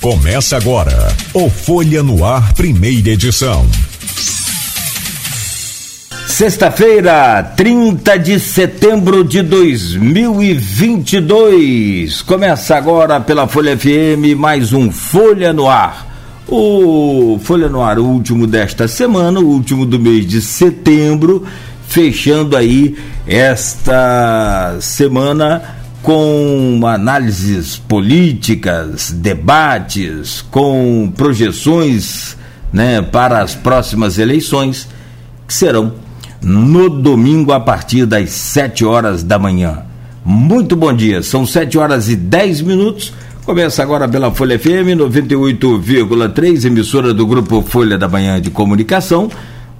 Começa agora o Folha no Ar, primeira edição. Sexta-feira, 30 de setembro de 2022. Começa agora pela Folha FM mais um Folha no Ar. O Folha no Ar, o último desta semana, o último do mês de setembro, fechando aí esta semana com análises políticas, debates, com projeções né, para as próximas eleições, que serão no domingo a partir das 7 horas da manhã. Muito bom dia, são 7 horas e 10 minutos. Começa agora pela Folha FM 98,3, emissora do grupo Folha da Manhã de Comunicação.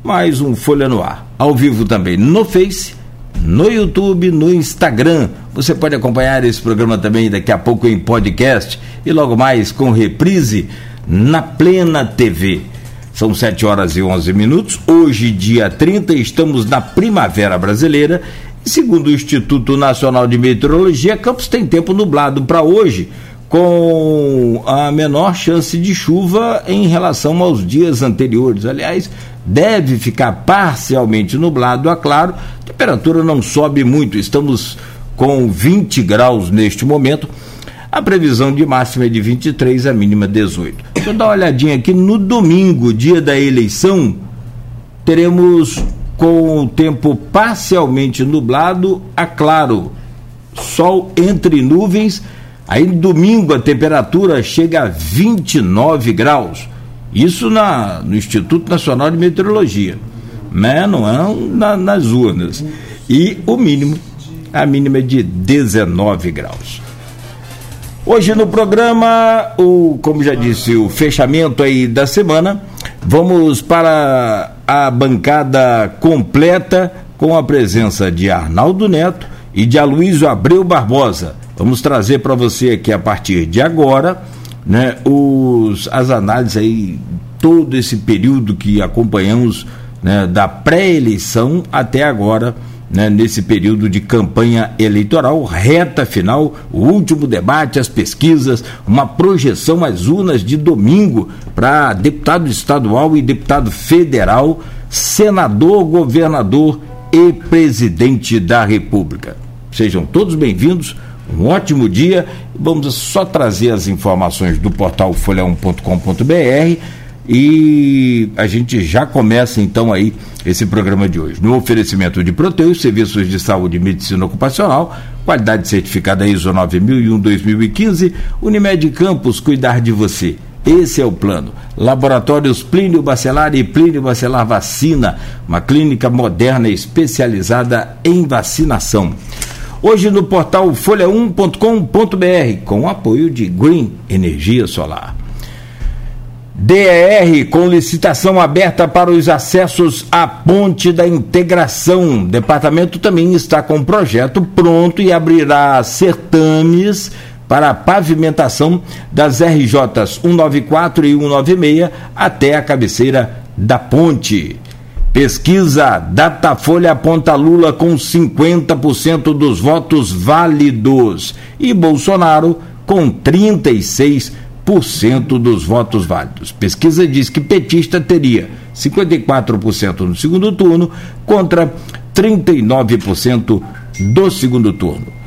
Mais um Folha no Ar. Ao vivo também no Face no YouTube, no Instagram. Você pode acompanhar esse programa também daqui a pouco em podcast e logo mais com reprise na Plena TV. São 7 horas e 11 minutos. Hoje, dia 30, estamos na Primavera Brasileira. Segundo o Instituto Nacional de Meteorologia, Campos tem tempo nublado para hoje, com a menor chance de chuva em relação aos dias anteriores. Aliás, deve ficar parcialmente nublado, a claro, a temperatura não sobe muito, estamos com 20 graus neste momento. A previsão de máxima é de 23, a mínima 18. Deixa eu dar uma olhadinha aqui no domingo, dia da eleição, teremos com o tempo parcialmente nublado a claro, sol entre nuvens. Aí domingo a temperatura chega a 29 graus. Isso na, no Instituto Nacional de Meteorologia, né? não é na, nas urnas. E o mínimo, a mínima é de 19 graus. Hoje no programa, o, como já disse, o fechamento aí da semana, vamos para a bancada completa com a presença de Arnaldo Neto e de Aloysio Abreu Barbosa. Vamos trazer para você aqui a partir de agora né, os, as análises aí, todo esse período que acompanhamos né, da pré-eleição até agora, né, nesse período de campanha eleitoral, reta final, o último debate, as pesquisas, uma projeção às urnas de domingo para deputado estadual e deputado federal, senador, governador e presidente da República. Sejam todos bem-vindos um ótimo dia. Vamos só trazer as informações do portal folha1.com.br e a gente já começa então aí esse programa de hoje. No oferecimento de Proteus, serviços de saúde e medicina ocupacional, qualidade certificada ISO 9001-2015, Unimed Campos, cuidar de você. Esse é o plano. Laboratórios Plínio Bacelar e Plínio Bacelar Vacina, uma clínica moderna especializada em vacinação. Hoje no portal folha1.com.br, com apoio de Green Energia Solar. DER com licitação aberta para os acessos à Ponte da Integração. O departamento também está com o projeto pronto e abrirá certames para a pavimentação das RJs 194 e 196 até a cabeceira da ponte. Pesquisa Datafolha aponta Lula com 50% dos votos válidos e Bolsonaro com 36% dos votos válidos. Pesquisa diz que petista teria 54% no segundo turno contra 39% do segundo turno.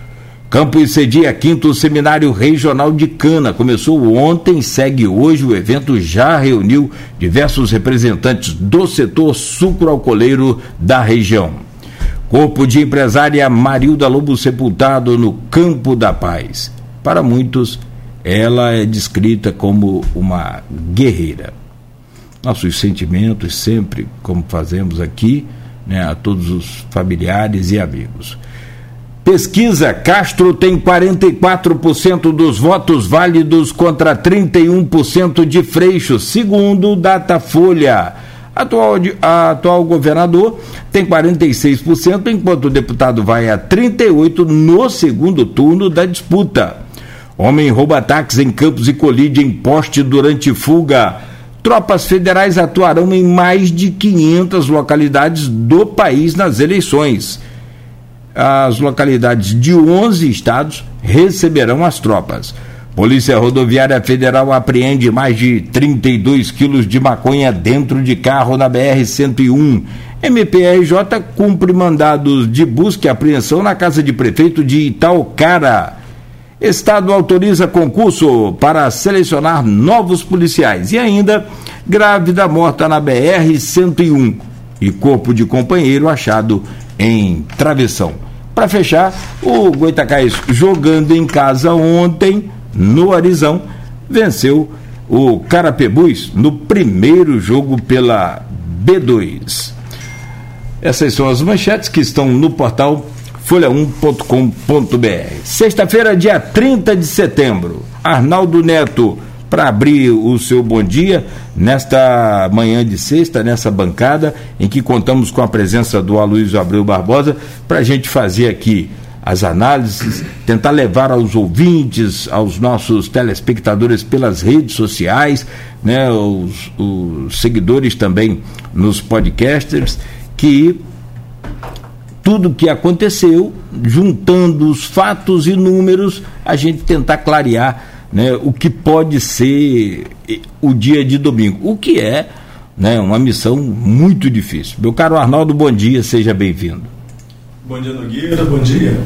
Campos cedia quinto Seminário Regional de Cana. Começou ontem, segue hoje. O evento já reuniu diversos representantes do setor sucroalcooleiro da região. Corpo de empresária Marilda Lobo sepultado no Campo da Paz. Para muitos, ela é descrita como uma guerreira. Nossos sentimentos, sempre, como fazemos aqui, né, a todos os familiares e amigos. Pesquisa: Castro tem 44% dos votos válidos contra 31% de Freixo, segundo Datafolha. Atual, atual governador tem 46%, enquanto o deputado vai a 38% no segundo turno da disputa. Homem rouba táxi em Campos e colide em poste durante fuga. Tropas federais atuarão em mais de 500 localidades do país nas eleições as localidades de 11 estados receberão as tropas. Polícia Rodoviária Federal apreende mais de 32 quilos de maconha dentro de carro na BR-101. MPRJ cumpre mandados de busca e apreensão na casa de prefeito de Itaucara. Estado autoriza concurso para selecionar novos policiais. E ainda, grávida morta na BR-101 e corpo de companheiro achado em travessão. Para fechar, o Goitacás jogando em casa ontem no Arizão, venceu o Carapebus no primeiro jogo pela B2. Essas são as manchetes que estão no portal folha1.com.br. Sexta-feira, dia 30 de setembro. Arnaldo Neto, para abrir o seu bom dia, nesta manhã de sexta, nessa bancada, em que contamos com a presença do Aloysio Abreu Barbosa, para a gente fazer aqui as análises, tentar levar aos ouvintes, aos nossos telespectadores pelas redes sociais, né, os, os seguidores também nos podcasters, que tudo que aconteceu, juntando os fatos e números, a gente tentar clarear né, o que pode ser o dia de domingo, o que é né, uma missão muito difícil. Meu caro Arnaldo, bom dia, seja bem-vindo. Bom dia, Nogueira. Bom dia.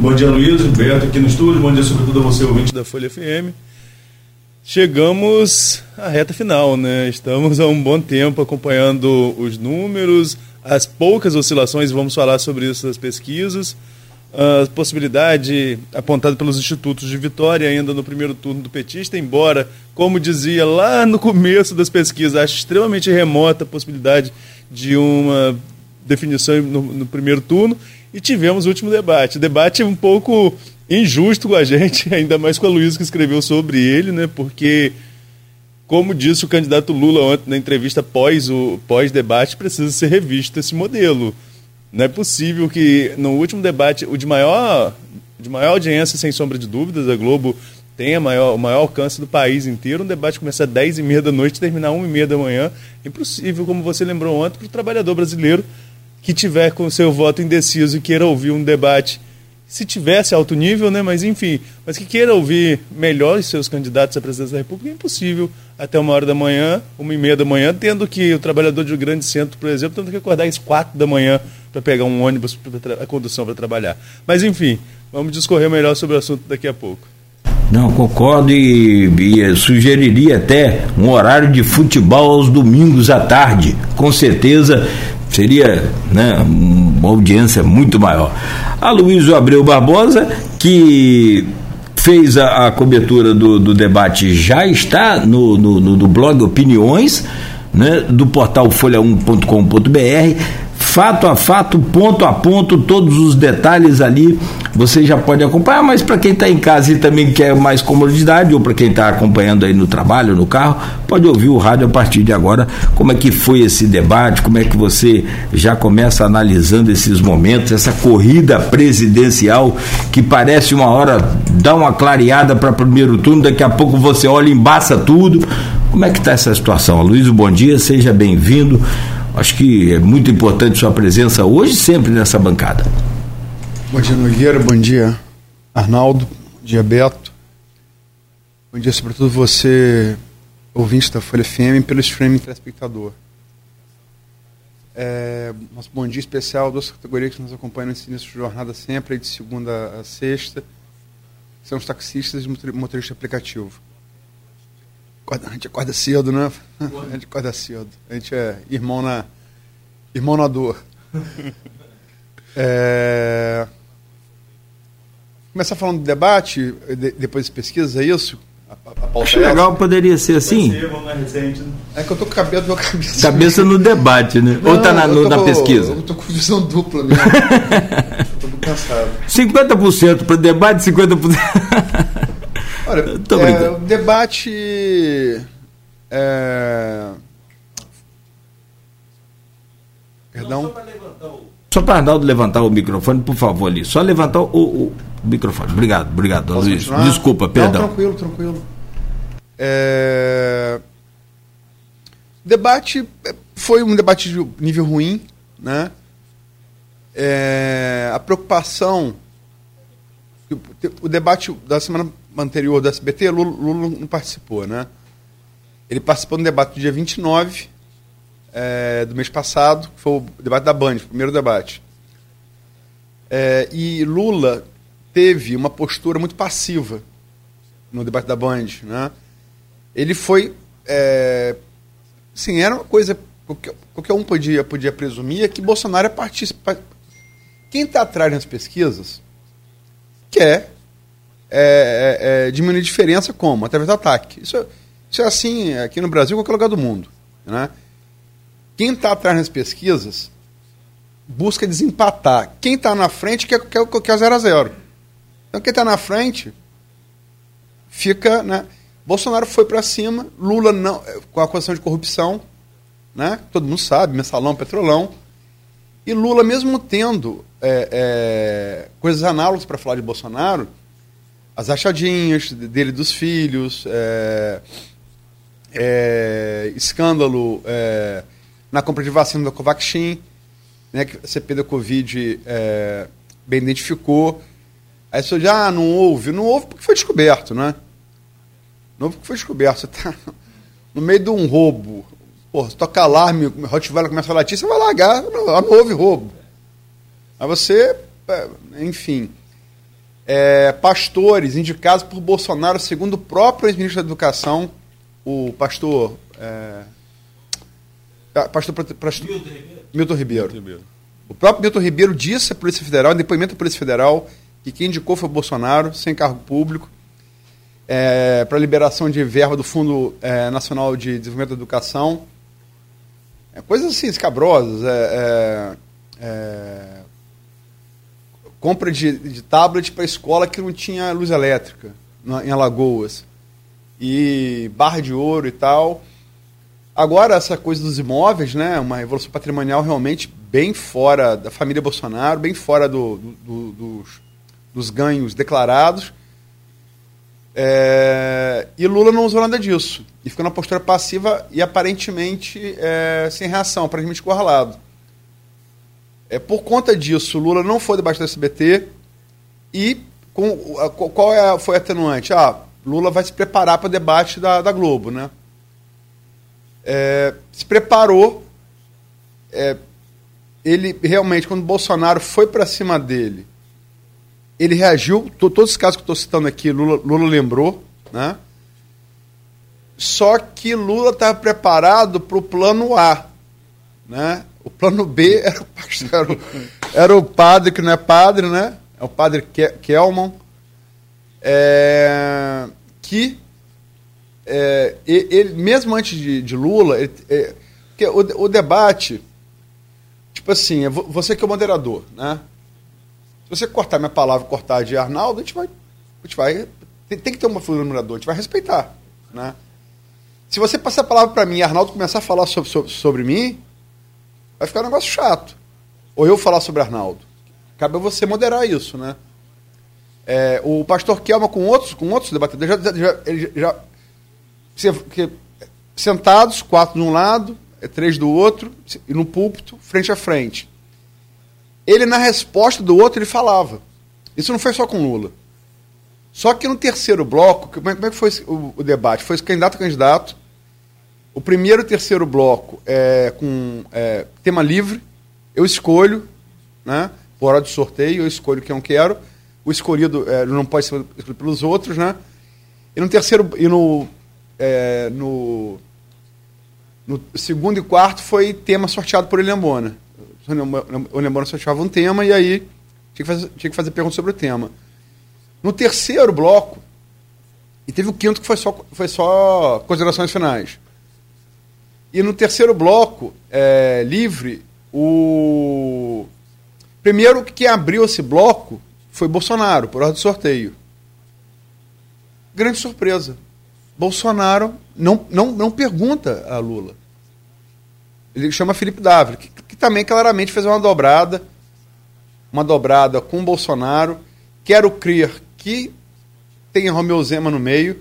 Bom dia, Luiz, Beto aqui no estúdio. Bom dia, sobretudo, a você, ouvinte da Folha FM. Chegamos à reta final, né? Estamos há um bom tempo acompanhando os números, as poucas oscilações, vamos falar sobre isso nas pesquisas. A possibilidade apontada pelos institutos de vitória ainda no primeiro turno do petista, embora, como dizia lá no começo das pesquisas, acho extremamente remota a possibilidade de uma definição no, no, primeiro turno e tivemos o último debate. Debate um pouco injusto com a gente, ainda mais com a Luísa que escreveu sobre ele, né? Porque, como disse o candidato Lula ontem na entrevista pós o pós-debate, precisa ser revisto esse modelo. Não é possível que no último debate, o de maior, de maior audiência, sem sombra de dúvidas, a Globo tenha maior, o maior alcance do país inteiro, um debate começa às 10 e meia da noite e terminar às 1 e meia da manhã. Impossível, como você lembrou ontem, para o trabalhador brasileiro que tiver com seu voto indeciso e queira ouvir um debate, se tivesse alto nível, né, mas enfim, mas que queira ouvir melhor os seus candidatos à presidência da República, é impossível até uma hora da manhã, uma e meia da manhã, tendo que o trabalhador de um grande centro, por exemplo, tendo que acordar às quatro da manhã para pegar um ônibus para a condução para trabalhar. Mas enfim, vamos discorrer melhor sobre o assunto daqui a pouco. Não, concordo e, e, sugeriria até um horário de futebol aos domingos à tarde. Com certeza seria né, uma audiência muito maior. A Luísa Abreu Barbosa, que fez a, a cobertura do, do, debate, já está no, no, no blog Opiniões, né, do portal folha1.com.br fato a fato, ponto a ponto, todos os detalhes ali você já pode acompanhar, mas para quem está em casa e também quer mais comodidade, ou para quem está acompanhando aí no trabalho, no carro, pode ouvir o rádio a partir de agora, como é que foi esse debate, como é que você já começa analisando esses momentos, essa corrida presidencial que parece uma hora dá uma clareada para primeiro turno, daqui a pouco você olha e embaça tudo. Como é que está essa situação? Luiz, bom dia, seja bem-vindo. Acho que é muito importante sua presença hoje sempre nessa bancada. Bom dia, Nogueira. Bom dia, Arnaldo. Bom dia, Beto. Bom dia, sobretudo você, ouvinte da Folha FM, pelo streaming telespectador. É, nosso bom dia especial, duas categorias que nos acompanham nesse início de jornada sempre, de segunda a sexta, são os taxistas e motorista aplicativo. A gente acorda cedo, né? A gente acorda cedo. A gente é irmão na, irmão na dor. É... Começar falando do debate, de, depois de pesquisa, é isso? A, a Acho é legal, poderia ser assim. Ser, né? É que eu tô com a cabeça, meu cabeça. Cabeça no debate, né? Não, Ou tá na, no, na pesquisa? Eu tô com visão dupla mesmo. eu tô muito cansado. 50% para debate, 50%. Olha, é, o debate. É... Perdão? Só para Arnaldo levantar o microfone, por favor, ali. Só levantar o, o microfone. Obrigado, obrigado, Posso Luiz. Continuar? Desculpa, perdão. Não, tranquilo, tranquilo. É... Debate foi um debate de nível ruim, né? É... A preocupação o debate da semana anterior do SBT, Lula, Lula não participou, né? Ele participou no debate do dia 29 é, do mês passado, que foi o debate da Band, o primeiro debate. É, e Lula teve uma postura muito passiva no debate da Band, né? Ele foi, é, sim, era uma coisa qualquer, qualquer um podia podia presumir que Bolsonaro é. Quem está atrás das pesquisas quer é, é, é, diminuir diferença como através do ataque. Isso, isso é assim aqui no Brasil, em qualquer lugar do mundo, né? Quem está atrás das pesquisas busca desempatar. Quem está na frente quer, quer, quer 0 a 0 Então quem está na frente fica. Né? Bolsonaro foi para cima, Lula não, com a acusação de corrupção, né? todo mundo sabe, mensalão, petrolão. E Lula, mesmo tendo é, é, coisas análogas para falar de Bolsonaro, as achadinhas dele dos filhos, é, é escândalo é, na compra de vacina da Covaxin, né, que a CP da Covid é, bem identificou. Aí você já ah, não houve. Não houve porque foi descoberto, né? Não houve porque foi descoberto. Você está no meio de um roubo. Pô, se toca alarme, o Rottweiler começa a latir, você vai largar. Não, não houve roubo. Aí você, é, enfim. É, pastores indicados por Bolsonaro, segundo o próprio ex-ministro da Educação, o pastor é, pastor, pastor Milton, Ribeiro. Milton Ribeiro. Ribeiro. O próprio Milton Ribeiro disse à Polícia Federal, em depoimento da Polícia Federal, que quem indicou foi o Bolsonaro, sem cargo público, é, para liberação de verba do Fundo é, Nacional de Desenvolvimento da Educação. É, coisas assim, escabrosas. É, é, é compra de, de tablet para escola que não tinha luz elétrica, na, em Alagoas. E barra de ouro e tal. Agora, essa coisa dos imóveis, né, uma revolução patrimonial realmente bem fora da família Bolsonaro, bem fora do, do, do, dos, dos, ganhos declarados. É, e Lula não usou nada disso. E ficou na postura passiva e aparentemente é, sem reação, aparentemente corralado. É, por conta disso, Lula não foi debaixo do SBT e com, qual é, foi a atenuante? Ah, Lula vai se preparar para o debate da, da Globo, né? é, se preparou. É, ele realmente, quando Bolsonaro foi para cima dele, ele reagiu. Todos os casos que estou citando aqui, Lula, Lula lembrou, né? Só que Lula estava preparado para o plano A. Né? O plano B era o, o, era o padre que não é padre, né? É o padre Kelman, é, que é, ele, mesmo antes de, de Lula, ele, é, o, o, debate, tipo assim, é você que é o moderador, né? Se você cortar minha palavra, cortar de Arnaldo, a gente vai, a gente vai tem, tem que ter uma figura do moderador, a gente vai respeitar, né? Se você passar a palavra para mim e Arnaldo começar a falar sobre, sobre, sobre mim, vai ficar um negócio chato. Ou eu falar sobre Arnaldo. Cabe a você moderar isso, né? É, o pastor Kelma com outros, com outros debatedores, já, já, ele já sentados, quatro de um lado, é três do outro, e no púlpito, frente a frente. Ele, na resposta do outro, ele falava. Isso não foi só com Lula. Só que no terceiro bloco, como é, como é que foi o, o, debate? Foi candidato a candidato. O primeiro e terceiro bloco é com é, tema livre. Eu escolho, né? Por hora de sorteio, eu escolho quem eu quero. O escolhido é, não pode ser escolhido pelos outros, né? E no terceiro e no é, no, no segundo e quarto foi tema sorteado por Eliambona. O Eliambona sorteava um tema e aí tinha que, fazer, tinha que fazer perguntas sobre o tema. No terceiro bloco, e teve o quinto que foi só, foi só considerações finais. E no terceiro bloco, é, livre, o. Primeiro, quem abriu esse bloco foi Bolsonaro, por ordem de sorteio. Grande surpresa. Bolsonaro não, não, não pergunta a Lula. Ele chama Felipe Dávila, que, que também claramente fez uma dobrada, uma dobrada com Bolsonaro. Quero crer que tem Romeu Zema no meio,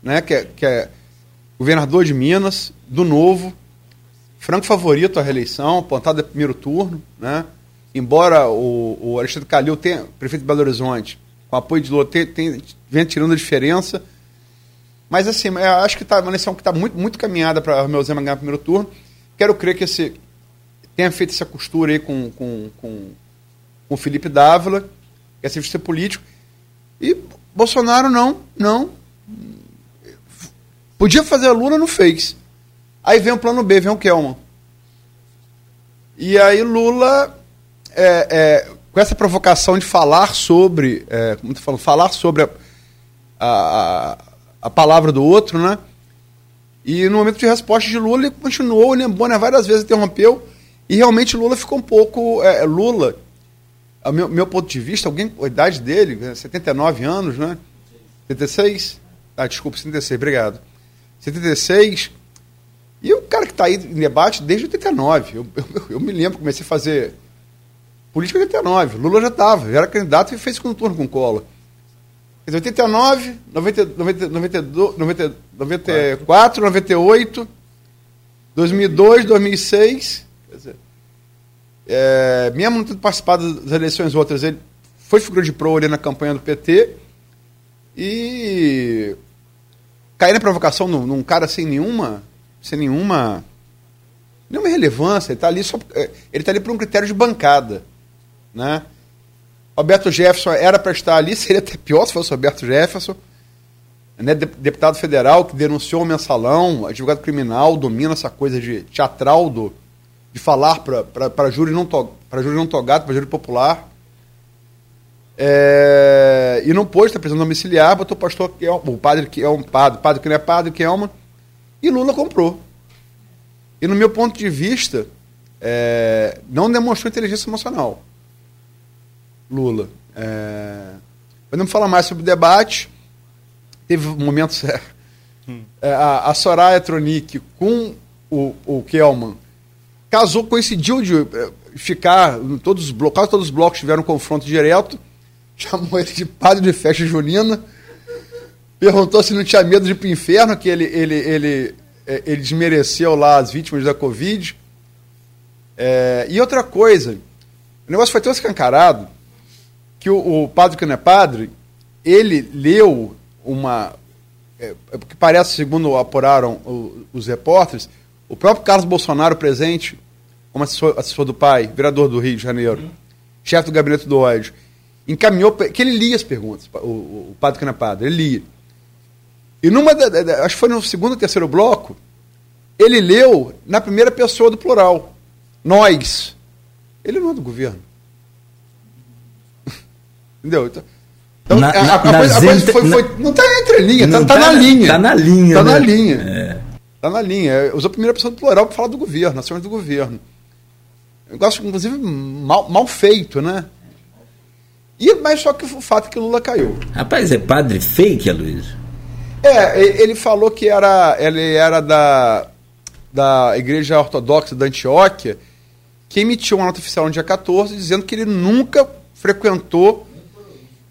né, que, é, que é governador de Minas, do Novo, franco favorito à reeleição, apontado em primeiro turno, né? Embora o, o Alexandre Calil tenha, prefeito de Belo Horizonte, com apoio de Lula, tem, tem, vem tirando a diferença. Mas assim, eu acho que está uma eleição que está muito, muito caminhada para o meu Zema ganhar o primeiro turno. Quero crer que esse tenha feito essa costura aí com, com, com, com o Felipe Dávila, que é serviço político. E Bolsonaro não, não. Podia fazer a Lula, não fez. Aí vem o plano B, vem o Kelman. E aí Lula, é, é, com essa provocação de falar sobre, é, como tu falou, falar sobre a, a, a, palavra do outro, né? E no momento de resposta de Lula, ele continuou, ele Bonner várias vezes interrompeu, e realmente Lula ficou um pouco. É, Lula, ao meu, meu ponto de vista, alguém, a idade dele, 79 anos, né? 76? Ah, desculpa, 76, obrigado. 76. E o cara que está aí em debate desde 89. Eu, eu, eu, me lembro, comecei a fazer política em 89. Lula já estava, era candidato e fez segundo turno com Collor. Dizer, 89, 90, 90, 92, 90, 94, 98, 2002, 2006. Quer dizer, é, mesmo não tendo participado das eleições outras, ele foi figura de pro ali na campanha do PT e cair na provocação num, num cara sem nenhuma, sem nenhuma, nenhuma relevância. Ele está ali só, é, ele tá ali por um critério de bancada, né? Roberto Jefferson era para estar ali, seria até pior se fosse Roberto Jefferson, né, deputado federal que denunciou o mensalão, advogado criminal, domina essa coisa de teatral do, de falar para para júri não togado, para júri popular. É, e não pôde estar prisão domiciliar, botou o pastor que é o padre que é um padre, padre que não é padre, que é uma, e Lula comprou. E no meu ponto de vista, é, não demonstrou inteligência emocional. Lula. É, podemos falar mais sobre o debate. Teve momentos. É, hum. a, a Soraya Tronic com o, o Kelman casou, coincidiu de é, ficar. Todos os blocos, quase todos os blocos tiveram um confronto direto. Chamou ele de padre de festa junina. Perguntou se não tinha medo de ir para o inferno, que ele, ele, ele, é, ele desmereceu lá as vítimas da Covid. É, e outra coisa, o negócio foi tão escancarado que o, o, padre que não é padre, ele leu uma. É, é que parece, segundo apuraram o, os repórteres, o próprio Carlos Bolsonaro presente, como assessor, assessor do pai, vereador do Rio de Janeiro, uhum. chefe do gabinete do ódio, encaminhou que ele lia as perguntas, o, o padre é padre, ele lia. E numa, acho que foi no segundo ou terceiro bloco, ele leu na primeira pessoa do plural. Nós. Ele não é do governo. Entendeu? Então, então na, a, a, coisa, a coisa foi, foi, Não está entre linha, está tá, tá, na linha. Está na linha. Está né? na linha. É. Tá na linha. Usou a primeira pessoa do plural para falar do governo, ações do governo. Negócio, inclusive, mal, mal feito, né? E, mas só que o fato é que o Lula caiu. Rapaz, é padre fake, Aloysio? É, ele falou que era, ele era da, da Igreja Ortodoxa da Antioquia, que emitiu uma nota oficial no dia 14 dizendo que ele nunca frequentou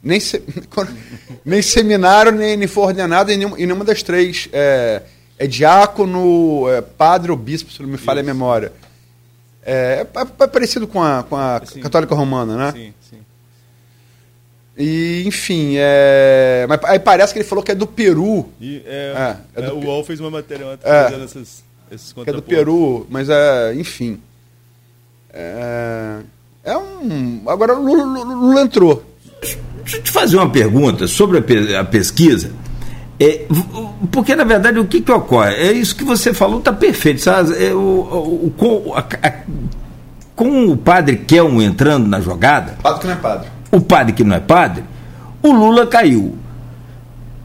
nem, se, nem seminário, nem, nem foi ordenado em nenhuma, em nenhuma das três. É, é diácono, é padre ou bispo, se não me falha a memória. É, é, é, parecido com a, com a católica romana, né? Sim. E, enfim, é... Mas aí parece que ele falou que é do Peru. E, é, é, é do... o UOL fez uma matéria ontem é, fazendo essas, esses que é do Peru, mas é, enfim. É, é um. Agora o Lula, Lula, entrou. Deixa eu te fazer uma pergunta sobre a, pesquisa. É, porque, na verdade, o que, que ocorre? É isso que você falou, está perfeito. Sabe? É, o, o, o com, a, a, com o padre Kelmo entrando na jogada. Padre que não é padre. O padre que não é padre, o Lula caiu.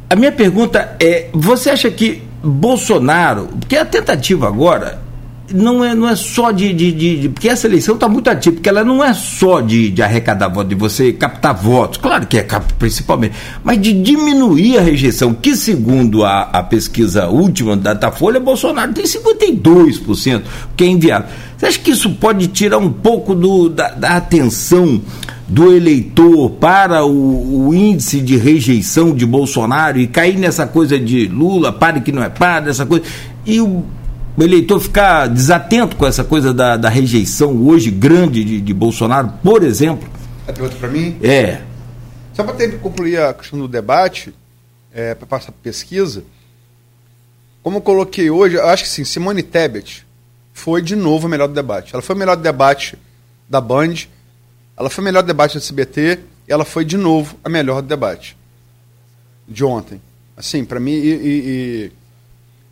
A minha pergunta é: você acha que Bolsonaro, porque a tentativa agora não é, não é só de, de, de, Porque essa eleição está muito atípica, ela não é só de, de arrecadar votos, de você captar votos, claro que é principalmente, mas de diminuir a rejeição, que segundo a, a pesquisa última da Datafolha, Bolsonaro tem 52%, que é enviado. Você acha que isso pode tirar um pouco do, da, da atenção do eleitor para o, o, índice de rejeição de Bolsonaro e cair nessa coisa de Lula, pare que não é padre, essa coisa. E o o eleitor ficar desatento com essa coisa da, da rejeição hoje grande de, de Bolsonaro, por exemplo? É pergunta para mim? É. Só para concluir a questão do debate, é, para passar para pesquisa, como eu coloquei hoje, eu acho que sim, Simone Tebet foi de novo o melhor do debate. Ela foi o melhor do debate da Band, ela foi o melhor do debate da CBT, e ela foi de novo a melhor do debate de ontem. Assim, para mim, e, e,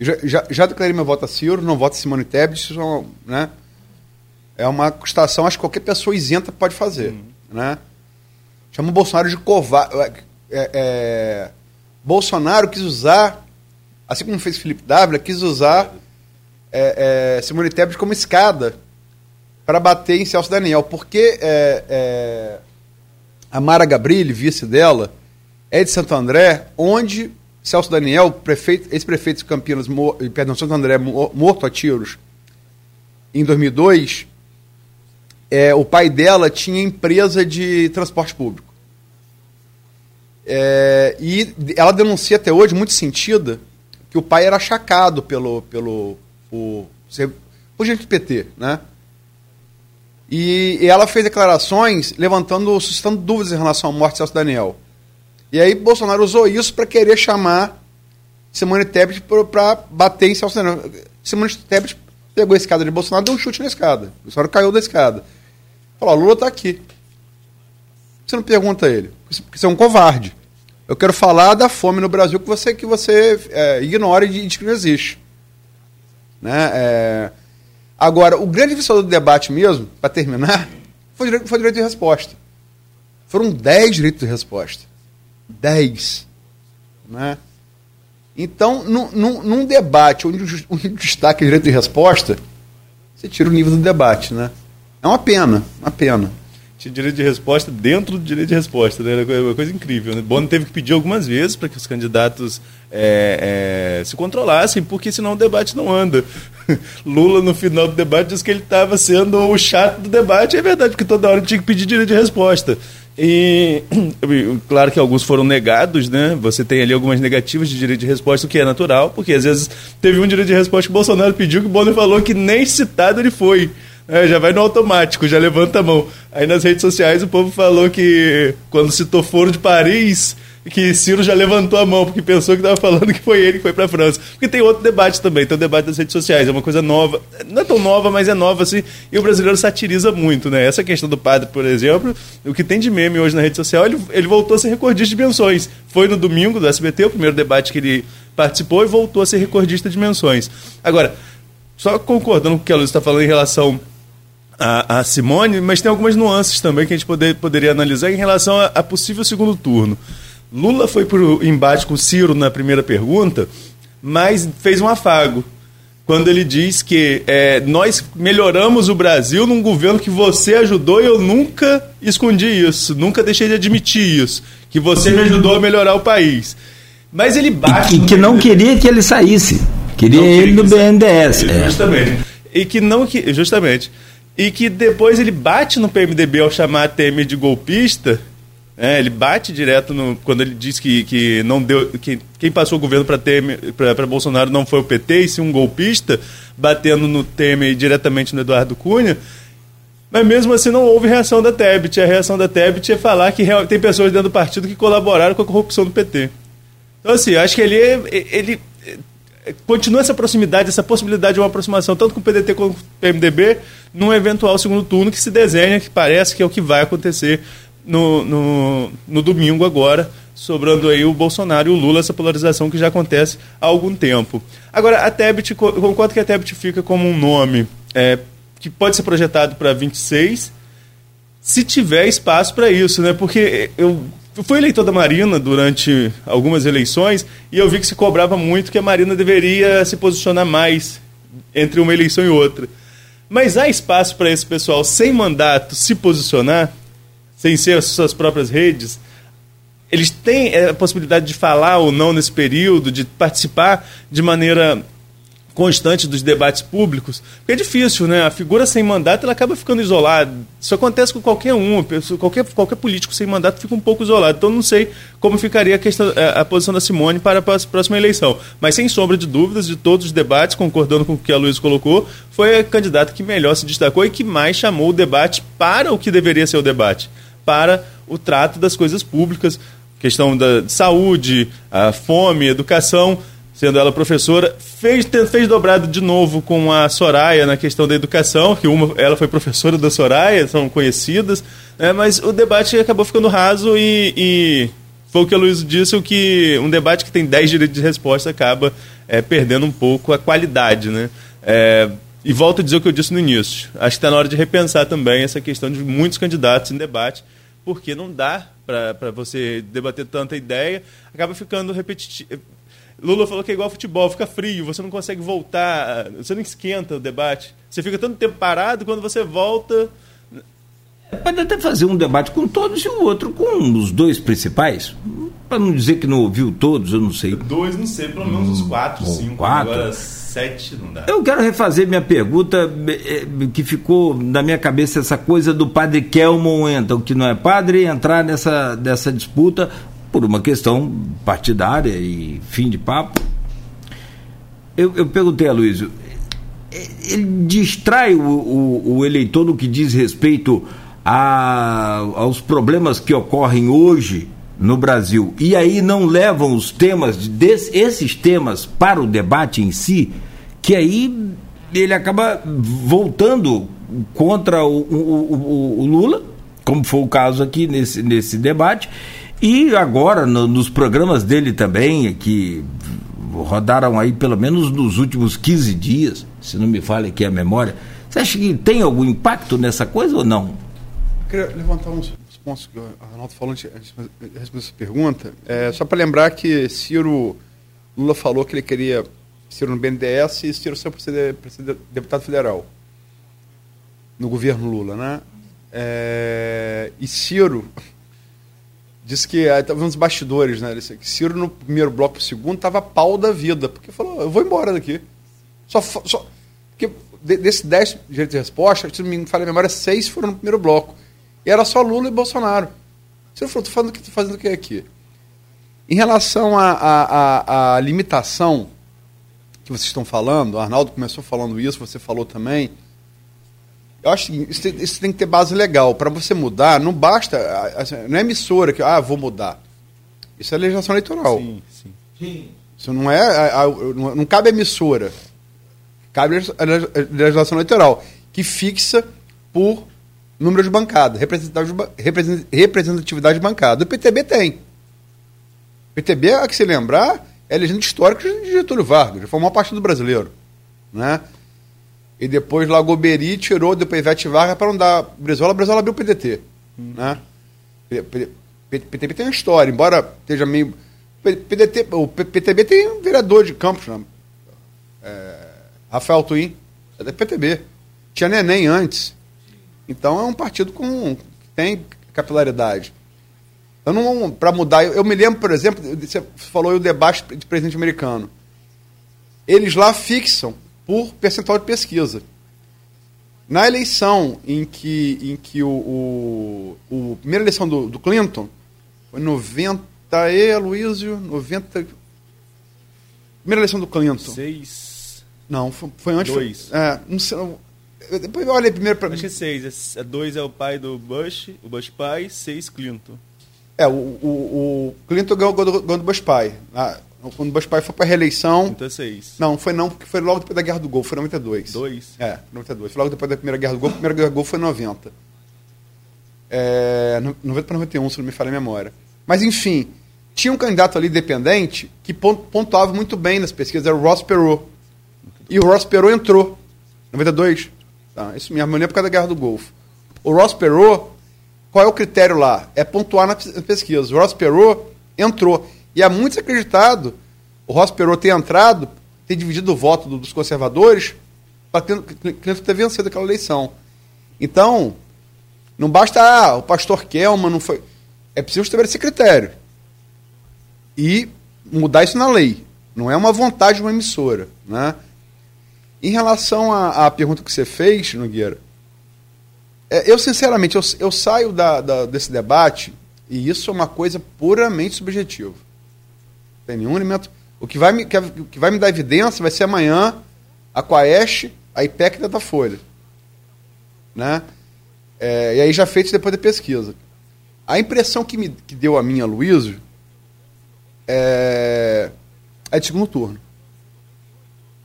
e já, já, já, declarei meu voto a Ciro, não voto a Simone Tebet, isso é, né? é uma custação, acho que qualquer pessoa isenta pode fazer. Uhum. Né? Chama o Bolsonaro de covarde. É, é, Bolsonaro quis usar, assim como fez Felipe Dávila, quis usar é, é Simone Tebet como escada para bater em Celso Daniel. Porque é, é, a Mara Gabrilli, vice dela, é de Santo André, onde Celso Daniel, prefeito, ex-prefeito de Campinas, mor, perdão, Santo André, morto a tiros em 2002, é, o pai dela tinha empresa de transporte público. É, e ela denuncia até hoje, muito sentida, que o pai era achacado pelo, pelo, por, por gente do PT, né? E, ela fez declarações levantando, suscitando dúvidas em relação à morte de Celso Daniel. E aí Bolsonaro usou isso para querer chamar Simone Tebet para bater em Celso Daniel. Simone Tebet pegou a escada de Bolsonaro e deu um chute na escada. O Bolsonaro caiu da escada. Falou, Lula está aqui. Você não pergunta a ele, porque você é um covarde. Eu quero falar da fome no Brasil que você, que você é, ignora e diz que não existe. Né? É... Agora, o grande vencedor do debate mesmo, para terminar, foi, direito, foi direito de resposta. Foram 10 direitos de resposta. 10. Né? Então, num, num, num debate onde o, destaque é direito de resposta, você tira o nível do debate. Né? É uma pena, uma pena. Tinha direito de resposta dentro do direito de resposta, né? Era uma coisa incrível. Né? Bono teve que pedir algumas vezes para que os candidatos é, é, se controlassem, porque senão o debate não anda. Lula, no final do debate, disse que ele estava sendo o chato do debate. É verdade, porque toda hora tinha que pedir direito de resposta. E claro que alguns foram negados, né? Você tem ali algumas negativas de direito de resposta, o que é natural, porque às vezes teve um direito de resposta que o Bolsonaro pediu que o Bonner falou que nem citado ele foi. É, já vai no automático, já levanta a mão. Aí nas redes sociais o povo falou que quando citou Foro de Paris, que Ciro já levantou a mão, porque pensou que estava falando que foi ele que foi para a França. Porque tem outro debate também, tem o debate das redes sociais, é uma coisa nova. Não é tão nova, mas é nova assim, e o brasileiro satiriza muito, né? Essa questão do padre, por exemplo, o que tem de meme hoje na rede social, ele, ele voltou a ser recordista de menções. Foi no domingo do SBT, o primeiro debate que ele participou, e voltou a ser recordista de menções. Agora, só concordando com o que a Luz está falando em relação a, a, Simone, mas tem algumas nuances também que a gente poder, poderia analisar em relação a, a possível segundo turno. Lula foi para o embate com Ciro na primeira pergunta, mas fez um afago. Quando ele diz que é, nós melhoramos o Brasil num governo que você ajudou e eu nunca escondi isso, nunca deixei de admitir isso, que você me ajudou a melhorar o país. Mas ele bate. E que, que não queria que ele saísse. Queria, queria ele no BNDES. É. Justamente. E que não que. Justamente. E que depois ele bate no PMDB ao chamar a Temer de golpista é, ele bate direto no, quando ele diz que, que não deu que quem passou o governo para Bolsonaro não foi o PT e sim um golpista batendo no Temer diretamente no Eduardo Cunha. Mas mesmo assim não houve reação da Tebet. A reação da Tebet é falar que tem pessoas dentro do partido que colaboraram com a corrupção do PT. Então assim, acho que ele ele continua essa proximidade, essa possibilidade de uma aproximação tanto com o PDT quanto com o PMDB num eventual segundo turno que se desenha, que parece que é o que vai acontecer no, no, no domingo agora, sobrando aí o Bolsonaro e o Lula, essa polarização que já acontece há algum tempo. Agora, a Tebet, concordo que a Tebet fica como um nome é, que pode ser projetado para 26, se tiver espaço para isso, né? Porque eu fui eleitor da Marina durante algumas eleições e eu vi que se cobrava muito que a Marina deveria se posicionar mais entre uma eleição e outra. Mas há espaço para esse pessoal sem mandato se posicionar? sem ser as suas próprias redes, eles têm é, a possibilidade de falar ou não nesse período, de participar de maneira constante dos debates públicos, porque é difícil, né? A figura sem mandato ela acaba ficando isolada. Isso acontece com qualquer um, qualquer, qualquer político sem mandato fica um pouco isolado. Então não sei como ficaria a, questão, a, a posição da Simone para a próxima eleição. Mas sem sombra de dúvidas, de todos os debates, concordando com o que a Luiz colocou, foi a candidata que melhor se destacou e que mais chamou o debate para o que deveria ser o debate para o trato das coisas públicas, questão da saúde, a fome, educação, sendo ela professora, fez, fez dobrado de novo com a Soraya na questão da educação, que uma, ela foi professora da Soraya, são conhecidas, né, mas o debate acabou ficando raso e, e foi o que a Luiz disse, o que um debate que tem 10 direitos de resposta acaba é, perdendo um pouco a qualidade. Né? É, e volto a dizer o que eu disse no início. Acho que está na hora de repensar também essa questão de muitos candidatos em debate, porque não dá para você debater tanta ideia, acaba ficando repetitivo. Lula falou que é igual futebol, fica frio, você não consegue voltar, você não esquenta o debate. Você fica tanto tempo parado, quando você volta. Pode até fazer um debate com todos e o outro com os dois principais. Para não dizer que não ouviu todos, eu não sei. Dois, não sei, pelo menos uns quatro, hum, cinco. Quatro. Agora sete não dá. Eu quero refazer minha pergunta, eh, que ficou na minha cabeça essa coisa do padre Kelmon entra, o que não é padre, entrar nessa, nessa disputa por uma questão partidária e fim de papo. Eu, eu perguntei a Luiz, ele distrai o, o, o, eleitor no que diz respeito a, aos problemas que ocorrem hoje no Brasil e aí não levam os temas, des, esses temas para o debate em si, que aí ele acaba voltando contra o, o, o Lula, como foi o caso aqui nesse, nesse debate, e agora no, nos programas dele também, que rodaram aí pelo menos nos últimos 15 dias, se não me falha aqui a memória, você acha que tem algum impacto nessa coisa ou não? Eu queria levantar uns pontos que o Arnaldo falou antes de responder essa pergunta. É, só para lembrar que Ciro Lula falou que ele queria Ciro no BNDES e Ciro sempre ser, ser deputado federal no governo Lula, né? É, e Ciro disse que estava nos bastidores, né? Disse que Ciro no primeiro bloco, no segundo, estava pau da vida, porque falou: eu vou embora daqui. Só, só porque desses 10 direitos de resposta, se não me falha a memória, seis foram no primeiro bloco. E era só Lula e Bolsonaro. Ciro falou: tô fazendo, tô fazendo o que aqui? Em relação à limitação que vocês estão falando, o Arnaldo começou falando isso, você falou também. Eu acho que isso tem, isso tem que ter base legal. Para você mudar, não basta. Assim, não é emissora que, ah, vou mudar. Isso é legislação eleitoral. Sim, sim. Isso não é. Não cabe a emissora. Cabe a legislação eleitoral, que fixa por número de bancada, representatividade de bancada. O PTB tem. O PTB, a que se lembrar, é legenda histórica de Getúlio Vargas, já formou parte do brasileiro. Né? E depois Lagoberi tirou depois Ivete Vargas para não dar Brizola. Brizola abriu o PDT. Hum. Né? PTB tem uma história, embora esteja meio. PDT, o PTB tem um vereador de Campos, né? é, Rafael Twin, é da PTB. Tinha Neném antes. Então é um partido com que tem capilaridade. Eu não para mudar, eu, eu, me lembro, por exemplo, você falou o debate de presidente americano. Eles lá fixam por percentual de pesquisa. Na eleição em que, em que o, o, o primeira eleição do, do, Clinton foi 90 e Aloysio, 90 primeira eleição do Clinton. Seis. Não, foi, foi antes. Dois. Foi, é, não sei, depois eu olhei primeiro para Acho que é seis. É, dois é o pai do Bush, o Bush pai, seis Clinton. É, o, o, o Clinton ganhou, ganhou do Bush pai. Quando o Bush pai foi para reeleição. 36. Não, foi não, porque foi logo depois da Guerra do Golfo, foi 92. Dois? É, 92. Foi logo depois da Primeira Guerra do Golfo, a Primeira Guerra do Golfo foi 90. É, 90 para 91, se não me falha a memória. Mas, enfim, tinha um candidato ali dependente que pontuava muito bem nas pesquisas, era o Ross Perot. E o Ross Perot entrou. 92. Tá, isso mesmo, eu lembro por causa da Guerra do Golfo. O Ross Perot, qual é o critério lá? É pontuar na pesquisa. O Ross Perot entrou. E é muito acreditado o Ross Perot ter entrado, ter dividido o voto dos conservadores, para Clinton ter vencido aquela eleição. Então, não basta, ah, o pastor Kelman não foi. É preciso estabelecer critério. E mudar isso na lei. Não é uma vontade de uma emissora. Né? Em relação à, à pergunta que você fez, Nogueira, é, eu, sinceramente, eu, eu saio da, da, desse debate e isso é uma coisa puramente subjetiva. Tem nenhum elemento. O que vai me, que, que vai me dar evidência vai ser amanhã a Quaest, a IPEC e a Datafolha. Né? É, e aí já feito depois da pesquisa. A impressão que me que deu a minha, Luísio, é, é de segundo turno.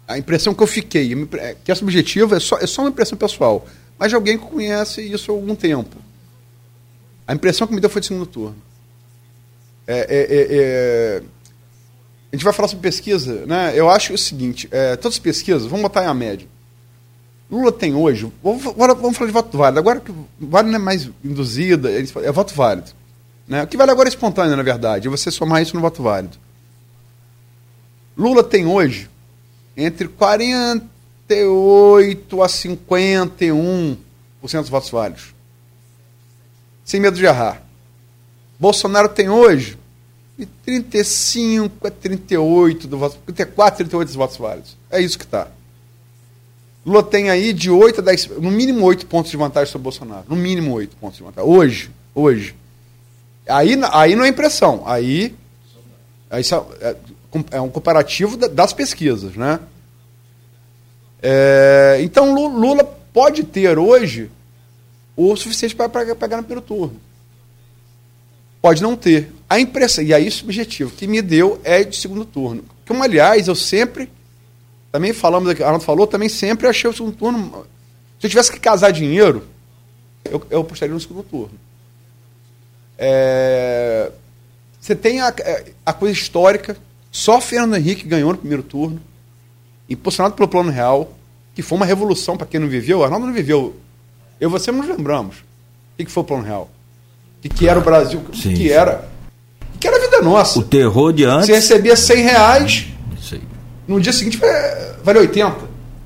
A impressão que eu fiquei, que é subjetiva, é só, é só uma impressão pessoal, mas de alguém que conhece isso há algum tempo. A impressão que me deu foi de segundo turno. É, é, é, é a gente vai falar sobre pesquisa, né? Eu acho o seguinte: é, todas as pesquisas, vamos botar em a média. Lula tem hoje, vamos, vamos falar de voto válido. Agora que válido não é mais induzida, é voto válido. Né? O que vale agora é espontâneo, na verdade, é você somar isso no voto válido. Lula tem hoje entre 48 a 51% dos votos válidos. Sem medo de errar. Bolsonaro tem hoje de 35 a 38 do voto, 34, 38 dos votos válidos. É isso que está. Lula tem aí de 8 a 10, no mínimo 8 pontos de vantagem sobre Bolsonaro. No mínimo 8 pontos de vantagem. Hoje, hoje. Aí, aí não é impressão. Aí, aí é, é um comparativo das pesquisas, né? É, então Lula pode ter hoje o suficiente para pegar no primeiro turno. Pode não ter. A impressão, e aí o subjetivo que me deu é de segundo turno. Como, aliás, eu sempre, também falamos aqui, Arnaldo falou, também sempre achei o segundo turno. Se eu tivesse que casar dinheiro, eu, eu apostaria no segundo turno. É, você tem a, a coisa histórica, só Fernando Henrique ganhou no primeiro turno, impulsionado pelo Plano Real, que foi uma revolução para quem não viveu. Arnaldo não viveu. Eu e você nos lembramos. O que foi o Plano Real? O que, que era o Brasil? O que, que era? O que era a vida nossa? O terror de antes. Você recebia 100 reais, no dia seguinte vale 80.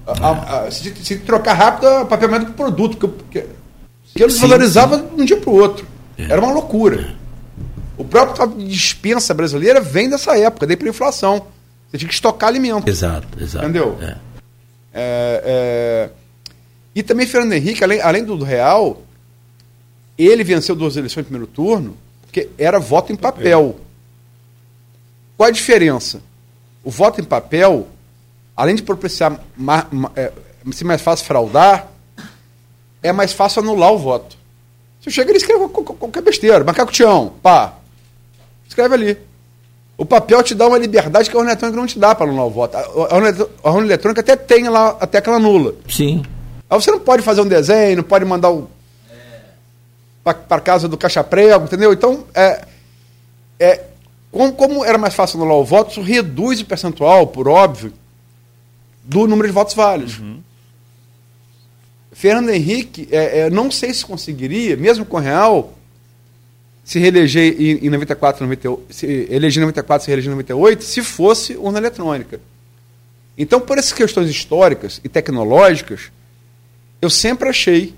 A, a, a, se, se, trocar rápido, a papel médico produto, porque, porque ele valorizava de um dia para o outro. É. Era uma loucura. O próprio dispensa brasileira vem dessa época, da hiperinflação. Você tinha que estocar alimento. Exato, exato. Entendeu? É. É, é... E também Fernando Henrique, além, além do, do Real, ele venceu duas eleições no primeiro turno, porque era voto em papel. Qual a diferença? O voto em papel, além de propiciar é, ser mais fácil fraudar, é mais fácil anular o voto. Você chega e escreve qualquer besteira, macaco tião, pá. Escreve ali. O papel te dá uma liberdade que a urna eletrônica não te dá para anular o voto. A urna, a urna eletrônica até tem lá a tecla nula. Sim. Aí você não pode fazer um desenho, não pode mandar o. para casa do caixa prego, entendeu? Então, é, é, como, como era mais fácil anular o voto, isso reduz o percentual, por óbvio, do número de votos válidos. Uhum. Fernando Henrique, é, é, não sei se conseguiria, mesmo com o Real, se reeleger em, em 94, 98, se eleger em 94, se reeleger em 98, se fosse urna eletrônica. Então, por essas questões históricas e tecnológicas, eu sempre achei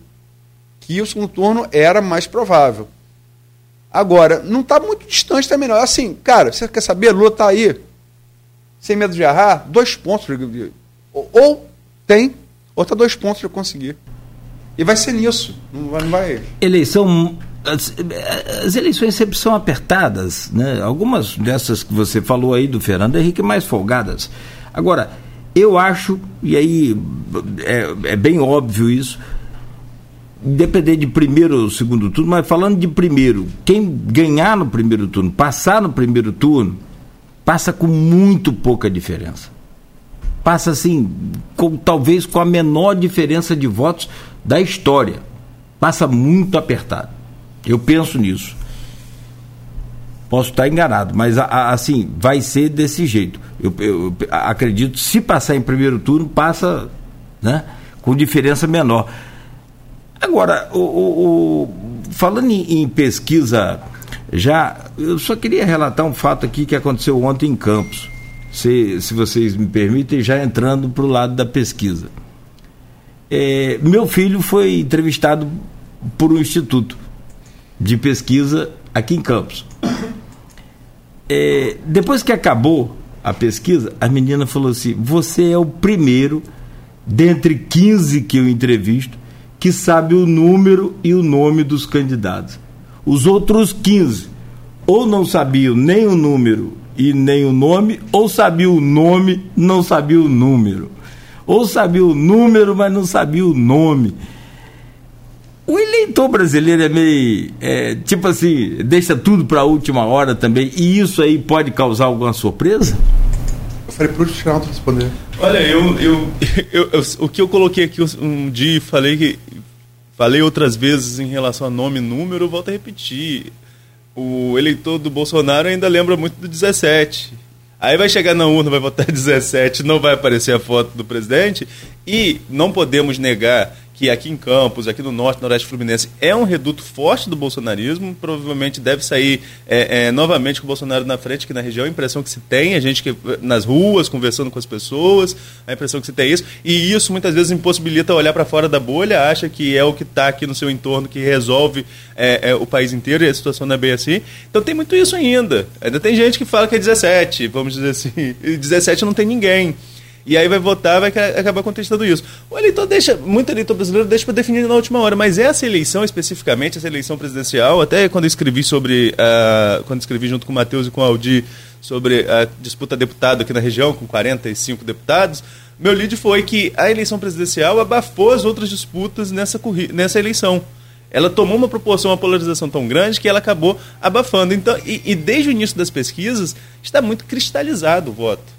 que o segundo turno era mais provável. Agora, não está muito distante também, não. Assim, cara, você quer saber? Lula está aí, sem medo de errar, dois pontos. Ou tem, ou está dois pontos de conseguir. E vai ser nisso. Não vai. Não vai... Eleição as, as, eleições sempre são apertadas, né? Algumas dessas que você falou aí do Fernando Henrique mais folgadas. Agora, eu acho, e aí é, é bem óbvio isso, depender de primeiro ou segundo turno, mas falando de primeiro, quem ganhar no primeiro turno, passar no primeiro turno, passa com muito pouca diferença. Passa assim, com, talvez com a menor diferença de votos da história. Passa muito apertado. Eu penso nisso. Posso estar enganado, mas assim, vai ser desse jeito. Eu, eu, acredito, se passar em primeiro turno, passa né, com diferença menor. Agora, o, o, o falando em, em, pesquisa, já eu só queria relatar um fato aqui que aconteceu ontem em Campos. Se, se vocês me permitem, já entrando para o lado da pesquisa. É, meu filho foi entrevistado por um instituto de pesquisa aqui em Campos. É, depois que acabou a pesquisa, a menina falou assim: Você é o primeiro, dentre 15 que eu entrevisto, que sabe o número e o nome dos candidatos. Os outros 15 ou não sabiam nem o número e nem o nome, ou sabia o nome, não sabia o número. Ou sabia o número, mas não sabia o nome. O eleitor brasileiro é meio. É, tipo assim, deixa tudo para a última hora também. E isso aí pode causar alguma surpresa? Eu falei para o Geraldo responder. Olha, eu, eu, eu, eu, o que eu coloquei aqui um dia e falei que. Falei outras vezes em relação a nome e número, eu volto a repetir. O eleitor do Bolsonaro ainda lembra muito do 17. Aí vai chegar na urna, vai votar 17, não vai aparecer a foto do presidente. E não podemos negar que aqui em Campos, aqui no Norte, Noroeste Fluminense, é um reduto forte do bolsonarismo. Provavelmente deve sair é, é, novamente com o Bolsonaro na frente aqui na região. A impressão que se tem, a gente que nas ruas, conversando com as pessoas, a impressão que se tem é isso. E isso muitas vezes impossibilita olhar para fora da bolha, acha que é o que está aqui no seu entorno que resolve é, é, o país inteiro e a situação não é bem assim. Então tem muito isso ainda. Ainda tem gente que fala que é 17, vamos dizer assim. E 17 não tem ninguém. E aí vai votar, vai acabar contestando isso. O eleitor deixa, muito eleitor brasileiro deixa para definir na última hora, mas essa eleição especificamente, essa eleição presidencial, até quando eu escrevi sobre, uh, quando escrevi junto com o Matheus e com o Aldi sobre a disputa deputado aqui na região, com 45 deputados, meu lead foi que a eleição presidencial abafou as outras disputas nessa, nessa eleição ela tomou uma proporção, uma polarização tão grande que ela acabou abafando. Então, e, e desde o início das pesquisas, está muito cristalizado o voto.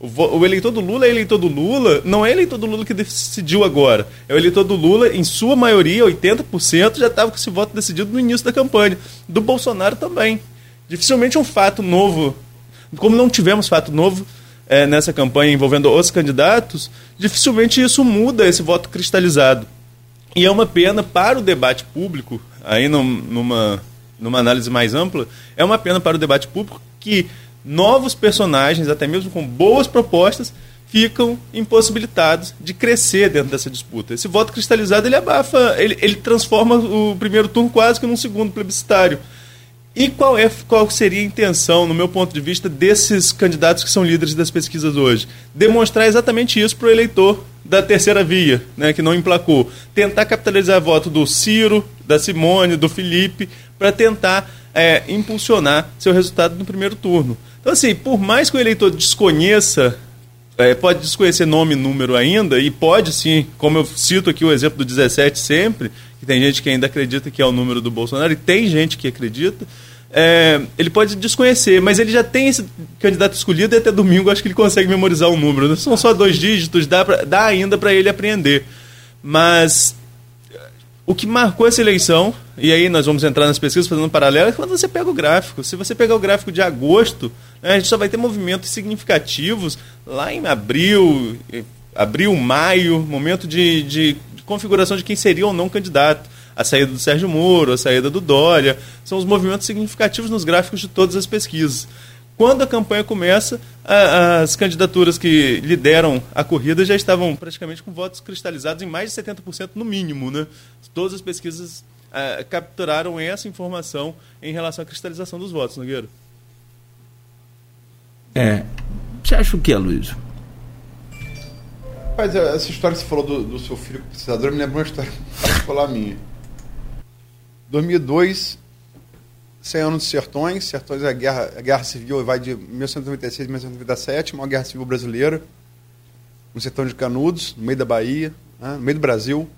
O, eleitor do Lula é eleitor do Lula, não é eleitor do Lula que decidiu agora. É o eleitor do Lula, em sua maioria, 80%, já estava com esse voto decidido no início da campanha. Do Bolsonaro também. Dificilmente um fato novo, como não tivemos fato novo é, nessa campanha envolvendo os candidatos, dificilmente isso muda esse voto cristalizado. E é uma pena para o debate público, aí numa, numa análise mais ampla, é uma pena para o debate público que novos personagens, até mesmo com boas propostas, ficam impossibilitados de crescer dentro dessa disputa. Esse voto cristalizado ele abafa, ele, ele transforma o primeiro turno quase que num segundo plebiscitário. E qual, é, qual seria a intenção, no meu ponto de vista, desses candidatos que são líderes das pesquisas hoje? Demonstrar exatamente isso para o eleitor da terceira via, né, que não emplacou. Tentar capitalizar voto do Ciro, da Simone, do Felipe, para tentar é, impulsionar seu resultado no primeiro turno. Então, assim, por mais que o eleitor desconheça, é, pode desconhecer nome e número ainda, e pode sim, como eu cito aqui o exemplo do 17 sempre, que tem gente que ainda acredita que é o número do Bolsonaro, e tem gente que acredita, é, ele pode desconhecer, mas ele já tem esse candidato escolhido e até domingo acho que ele consegue memorizar o um número. Não são só dois dígitos, dá, pra, dá ainda para ele aprender. Mas o que marcou essa eleição, e aí nós vamos entrar nas pesquisas fazendo um paralelo, é quando você pega o gráfico. Se você pegar o gráfico de agosto, né, a gente só vai ter movimentos significativos lá em abril, abril, maio, momento de, de, de configuração de quem seria ou não candidato. A saída do Sérgio Moro, a saída do Dória, são os movimentos significativos nos gráficos de todas as pesquisas. Quando a campanha começa, a, as candidaturas que lideram a corrida já estavam praticamente com votos cristalizados em mais de 70% no mínimo. Né? Todas as pesquisas a, capturaram essa informação em relação à cristalização dos votos, Nogueira. É. Você acha o que, Luiz? Rapaz, essa história que você falou do, do seu filho com pesquisador me lembrou uma história particular minha. 2002, 100 anos de Sertões. Sertões é a guerra, a guerra civil, vai de 1996 a 1997, uma guerra civil brasileira, no sertão de Canudos, no meio da Bahia, né, no meio do Brasil.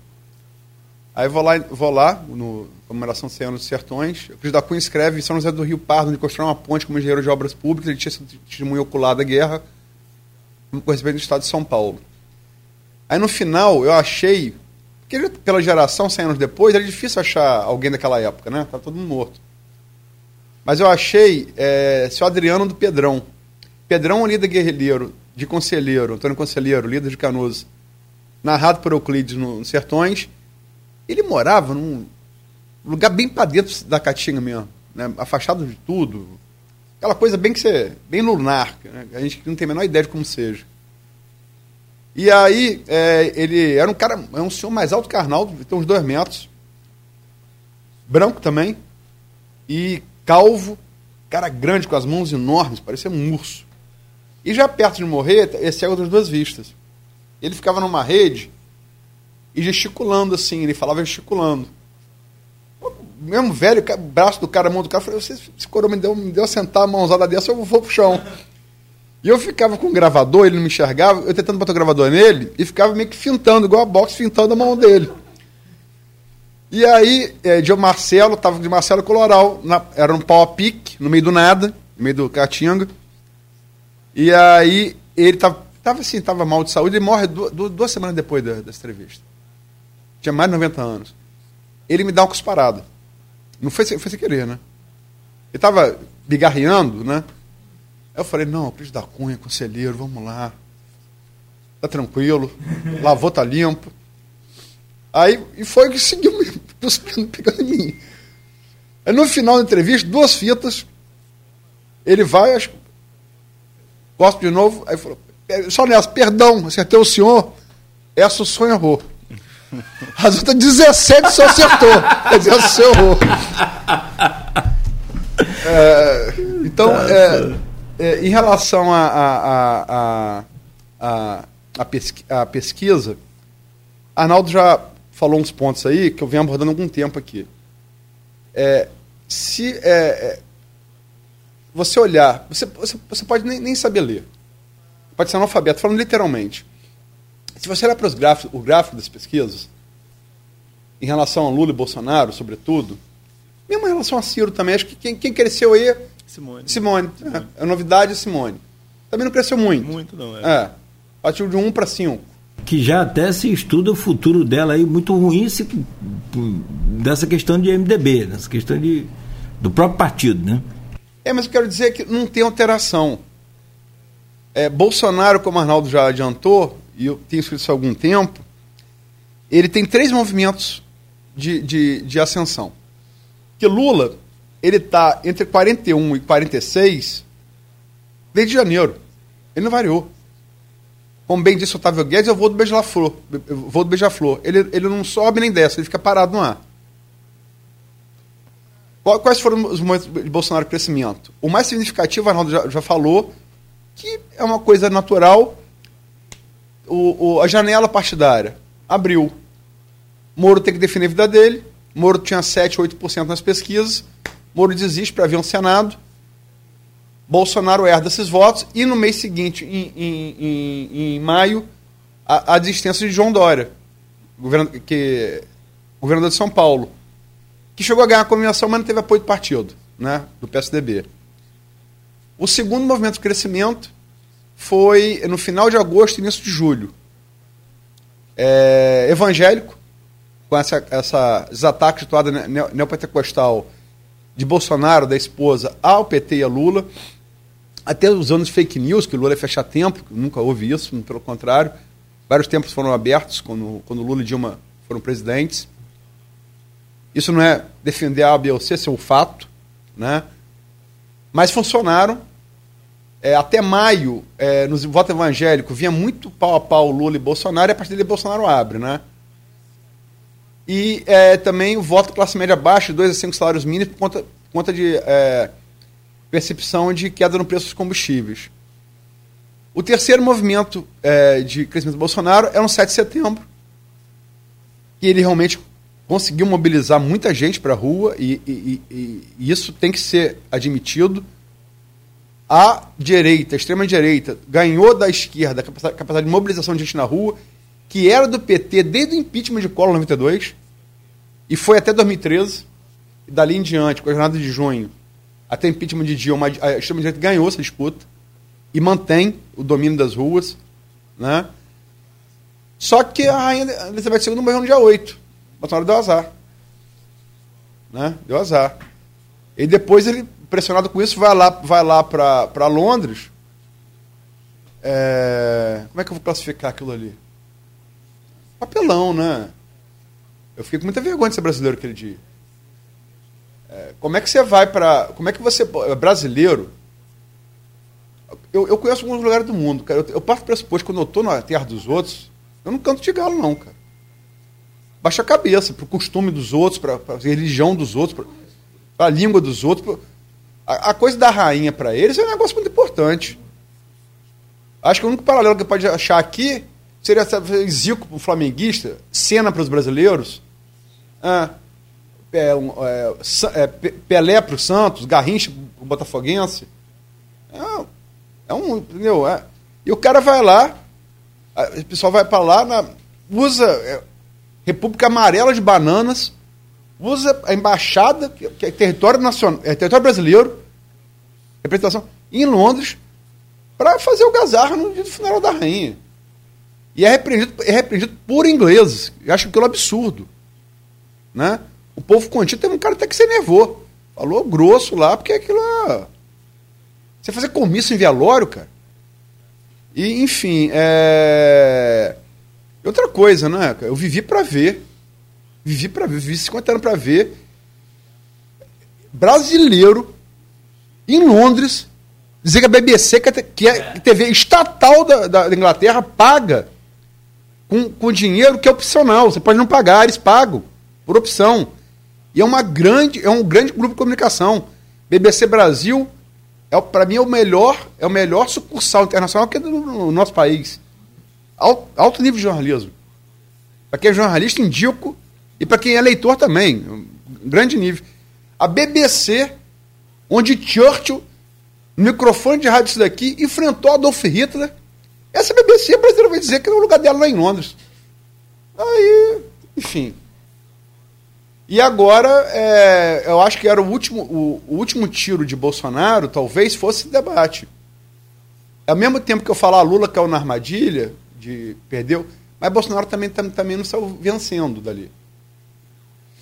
Aí vou lá, vou lá no comemoração de 100 anos de Sertões. O Cris da Cunha escreve em São José do Rio Pardo, onde construiu uma ponte como engenheiro de obras públicas. Ele tinha sido testemunho ocular da guerra, como correspondente do estado de São Paulo. Aí no final eu achei, porque pela geração, 100 anos depois, era difícil achar alguém daquela época, né? Tá todo mundo morto. Mas eu achei é, seu Adriano do Pedrão. Pedrão, líder guerrilheiro, de Conselheiro, Antônio Conselheiro, líder de Canoas, narrado por Euclides no Sertões. Ele morava num lugar bem para dentro da Caatinga mesmo, né? afastado de tudo. Aquela coisa bem que você, bem lunar, né? a gente não tem a menor ideia de como seja. E aí, é, ele era um cara, é um senhor mais alto que Arnaldo, tem uns dois metros, branco também, e calvo, cara grande, com as mãos enormes, parecia um urso. E já perto de morrer, é cego das duas vistas. Ele ficava numa rede e gesticulando assim, ele falava gesticulando. O mesmo velho, braço do cara, mão do cara, eu falei, esse coroa me deu, me deu a sentar a mãozada dessa, eu vou pro chão. E eu ficava com o gravador, ele não me enxergava, eu tentando botar o gravador nele, e ficava meio que fintando, igual a boxe, fintando a mão dele. E aí, é, de Marcelo, tava de Marcelo Coloral, na, era um pau a pique, no meio do nada, no meio do Caatinga. E aí, ele tava, tava assim, tava mal de saúde, ele morre duas, duas semanas depois da, dessa entrevista. Tinha mais de 90 anos. Ele me dá uma cusparada. Não foi, foi sem querer, né? Ele tava bigarreando, né? Aí eu falei, não, Cris da Cunha, conselheiro, vamos lá. Tá tranquilo, lavou, tá limpo. Aí, e foi que seguiu pegando em mim. Aí no final da entrevista, duas fitas, ele vai, acho, gosto de novo, aí falou, é, só nessa, perdão, acertei o senhor, essa o senhor errou. As outras 17 só acertou. Quer dizer, o senhor errou. É, então, tá, é, tá. é, em relação à a, a, a, a, a, pesqui, a pesquisa, Arnaldo já falou uns pontos aí que eu venho abordando há algum tempo aqui. É, se é, é, você olhar, você, você, você pode nem, nem, saber ler, pode ser analfabeto, falando literalmente. Se você olhar para os gráficos, o gráfico das pesquisas, em relação a Lula e Bolsonaro, sobretudo, mesmo em relação a Ciro também, acho que quem, quem cresceu aí. Simone. Simone. Simone. É, a novidade é Simone. Também não cresceu muito. Muito, não é. É. Partiu de 1 para 5 que já até se estuda o futuro dela aí muito ruim se, dessa questão de MDB, dessa questão de, do próprio partido, né? É, mas eu quero dizer que não tem alteração. É, Bolsonaro, como Arnaldo já adiantou, e eu tenho escrito isso há algum tempo, ele tem três movimentos de, de, de ascensão. Que Lula, ele está entre 41 e 46 desde janeiro. Ele não variou. Como bem disse Otávio Guedes, eu vou do beija-flor. Vou do beija-flor. Ele, ele não sobe nem desce, ele fica parado no ar. Quais foram os momentos de Bolsonaro crescimento? O mais significativo, Arnaldo já, já falou, que é uma coisa natural. O, o, a janela partidária abriu. Moro tem que definir a vida dele. Moro tinha 7, 8% nas pesquisas. Moro desiste para vir um Senado. Bolsonaro herda esses votos e no mês seguinte, em, em, em, em maio, a, a, desistência de João Dória, govern, que, governador de São Paulo, que chegou a ganhar a combinação, mas não teve apoio do partido, né, do PSDB. O segundo movimento de crescimento foi no final de agosto e início de julho. É, evangélico, com essa, essa, esses ataques de toada neopentecostal de Bolsonaro, da esposa, ao PT e a Lula até usando fake news, que o Lula ia fechar tempo, nunca houve isso, pelo contrário. Vários tempos foram abertos quando, quando Lula e Dilma foram presidentes. Isso não é defender a B ou C, isso é um fato. Né? Mas funcionaram. É, até maio, é, no voto evangélico, vinha muito pau a pau Lula e Bolsonaro, e a partir dele Bolsonaro abre. Né? E é, também o voto classe média baixa, 2 a 5 salários mínimos, por conta, por conta de é, percepção de queda no preço dos combustíveis. O terceiro movimento é, de crescimento do Bolsonaro é no 7 de setembro, que ele realmente conseguiu mobilizar muita gente para a rua, e, e, e, e, isso tem que ser admitido. A direita, a extrema-direita, ganhou da esquerda a capacidade de mobilização de gente na rua, que era do PT desde o impeachment de Collor em 92, e foi até 2013, e dali em diante, com a jornada de junho, até impeachment de Dilma, a extrema-direita ganhou essa disputa e mantém o domínio das ruas. Né? Só que a rainha Elizabeth II morreu no dia 8. Bolsonaro deu azar. Né? Deu azar. E depois ele, pressionado com isso, vai lá, vai lá para Londres. É... Como é que eu vou classificar aquilo ali? Papelão, né? Eu fiquei com muita vergonha de ser brasileiro aquele dia. Como é que você vai para. Como é que você. É brasileiro. Eu, eu conheço alguns lugares do mundo, cara. Eu, eu parto do pressuposto quando eu estou na terra dos outros, eu não canto de galo, não, cara. Baixa a cabeça para o costume dos outros, para a religião dos outros, para a língua dos outros. Pra... A, a, coisa da rainha para eles é um negócio muito importante. Acho que o único paralelo que pode achar aqui seria Zico para o flamenguista, cena para os brasileiros. Ah, é, é, é, Pelé para o Santos, Garrincha para o Botafoguense. É, é, um. Entendeu? É, e o cara vai lá, o pessoal vai para lá, na, usa é, República Amarela de Bananas, usa a embaixada, que é território nacional, é território brasileiro, representação, em Londres, para fazer o gazarra no dia do funeral da rainha. E é repreendido, é repreendido por ingleses. Eu acho aquilo absurdo. Né? O povo contido teve um cara até que se nervou. Falou grosso lá, porque aquilo é. Você fazer comício em velório, cara. E, enfim, é. Outra coisa, né? Eu vivi para ver. Vivi para ver, vivi 50 anos para ver. Brasileiro em Londres dizer que a BBC, que é a TV estatal da, da Inglaterra, paga com, com dinheiro que é opcional. Você pode não pagar, eles pagam por opção. E é uma grande, é um grande grupo de comunicação. BBC Brasil é para mim é o melhor, é o melhor sucursal internacional que é do, no nosso país. Alto, alto nível de jornalismo. Para quem é jornalista, indico. E para quem é leitor também. Um grande nível. A BBC, onde Churchill, no microfone de rádio isso daqui, enfrentou Adolf Hitler. Essa BBC brasileira vai dizer que o lugar dela lá em Londres. Aí, enfim. E agora, é, eu acho que era o último, o, o, último tiro de Bolsonaro, talvez fosse debate. Ao mesmo tempo que eu falar Lula caiu na armadilha, de perdeu, mas Bolsonaro também, também não saiu vencendo dali.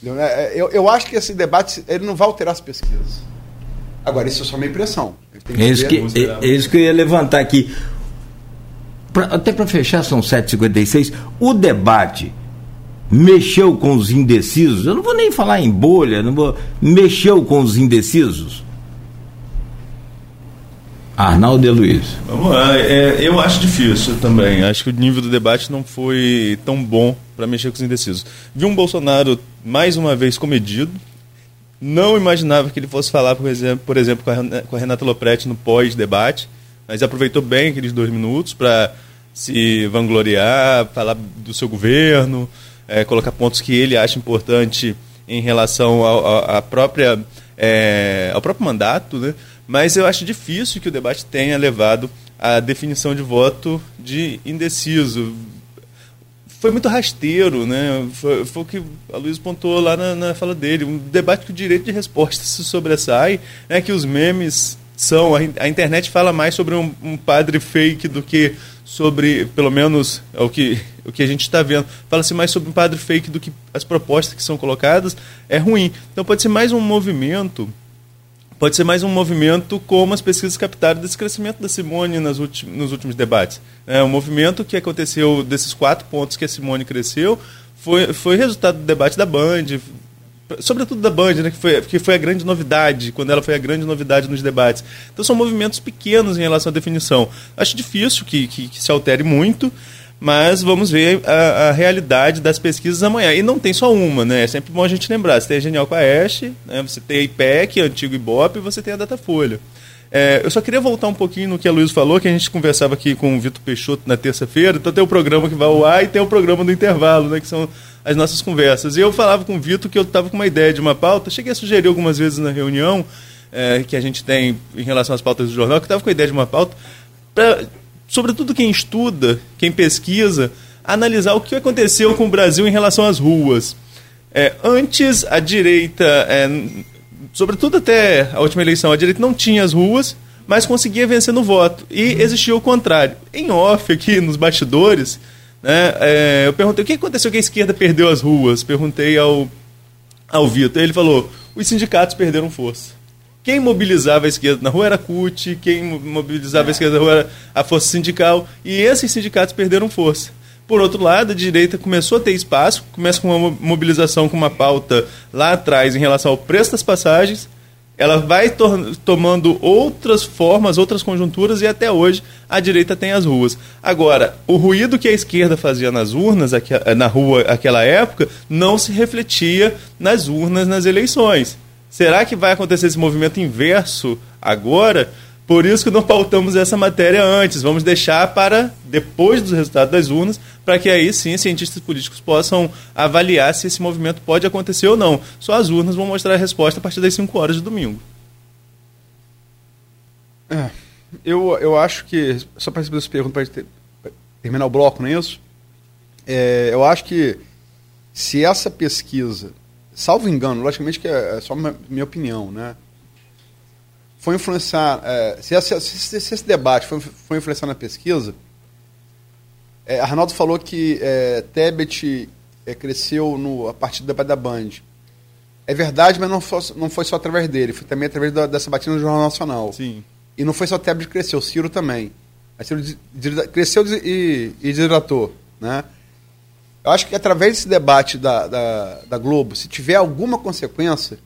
É, é, eu, eu acho que esse debate ele não vai alterar as pesquisas. Agora, isso é só uma impressão. É isso, que, é, é isso que eu ia levantar aqui. Pra, até para fechar, são 7h56. O debate mexeu com os indecisos, eu não vou nem falar em bolha, não vou, mexeu com os indecisos? Arnaldo e Luiz. Vamos lá, é, eu acho difícil também. Acho que o nível do debate não foi tão bom para mexer com os indecisos. Vi um Bolsonaro mais uma vez comedido. Não imaginava que ele fosse falar, por exemplo, por exemplo com a Renata Lopretti no pós-debate, mas aproveitou bem aqueles dois minutos para se vangloriar, falar do seu governo, é, colocar pontos que ele acha importante em relação à própria é, ao próprio mandato, né? mas eu acho difícil que o debate tenha levado à definição de voto de indeciso. Foi muito rasteiro, né? Foi, foi o que a Luiz pontuou lá na, na, fala dele. Um debate que o direito de resposta se sobressai, né? que os memes são. A, a internet fala mais sobre um, um padre fake do que sobre, pelo menos, é o que, o que a gente está vendo. Fala-se mais sobre um padre fake do que as propostas que são colocadas. É ruim. Então pode ser mais um movimento. Pode ser mais um movimento como as pesquisas captaram desse crescimento da Simone nas últimos, nos últimos debates. É um movimento que aconteceu desses quatro pontos que a Simone cresceu, foi, foi resultado do debate da Band, sobretudo da Band, né, que, foi, que foi a grande novidade, quando ela foi a grande novidade nos debates. Então são movimentos pequenos em relação à definição. Acho difícil que, que, que se altere muito, mas vamos ver a, a, realidade das pesquisas amanhã. E não tem só uma, né? É sempre bom a gente lembrar. Você tem a Genial com a Ash, né? você tem a IPEC, antigo Ibope, e você tem a Datafolha. É, eu só queria voltar um pouquinho no que a Luiz falou, que a gente conversava aqui com o Vitor Peixoto na terça-feira, então tem o programa que vai ao ar e tem o programa do intervalo, né, que são as nossas conversas. E eu falava com o Vitor que eu estava com uma ideia de uma pauta, cheguei a sugerir algumas vezes na reunião é, que a gente tem em relação às pautas do jornal, que estava com a ideia de uma pauta, para, sobretudo quem estuda, quem pesquisa, analisar o que aconteceu com o Brasil em relação às ruas. É, antes, a direita, é, sobretudo até a última eleição, a direita não tinha as ruas, mas conseguia vencer no voto. E existia o contrário. Em off, aqui nos bastidores, né, é, eu perguntei o que aconteceu que a esquerda perdeu as ruas. Perguntei ao, ao Vitor. Ele falou: os sindicatos perderam força. Quem mobilizava a esquerda na rua era a CUT, quem mobilizava a esquerda na rua era a força sindical, e esses sindicatos perderam força. Por outro lado, a direita começou a ter espaço, começa com uma mobilização com uma pauta lá atrás em relação ao preço das passagens, ela vai tomando outras formas, outras conjunturas e até hoje a direita tem as ruas. Agora, o ruído que a esquerda fazia nas urnas, na rua naquela época, não se refletia nas urnas nas eleições. Será que vai acontecer esse movimento inverso agora? Por isso que não pautamos essa matéria antes. Vamos deixar para depois dos resultados das urnas, para que aí sim cientistas políticos possam avaliar se esse movimento pode acontecer ou não. Só as urnas vão mostrar a resposta a partir das 5 horas de domingo. É, eu, eu acho que, só para responder essa pergunta, para terminar o bloco, não é isso? É, eu acho que se essa pesquisa salvo engano, logicamente que é, é só uma, minha opinião, né? Foi influenciar, é, se, esse debate foi, foi influenciar na pesquisa, é, Arnaldo falou que é, Tebet é, cresceu no, a partir debate da Band. É verdade, mas não foi, não foi só através dele, foi também através da, dessa batida no Jornal Nacional. Sim. E não foi só Tebet que cresceu, Ciro também. A Ciro cresceu e, e desidratou, né? Eu acho que através desse debate da, da, da, Globo, se tiver alguma consequência,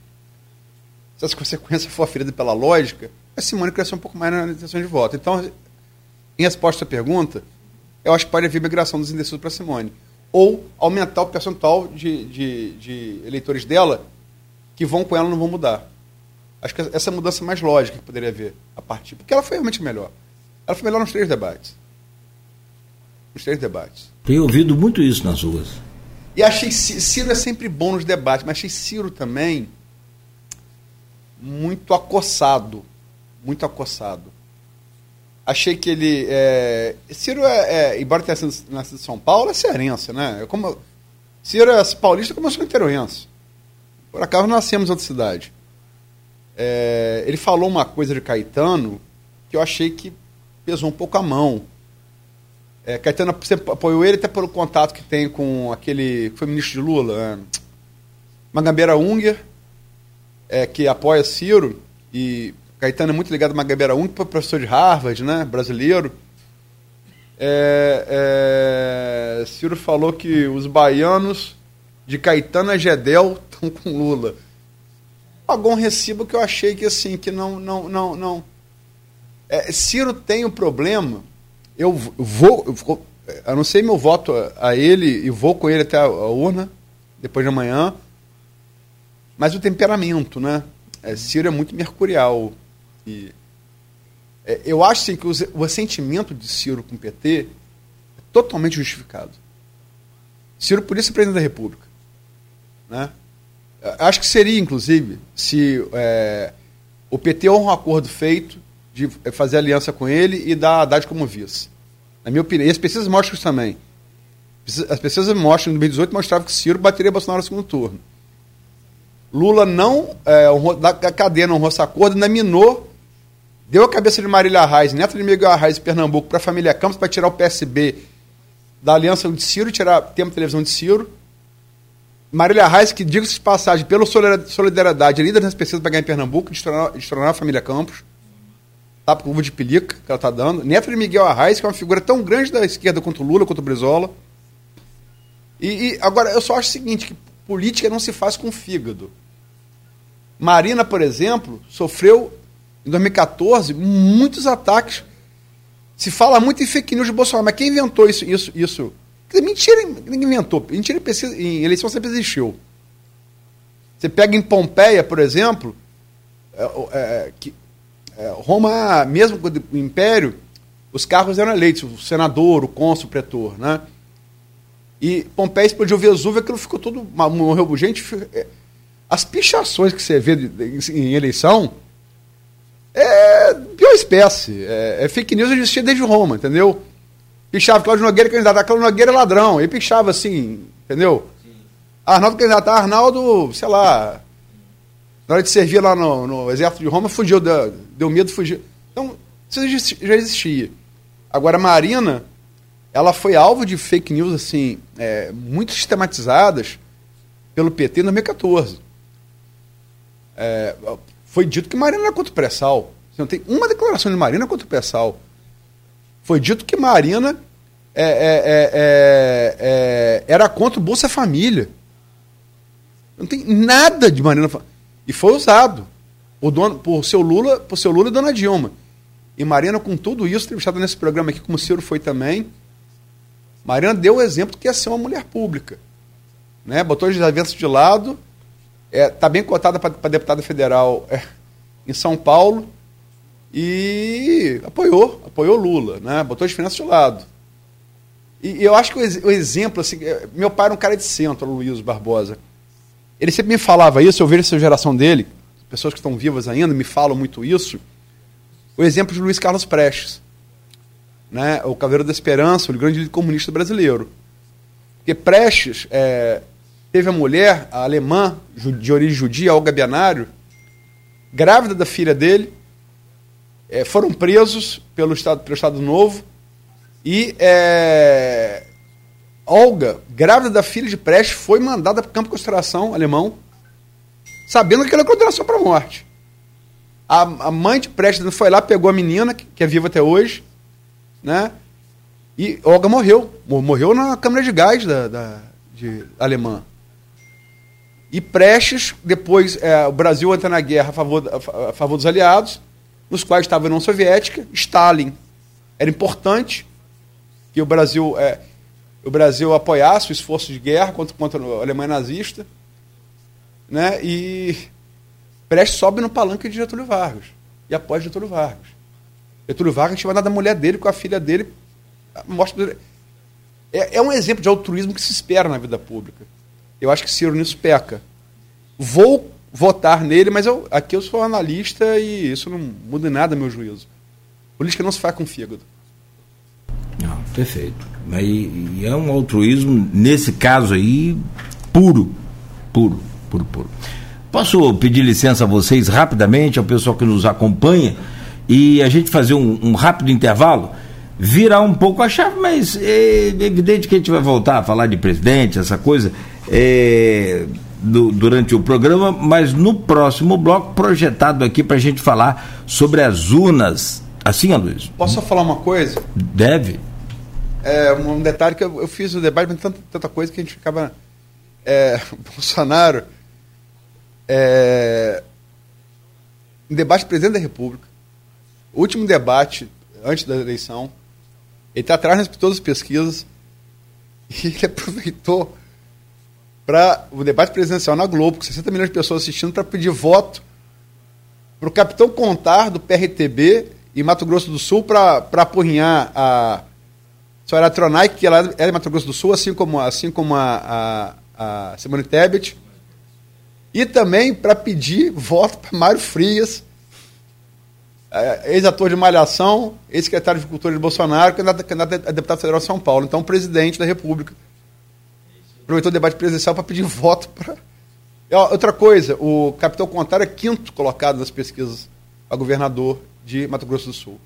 se essa consequência for aferida pela lógica, a Simone cresceu um pouco mais na intenção de voto. Então, em resposta à pergunta, eu acho que pode haver migração dos indecisos para Simone. Ou aumentar o percentual de, de, de, eleitores dela que vão com ela não vão mudar. Acho que essa é a mudança mais lógica que poderia haver a partir. Porque ela foi realmente melhor. Ela foi melhor nos três debates. Nos três debates. Tenho ouvido muito isso nas ruas. E achei Ciro é sempre bom nos debates, mas achei Ciro também muito acossado. Muito acossado. Achei que ele. É... Ciro é, é, embora tenha nascido em São Paulo, é cearense, né? Como... Ciro é paulista como eu sou interuense. Por acaso nascemos em outra cidade. É... Ele falou uma coisa de Caetano que eu achei que pesou um pouco a mão. É, Caetano apoiou ele até pelo contato que tem com aquele que foi ministro de Lula, é, Magambeira Unger, é, que apoia Ciro, e Caetano é muito ligado a Magambeira Unger, professor de Harvard, né, brasileiro. É, é, Ciro falou que os baianos de Caetano e Gedel estão com Lula. Pagou um recibo que eu achei que assim, que não, não, não, não. É, Ciro tem um problema eu vou, eu vou anunciei meu voto a, a, ele e vou com ele até a, a, urna, depois de amanhã. Mas o temperamento, né? É, Ciro é muito mercurial. E, é, eu acho sim, que o, o ressentimento de Ciro com o PT é totalmente justificado. Ciro podia ser presidente da República. Né? Acho que seria, inclusive, se é, o PT honra um acordo feito de fazer aliança com ele e dar Haddad como vice. Na minha opinião. E as pesquisas mostram isso também. As pesquisas mostram, em 2018, mostravam que Ciro bateria Bolsonaro no segundo turno. Lula não, é, da cadeia não honrou acordo, ainda minou, deu a cabeça de Marília Arraes, neta de Miguel Arraes de Pernambuco, para a família Campos, para tirar o PSB da aliança de Ciro, tirar tempo de televisão de Ciro. Marília Arraes, que diga-se de passagem, pela solidariedade, líder das pesquisas para ganhar em Pernambuco, destronar a família Campos com uva de pelica que ela está dando. Neto de Miguel Arraes, que é uma figura tão grande da esquerda quanto o Lula, quanto o Brizola. E, e, agora, eu só acho o seguinte, que política não se faz com fígado. Marina, por exemplo, sofreu, em 2014, muitos ataques. Se fala muito em fake news de Bolsonaro, mas quem inventou isso? isso, isso? Mentira, ninguém inventou. Mentira em, eleição sempre existiu. Você pega em Pompeia, por exemplo, é, é, que é, Roma, mesmo com o Império, os carros eram eleitos, o senador, o cônsul, o pretor, né? E Pompeia explodiu o Vesúvio, aquilo ficou tudo, morreu gente. É, as pichações que você vê em eleição é pior espécie. É, é fake news existia desde Roma, entendeu? Pichava Cláudio Nogueira candidato, Cláudio Nogueira é ladrão. Ele pichava assim, entendeu? Arnaldo candidato, Arnaldo, sei lá, na hora de servir lá no, no exército de Roma, fugiu, deu, deu medo, fugiu. Então, isso já existia. Agora, a Marina, ela foi alvo de fake news, assim, é, muito sistematizadas pelo PT em 2014. É, foi dito que Marina era contra o pré-sal. Você não tem uma declaração de Marina contra o pré-sal. Foi dito que Marina é, é, é, é, era contra o Bolsa Família. Não tem nada de Marina. E foi usado por, dono, por seu Lula, por seu Lula e Dona Dilma. E Marina, com tudo isso, entrevistada nesse programa aqui, como o Ciro foi também, Marina deu o exemplo que ia ser uma mulher pública. Né? Botou os desavenças de lado, está é, tá bem cotada para deputada federal é, em São Paulo e apoiou, apoiou Lula, né? botou as finanças de lado. E, e eu acho que o, o, exemplo, assim, é, meu pai era um cara de centro, Luiz Barbosa. Ele sempre me falava isso, eu vejo essa geração dele, pessoas que estão vivas ainda me falam muito isso. O exemplo de Luiz Carlos Prestes, né? o Caveiro da Esperança, o grande comunista brasileiro. Porque Prestes, é, teve a mulher, a alemã, de origem judia, Olga Bianário, grávida da filha dele, é, foram presos pelo Estado, pelo Estado Novo e é, Olga, grávida da filha de Prestes, foi mandada para o campo de concentração alemão, sabendo que ela é condenação para a morte. A, a, mãe de Prestes foi lá, pegou a menina, que, que é viva até hoje, né? E Olga morreu. Morreu na câmara de gás da, da de alemã. E Prestes, depois, é, o Brasil entra na guerra a favor, a favor dos aliados, nos quais estava a União Soviética, Stalin. Era importante que o Brasil, é, o Brasil apoiasse o esforço de guerra contra, contra a Alemanha nazista. Né? E Prestes sobe no palanque de Getúlio Vargas e apoia Getúlio Vargas. Getúlio Vargas tinha mandado a mulher dele com a filha dele. Mostra, é, é um exemplo de altruísmo que se espera na vida pública. Eu acho que Ciro nisso peca. Vou votar nele, mas eu, aqui eu sou analista e isso não muda nada meu juízo. Política não se faz com fígado. Não, perfeito. E, e é um altruísmo, nesse caso aí, puro. Puro, puro, puro. Posso pedir licença a vocês rapidamente, ao pessoal que nos acompanha, e a gente fazer um, um rápido intervalo? Virar um pouco a chave, mas é evidente que a gente vai voltar a falar de presidente, essa coisa, é, do, durante o programa, mas no próximo bloco, projetado aqui para a gente falar sobre as urnas. Assim, Luiz? Posso só falar uma coisa? Deve. É, um detalhe que eu, eu fiz o debate, mas tanta, tanta coisa que a gente acaba. É, Bolsonaro é, um debate presidente da República, último debate antes da eleição, ele está atrás de todas as pesquisas e ele aproveitou para o debate presidencial na Globo, com 60 milhões de pessoas assistindo, para pedir voto para o capitão Contar do PRTB e Mato Grosso do Sul para apurrinhar a senhora Tronai, que ela é de Mato Grosso do Sul, assim como, assim como a, a, a Simone Tebet e também para pedir voto para Mário Frias, é, ex-ator de Malhação, ex-secretário de Cultura de Bolsonaro, candidato, candidato a deputado federal de São Paulo, então presidente da República. Aproveitou o debate presidencial para pedir voto para. Outra coisa, o Capitão Contar é quinto colocado nas pesquisas a governador de Mato Grosso do Sul.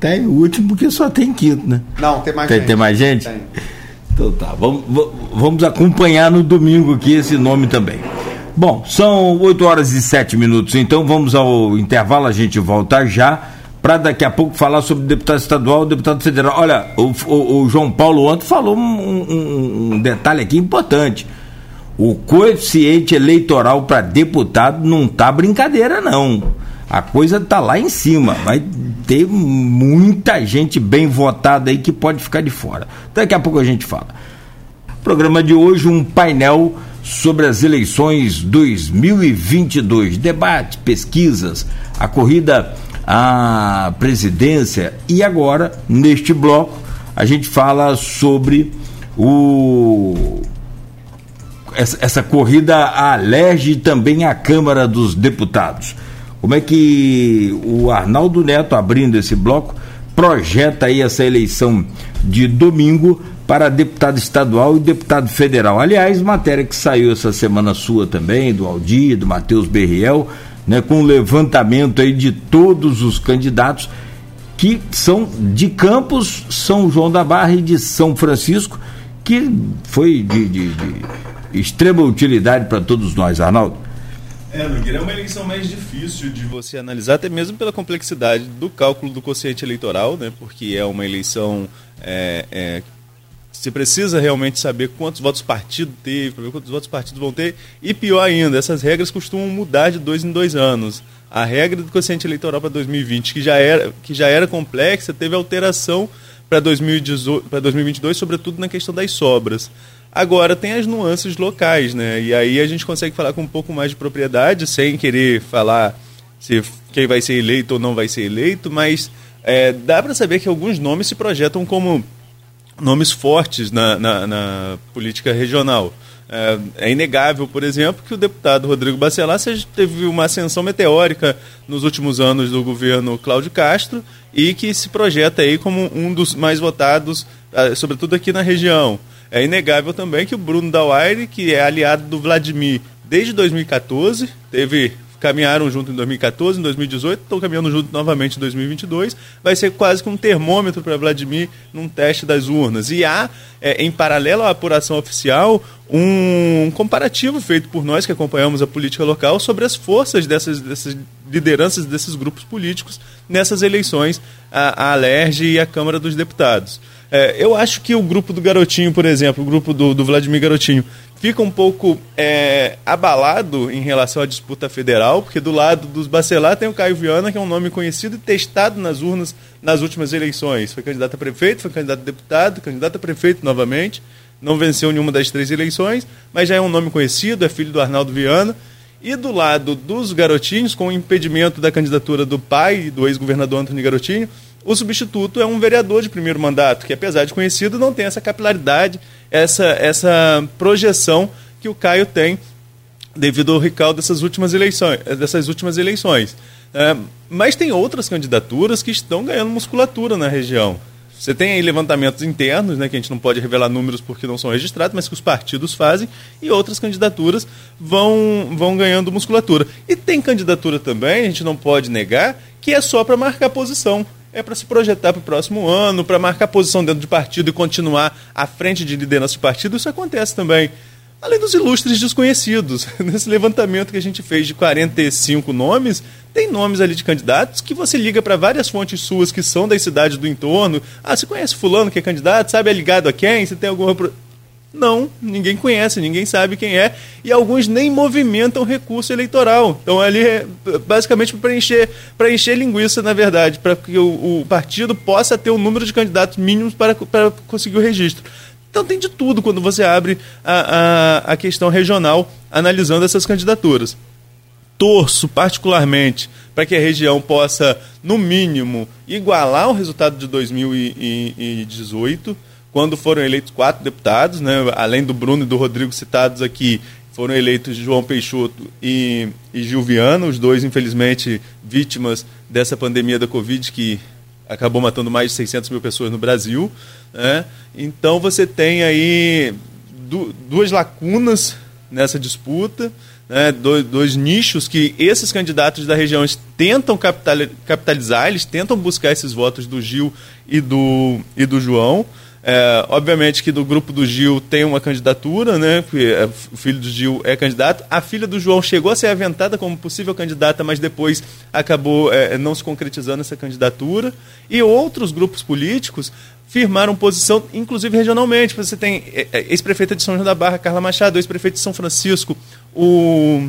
Tem o último, porque só tem quinto, né? Não, tem mais tem, gente. Tem mais gente? Tem. Então tá, vamos, vamos acompanhar no domingo aqui esse nome também. Bom, são 8 horas e 7 minutos, então vamos ao intervalo, a gente volta já para daqui a pouco falar sobre deputado estadual e deputado federal. Olha, o, o, o, João Paulo ontem falou um, um, um detalhe aqui importante. O coeficiente eleitoral para deputado não tá brincadeira, não a coisa está lá em cima. Vai ter muita gente bem votada aí que pode ficar de fora. Daqui a pouco a gente fala. Programa de hoje, um painel sobre as eleições 2022. Debate, pesquisas, a corrida à presidência. E agora, neste bloco, a gente fala sobre o essa, essa corrida à e também à Câmara dos Deputados. Como é que o Arnaldo Neto, abrindo esse bloco, projeta aí essa eleição de domingo para deputado estadual e deputado federal. Aliás, matéria que saiu essa semana sua também, do Aldir, do Matheus Berriel, né, com o levantamento aí de todos os candidatos que são de Campos, São João da Barra e de São Francisco, que foi de, de, de extrema utilidade para todos nós, Arnaldo. É, Nogueira, é uma eleição mais difícil de você analisar, até mesmo pela complexidade do cálculo do quociente eleitoral, né? Porque é uma eleição. É, é, você precisa realmente saber quantos votos partido teve, para ver quantos votos partido vão ter. E pior ainda, essas regras costumam mudar de dois em dois anos. A regra do quociente eleitoral para 2020, que já era, que já era complexa, teve alteração para 2022, sobretudo na questão das sobras. Agora tem as nuances locais, né? E aí a gente consegue falar com um pouco mais de propriedade, sem querer falar se quem vai ser eleito ou não vai ser eleito, mas é, dá para saber que alguns nomes se projetam como nomes fortes na, na, na política regional. É, é, inegável, por exemplo, que o deputado Rodrigo Bacelar teve uma ascensão meteórica nos últimos anos do governo Cláudio Castro e que se projeta aí como um dos mais votados, ah, sobretudo aqui na região. É inegável também que o Bruno Dauaire, que é aliado do Vladimir desde 2014, teve caminharam junto em 2014, em 2018, estão caminhando junto novamente em 2022. Vai ser quase que um termômetro para Vladimir num teste das urnas. E há, é, em paralelo à apuração oficial, um comparativo feito por nós que acompanhamos a política local sobre as forças dessas, dessas lideranças desses grupos políticos nessas eleições, a, a Alerj e a Câmara dos Deputados. É, eu acho que o grupo do Garotinho, por exemplo, o grupo do, do Vladimir Garotinho, fica um pouco é, abalado em relação à disputa federal, porque do lado dos Bacelar tem o Caio Viana, que é um nome conhecido e testado nas urnas nas últimas eleições. Foi candidato a prefeito, foi candidato a deputado, candidato a prefeito novamente, não venceu nenhuma das três eleições, mas já é um nome conhecido, é filho do Arnaldo Viana. E do lado dos garotinhos, com o impedimento da candidatura do pai do ex-governador Antônio Garotinho, o substituto é um vereador de primeiro mandato, que apesar de conhecido, não tem essa capilaridade, essa, essa projeção que o Caio tem devido ao recaldo dessas últimas eleições. Dessas últimas eleições. É, mas tem outras candidaturas que estão ganhando musculatura na região. Você tem aí levantamentos internos, né, que a gente não pode revelar números porque não são registrados, mas que os partidos fazem, e outras candidaturas vão, vão ganhando musculatura. E tem candidatura também, a gente não pode negar, que é só para marcar posição é para se projetar para o próximo ano, para marcar posição dentro de partido e continuar à frente de liderança de partido. Isso acontece também. Além dos ilustres desconhecidos. Nesse levantamento que a gente fez de 45 nomes, tem nomes ali de candidatos que você liga para várias fontes suas que são das cidades do entorno. Ah, você conhece fulano que é candidato? Sabe é ligado a quem? Você tem alguma não, ninguém conhece, ninguém sabe quem é, e alguns nem movimentam recurso eleitoral. Então, ali é basicamente para encher, encher linguiça, na verdade, para que o, o, partido possa ter o número de candidatos mínimos para, para conseguir o registro. Então, tem de tudo quando você abre a, a, a questão regional analisando essas candidaturas. Torço particularmente para que a região possa, no mínimo, igualar o resultado de 2018 quando foram eleitos quatro deputados, né, além do Bruno e do Rodrigo citados aqui, foram eleitos João Peixoto e, e Gil Viana, os dois, infelizmente, vítimas dessa pandemia da Covid que acabou matando mais de 600 mil pessoas no Brasil. Né? Então você tem aí du duas lacunas nessa disputa, né? dois, dois, nichos que esses candidatos da região tentam capitalizar, eles tentam buscar esses votos do Gil e do, e do João. É, obviamente que do grupo do Gil tem uma candidatura, né? É, o filho do Gil é candidato. A filha do João chegou a ser aventada como possível candidata, mas depois acabou é, não se concretizando essa candidatura. E outros grupos políticos firmaram posição, inclusive regionalmente. Você tem é, é, ex-prefeita de São João da Barra, Carla Machado, ex-prefeito de São Francisco, o,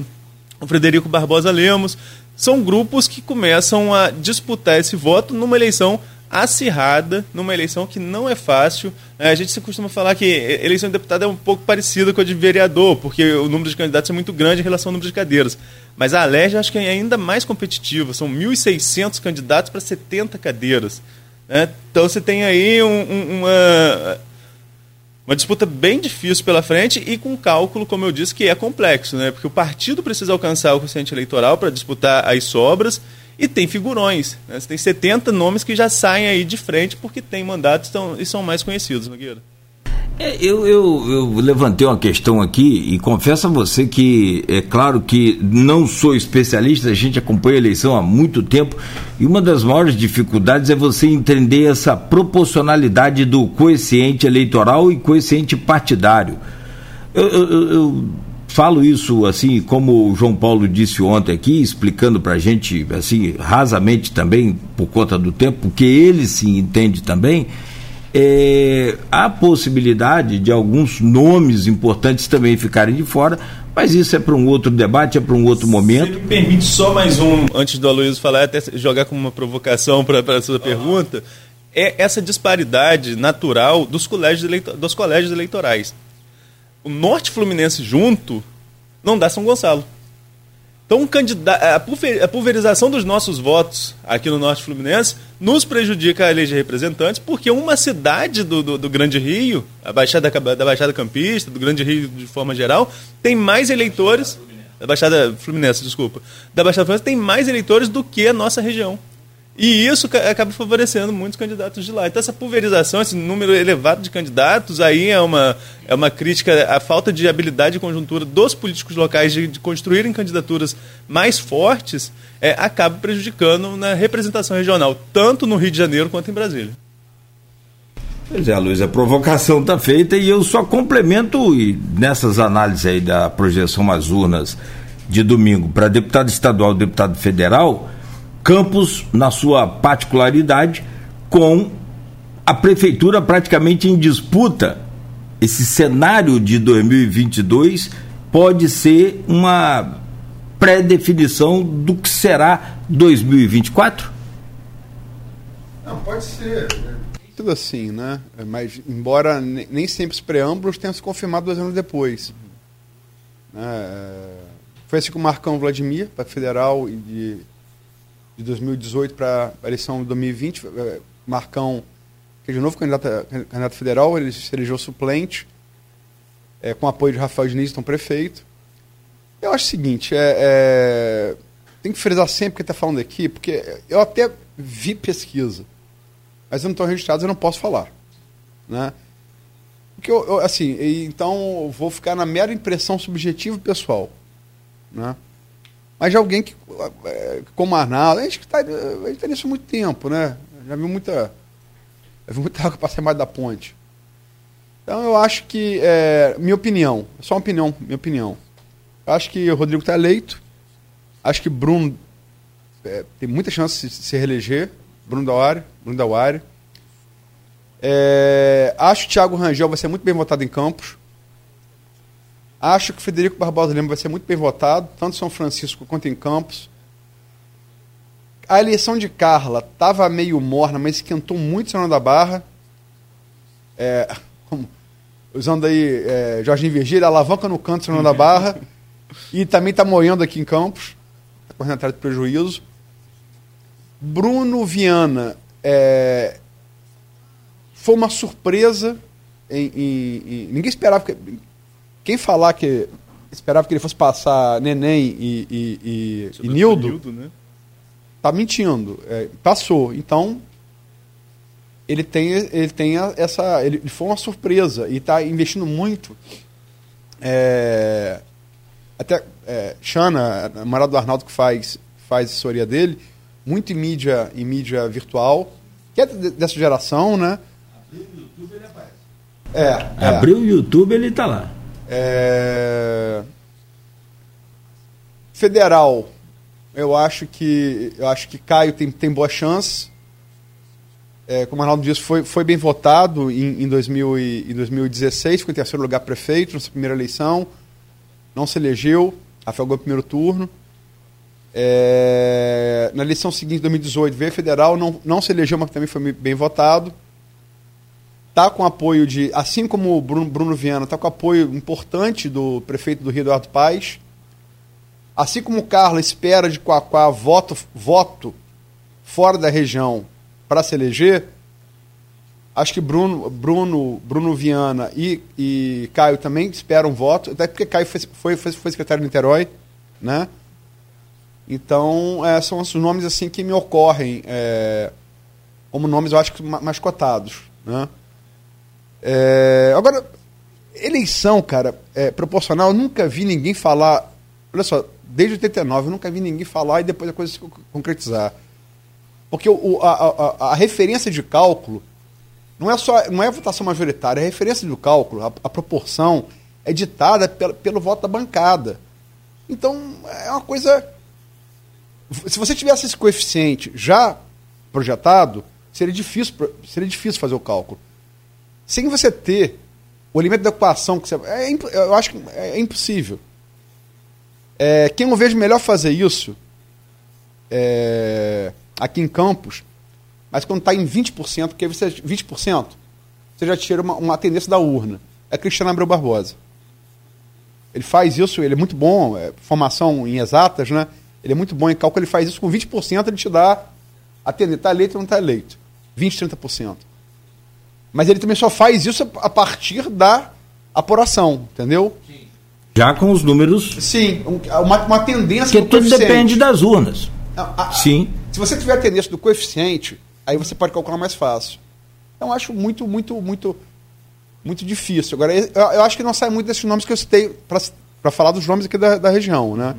o Frederico Barbosa Lemos. São grupos que começam a disputar esse voto numa eleição acirrada numa eleição que não é fácil. É, a gente se costuma falar que eleição de deputado é um pouco parecida com a de vereador, porque o número de candidatos é muito grande em relação ao número de cadeiras. Mas a Alerj acho que é ainda mais competitiva, são 1.600 candidatos para 70 cadeiras. Né? Então você tem aí um, uma, uma disputa bem difícil pela frente e com cálculo, como eu disse, que é complexo, né? porque o partido precisa alcançar o quociente eleitoral para disputar as sobras e tem figurões. Né? Você tem 70 nomes que já saem aí de frente porque tem mandatos e são mais conhecidos, Nogueira. É, eu, eu, eu, levantei uma questão aqui e confesso a você que é claro que não sou especialista, a gente acompanha a eleição há muito tempo e uma das maiores dificuldades é você entender essa proporcionalidade do coeficiente eleitoral e coeficiente partidário. eu, eu, eu falo isso assim, como o João Paulo disse ontem aqui, explicando para a gente, assim, rasamente também, por conta do tempo, porque ele se entende também, é, há possibilidade de alguns nomes importantes também ficarem de fora, mas isso é para um outro debate, é para um outro momento. Se me permite só mais um, antes do Aloysio falar, até jogar como uma provocação para a sua pergunta, é essa disparidade natural dos colégios, eleitor, dos colégios eleitorais o Norte Fluminense junto não dá São Gonçalo. Então, a pulverização dos nossos votos aqui no Norte Fluminense nos prejudica a eleger representantes, porque uma cidade do, do, do, Grande Rio, a Baixada, da Baixada Campista, do Grande Rio de forma geral, tem mais eleitores. Da Baixada Fluminense, desculpa. Da Baixada Fluminense tem mais eleitores do que a nossa região. E isso acaba favorecendo muitos candidatos de lá. Então, essa pulverização, esse número elevado de candidatos, aí é uma, é uma crítica à falta de habilidade e conjuntura dos políticos locais de, de construírem candidaturas mais fortes, é, acaba prejudicando na representação regional, tanto no Rio de Janeiro quanto em Brasília. Pois é, Luiz, a provocação está feita e eu só complemento e nessas análises aí da projeção às urnas de domingo para deputado estadual e deputado federal Campos, na sua particularidade, com a prefeitura praticamente em disputa. Esse cenário de 2022 pode ser uma pré-definição do que será 2024? Não, pode ser. Tudo assim, né? Mas, embora nem sempre os preâmbulos tenham se confirmado dois anos depois. É... Foi assim com o Marcão Vladimir, para federal e de de 2018 para a eleição de 2020. É, Marcão, que é de novo candidato, candidato federal, ele se elegeu suplente, é, com apoio de Rafael Diniz, então prefeito. Eu acho o seguinte, é, é, tem que frisar sempre que está falando aqui, porque eu até vi pesquisa, mas eu não estou registrado, eu não posso falar. Né? Porque eu, eu, assim, então eu vou ficar na mera impressão subjetiva pessoal. Né? Mas de alguém que, é, como Arnaldo, a gente está tá nisso há muito tempo, né? Já viu muita. Já viu muita água passar mais da ponte. Então eu acho que, é, minha opinião, só uma opinião, minha opinião. Eu acho que o Rodrigo está eleito. Acho que Bruno é, tem muita chance de se reeleger. Bruno Dauari, Bruno Dauari. É, acho que o Thiago Rangel vai ser muito bem votado em Campos. Acho que Federico Barbosa Lima vai ser muito bem votado, tanto em São Francisco quanto em Campos. A eleição de Carla estava meio morna, mas esquentou muito Senhor da Barra. É, como, usando aí é, Jorginho Virgílio, alavanca no canto Senhor da Barra. e também está moendo aqui em Campos. Está correndo atrás de prejuízo. Bruno Viana é, foi uma surpresa. Em, em, em, ninguém esperava que quem falar que esperava que ele fosse passar Neném e, e, e, e Nildo, Nildo né? tá mentindo. É, passou. Então, ele tem, ele tem essa. Ele, foi uma surpresa e está investindo muito. É, até é, Xana, namorada do Arnaldo, que faz, faz assessoria dele, muito em mídia, em mídia virtual, que é dessa geração, né? Abriu o YouTube, ele aparece. É, é. Abriu o YouTube, ele está lá. É... Federal, eu acho que eu acho que Caio tem, tem boa chance. É, como o Arnaldo disse, foi, foi bem votado em, em, 2000 e, em 2016, ficou em terceiro lugar prefeito na sua primeira eleição, não se elegeu, afogou o primeiro turno. É, na eleição seguinte, 2018, veio federal, não, não se elegeu, mas também foi bem votado está com apoio de, assim como o Bruno, Bruno Viana, está com apoio importante do prefeito do Rio Eduardo Paes. Assim como o Carlos espera de Coaquá voto, voto fora da região para se eleger, acho que Bruno, Bruno, Bruno Viana e, e Caio também esperam voto, até porque Caio foi, foi, foi, foi secretário de Niterói, né? Então, é, são os nomes assim que me ocorrem é, como nomes, eu acho que mais cotados, né? É, agora, eleição, cara, é, proporcional, eu nunca vi ninguém falar. Olha só, desde 89 eu nunca vi ninguém falar e depois a coisa se concretizar. Porque o, a, a, a, referência de cálculo não é só não é a votação majoritária, a referência do cálculo, a, a proporção, é ditada pelo, pelo voto da bancada. Então, é uma coisa. Se você tivesse esse coeficiente já projetado, seria difícil, seria difícil fazer o cálculo sem você ter o elemento da equação, que você, é, eu acho que é, é impossível. É, quem eu vejo melhor fazer isso é, aqui em Campos, mas quando está em 20%, porque você 20%, você já tira uma, uma tendência da urna. É Cristiano Abreu Barbosa. Ele faz isso, ele é muito bom, é, formação em exatas, né? Ele é muito bom em cálculo, ele faz isso com 20%, ele te dá a tendência, está eleito ou não está eleito. 20, 30%. Mas ele também só faz isso a partir da apuração, entendeu? Já com os números. Sim, uma, uma tendência. Porque tudo depende das urnas. Ah, ah, Sim. Se você tiver a tendência do coeficiente, aí você pode calcular mais fácil. Então, acho muito, muito, muito, muito difícil. Agora, eu, eu acho que não sai muito desses nomes que eu citei para falar dos nomes aqui da, da região, né?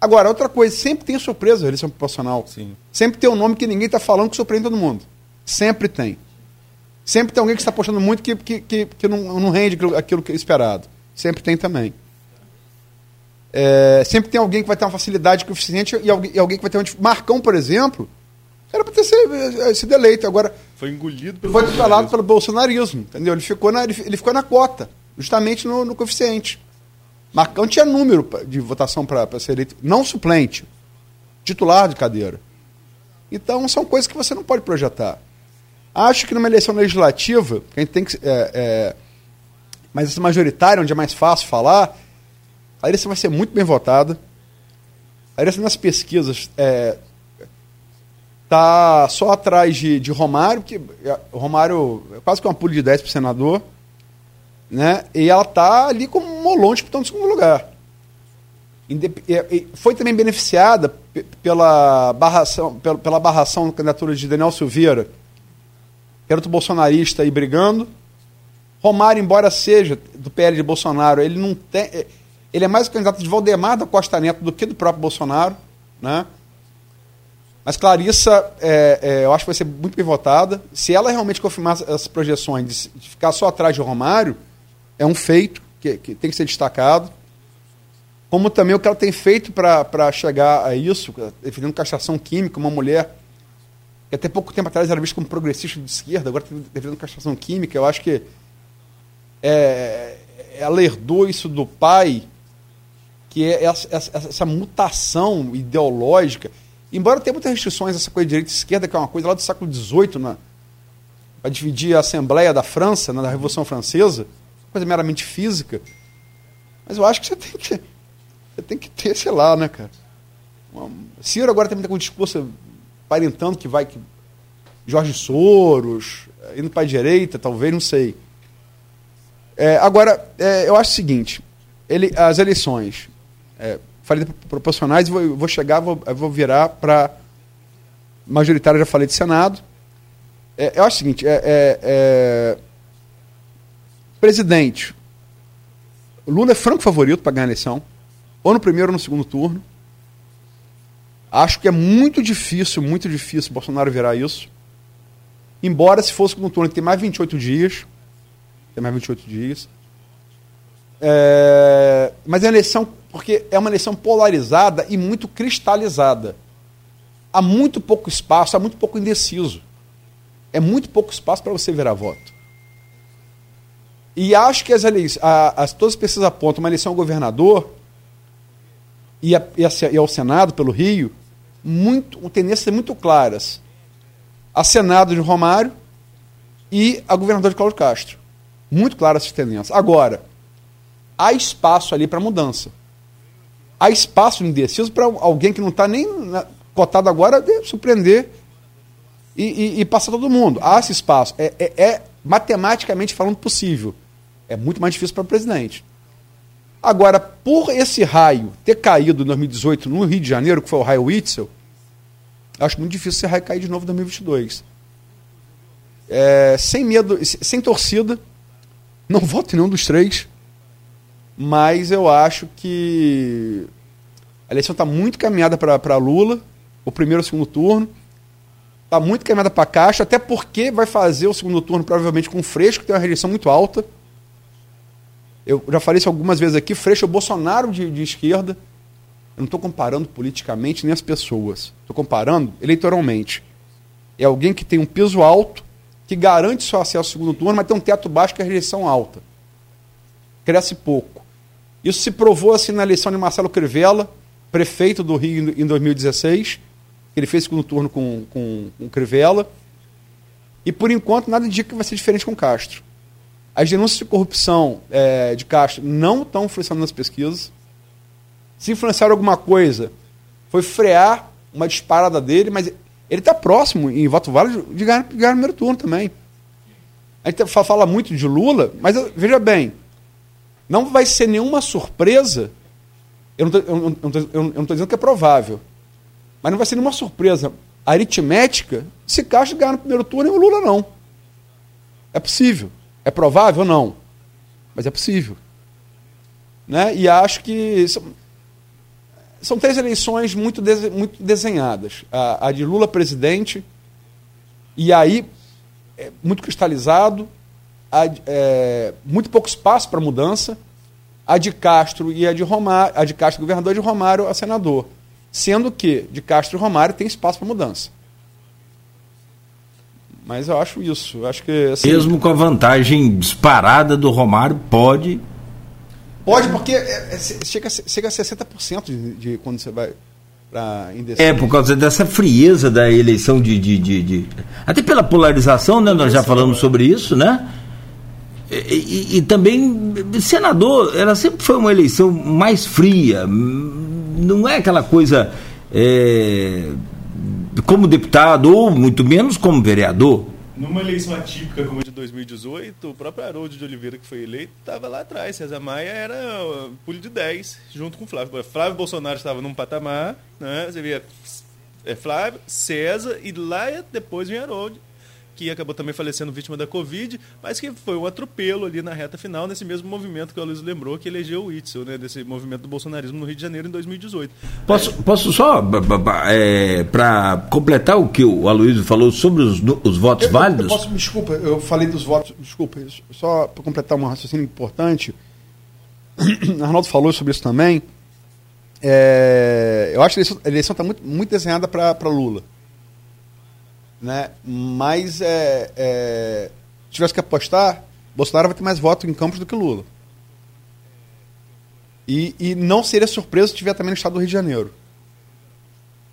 Agora, outra coisa, sempre tem surpresa a eleição proporcional. Sim. Sempre tem um nome que ninguém está falando que surpreende todo mundo. Sempre tem. Sempre tem alguém que está apostando muito que, que, que, que não, não rende aquilo, que é esperado. Sempre tem também. É, sempre tem alguém que vai ter uma facilidade coeficiente e alguém, e alguém que vai ter um. Marcão, por exemplo, era para ter sido, sido eleito. Agora. Foi engolido pelo. Foi falado pelo bolsonarismo. Entendeu? Ele ficou na, ele, ele ficou na cota, justamente no, no coeficiente. Marcão tinha número de votação para ser eleito, não suplente, titular de cadeira. Então são coisas que você não pode projetar. Acho que numa eleição legislativa, a gente tem que. É, é, mas essa majoritária, onde é mais fácil falar, a eleição vai ser muito bem votada. A eleição nas pesquisas é, tá só atrás de, de Romário, que é, Romário é quase que uma pula de 10 para senador. Né? E ela está ali como um molão disputando o segundo lugar. Foi também beneficiada pela barração, pela barração da candidatura de Daniel Silveira, outro bolsonarista aí brigando. Romário, embora seja do PL de Bolsonaro, ele não tem. É, ele é mais o candidato de Valdemar da Costa Neto do que do próprio Bolsonaro. Né? Mas Clarissa, é, é, eu acho que vai ser muito bem votada. Se ela realmente confirmar as projeções de ficar só atrás de Romário, é um feito que, que tem que ser destacado. Como também o que ela tem feito para chegar a isso, defendendo castração química, uma mulher que até pouco tempo atrás era vista como progressista de esquerda, agora está defendendo castração química. Eu acho que é, ela herdou isso do pai, que é essa, essa, essa mutação ideológica. Embora tenha muitas restrições essa coisa de direita e esquerda, que é uma coisa lá do século XVIII, né? para dividir a Assembleia da França, né, da Revolução Francesa, coisa meramente física. Mas eu acho que você tem que, você tem que ter, sei lá, né, cara? Ciro agora também está com um discurso aparentando que vai. Que Jorge Soros, indo para a direita, talvez, não sei. É, agora, é, eu acho o seguinte: ele, as eleições, é, falei proporcionais, vou, vou chegar, vou, vou virar para majoritária, já falei de Senado. É, eu acho o seguinte: é, é, é presidente, Lula é franco favorito para ganhar a eleição, ou no primeiro ou no segundo turno. Acho que é muito difícil, muito difícil Bolsonaro virar isso. Embora se fosse no turno que tem mais 28 dias, tem mais 28 dias. É, mas é uma eleição, porque é uma eleição polarizada e muito cristalizada. Há muito pouco espaço, há muito pouco indeciso. É muito pouco espaço para você virar voto. E acho que as eleições, as, todas as pesquisas apontam uma eleição ao governador e, a, e, a, e ao Senado pelo Rio muito, tendências muito claras. A Senado de Romário e a governador de Cláudio Castro. Muito claras essas tendências. Agora, há espaço ali para mudança. Há espaço indeciso para alguém que não está nem cotado agora de surpreender e, e, e, passar todo mundo. Há esse espaço. É, é, é matematicamente falando possível. É muito mais difícil para o presidente. Agora, por esse raio ter caído em 2018 no Rio de Janeiro, que foi o raio Witzel, acho muito difícil esse raio cair de novo em 2022. É, sem medo, sem torcida, não voto em nenhum dos três, mas eu acho que a eleição está muito caminhada para Lula, o primeiro e o segundo turno. Está muito caminhada para Caixa, até porque vai fazer o segundo turno provavelmente com o Freixo, que tem uma rejeição muito alta. Eu já falei isso algumas vezes aqui, Freixo é Bolsonaro de, de esquerda. Eu não estou comparando politicamente nem as pessoas. Estou comparando eleitoralmente. É alguém que tem um peso alto, que garante seu acesso ao segundo turno, mas tem um teto baixo que é a rejeição alta. Cresce pouco. Isso se provou assim na eleição de Marcelo Crivella, prefeito do Rio em 2016. Ele fez segundo turno com, com, com Crivella. E por enquanto nada indica que vai ser diferente com Castro. As denúncias de corrupção é, de Castro não estão influenciando nas pesquisas. Se influenciaram alguma coisa, foi frear uma disparada dele, mas ele está próximo, em voto válido, de ganhar, ganhar o primeiro turno também. A gente fala muito de Lula, mas veja bem, não vai ser nenhuma surpresa. Eu não estou dizendo que é provável. Mas não vai ser nenhuma surpresa aritmética se Castro ganhar no primeiro turno e o Lula não. É possível. É provável? Não. Mas é possível. Né? E acho que são, são três eleições muito, de, muito desenhadas. A, a, de Lula presidente, e aí é muito cristalizado, a, é, muito pouco espaço para mudança, a de Castro e a de Romário, a de Castro governador e de Romário a senador. Sendo que de Castro e Romário tem espaço para mudança. Mas eu acho isso. Eu acho que, assim, Mesmo com a vantagem disparada do Romário, pode. Pode, porque é, é, chega, chega a 60% de, de quando você vai para É, por causa dessa frieza da eleição de. de, de, de... Até pela polarização, né? Nós já falamos sobre isso, né? E, e, e, também, senador, ela sempre foi uma eleição mais fria. Não é aquela coisa. É, como deputado, ou muito menos como vereador. Numa eleição atípica como a de 2018, o próprio Haroldo de Oliveira, que foi eleito, estava lá atrás. César Maia era pulo de 10, junto com Flávio. Flávio Bolsonaro estava num patamar, né? Você via é, Flávio, César, e lá depois vinha Haroldo que acabou também falecendo vítima da Covid, mas que foi um atropelo ali na reta final, nesse mesmo movimento que o Luiz lembrou, que elegeu o Itzel, né, desse movimento do bolsonarismo no Rio de Janeiro em 2018. Posso, é... posso só, é, para completar o que o Aloysio falou sobre os, os votos eu, válidos? Eu posso, desculpa, eu falei dos votos, desculpa, só para completar um raciocínio importante, Arnaldo falou sobre isso também, é, eu acho que a eleição está muito, muito desenhada para Lula né? Mas é, é, se tivesse que apostar, Bolsonaro vai ter mais votos em Campos do que Lula. E, e não seria surpresa se tiver também no estado do Rio de Janeiro.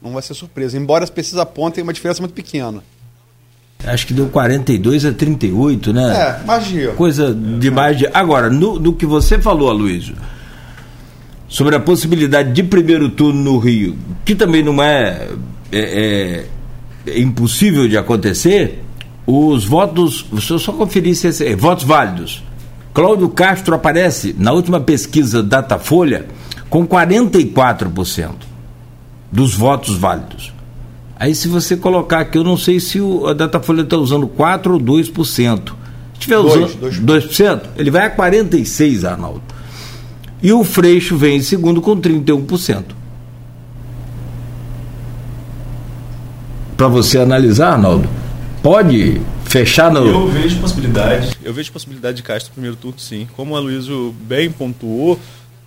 Não vai ser surpresa, embora as pesquisas apontem uma diferença muito pequena. Acho que deu 42 a 38, né? É, magia. Coisa de magia. Agora, no, do que você falou, Aloysio, sobre a possibilidade de primeiro turno no Rio, que também não é, é, é impossível de acontecer, os votos, se eu só conferisse esse, eh, votos válidos. Cláudio Castro aparece na última pesquisa Datafolha com 44% dos votos válidos. Aí se você colocar aqui, eu não sei se o, a Datafolha está usando 4 ou 2%. Se estiver usando 2%, 2%, ele vai a 46%, Arnaldo. E o Freixo vem em segundo com 31%. Para você analisar, Arnaldo? Pode fechar no. Eu vejo possibilidade. Eu vejo possibilidade de Castro no primeiro turno, sim. Como o Aloysio bem pontuou,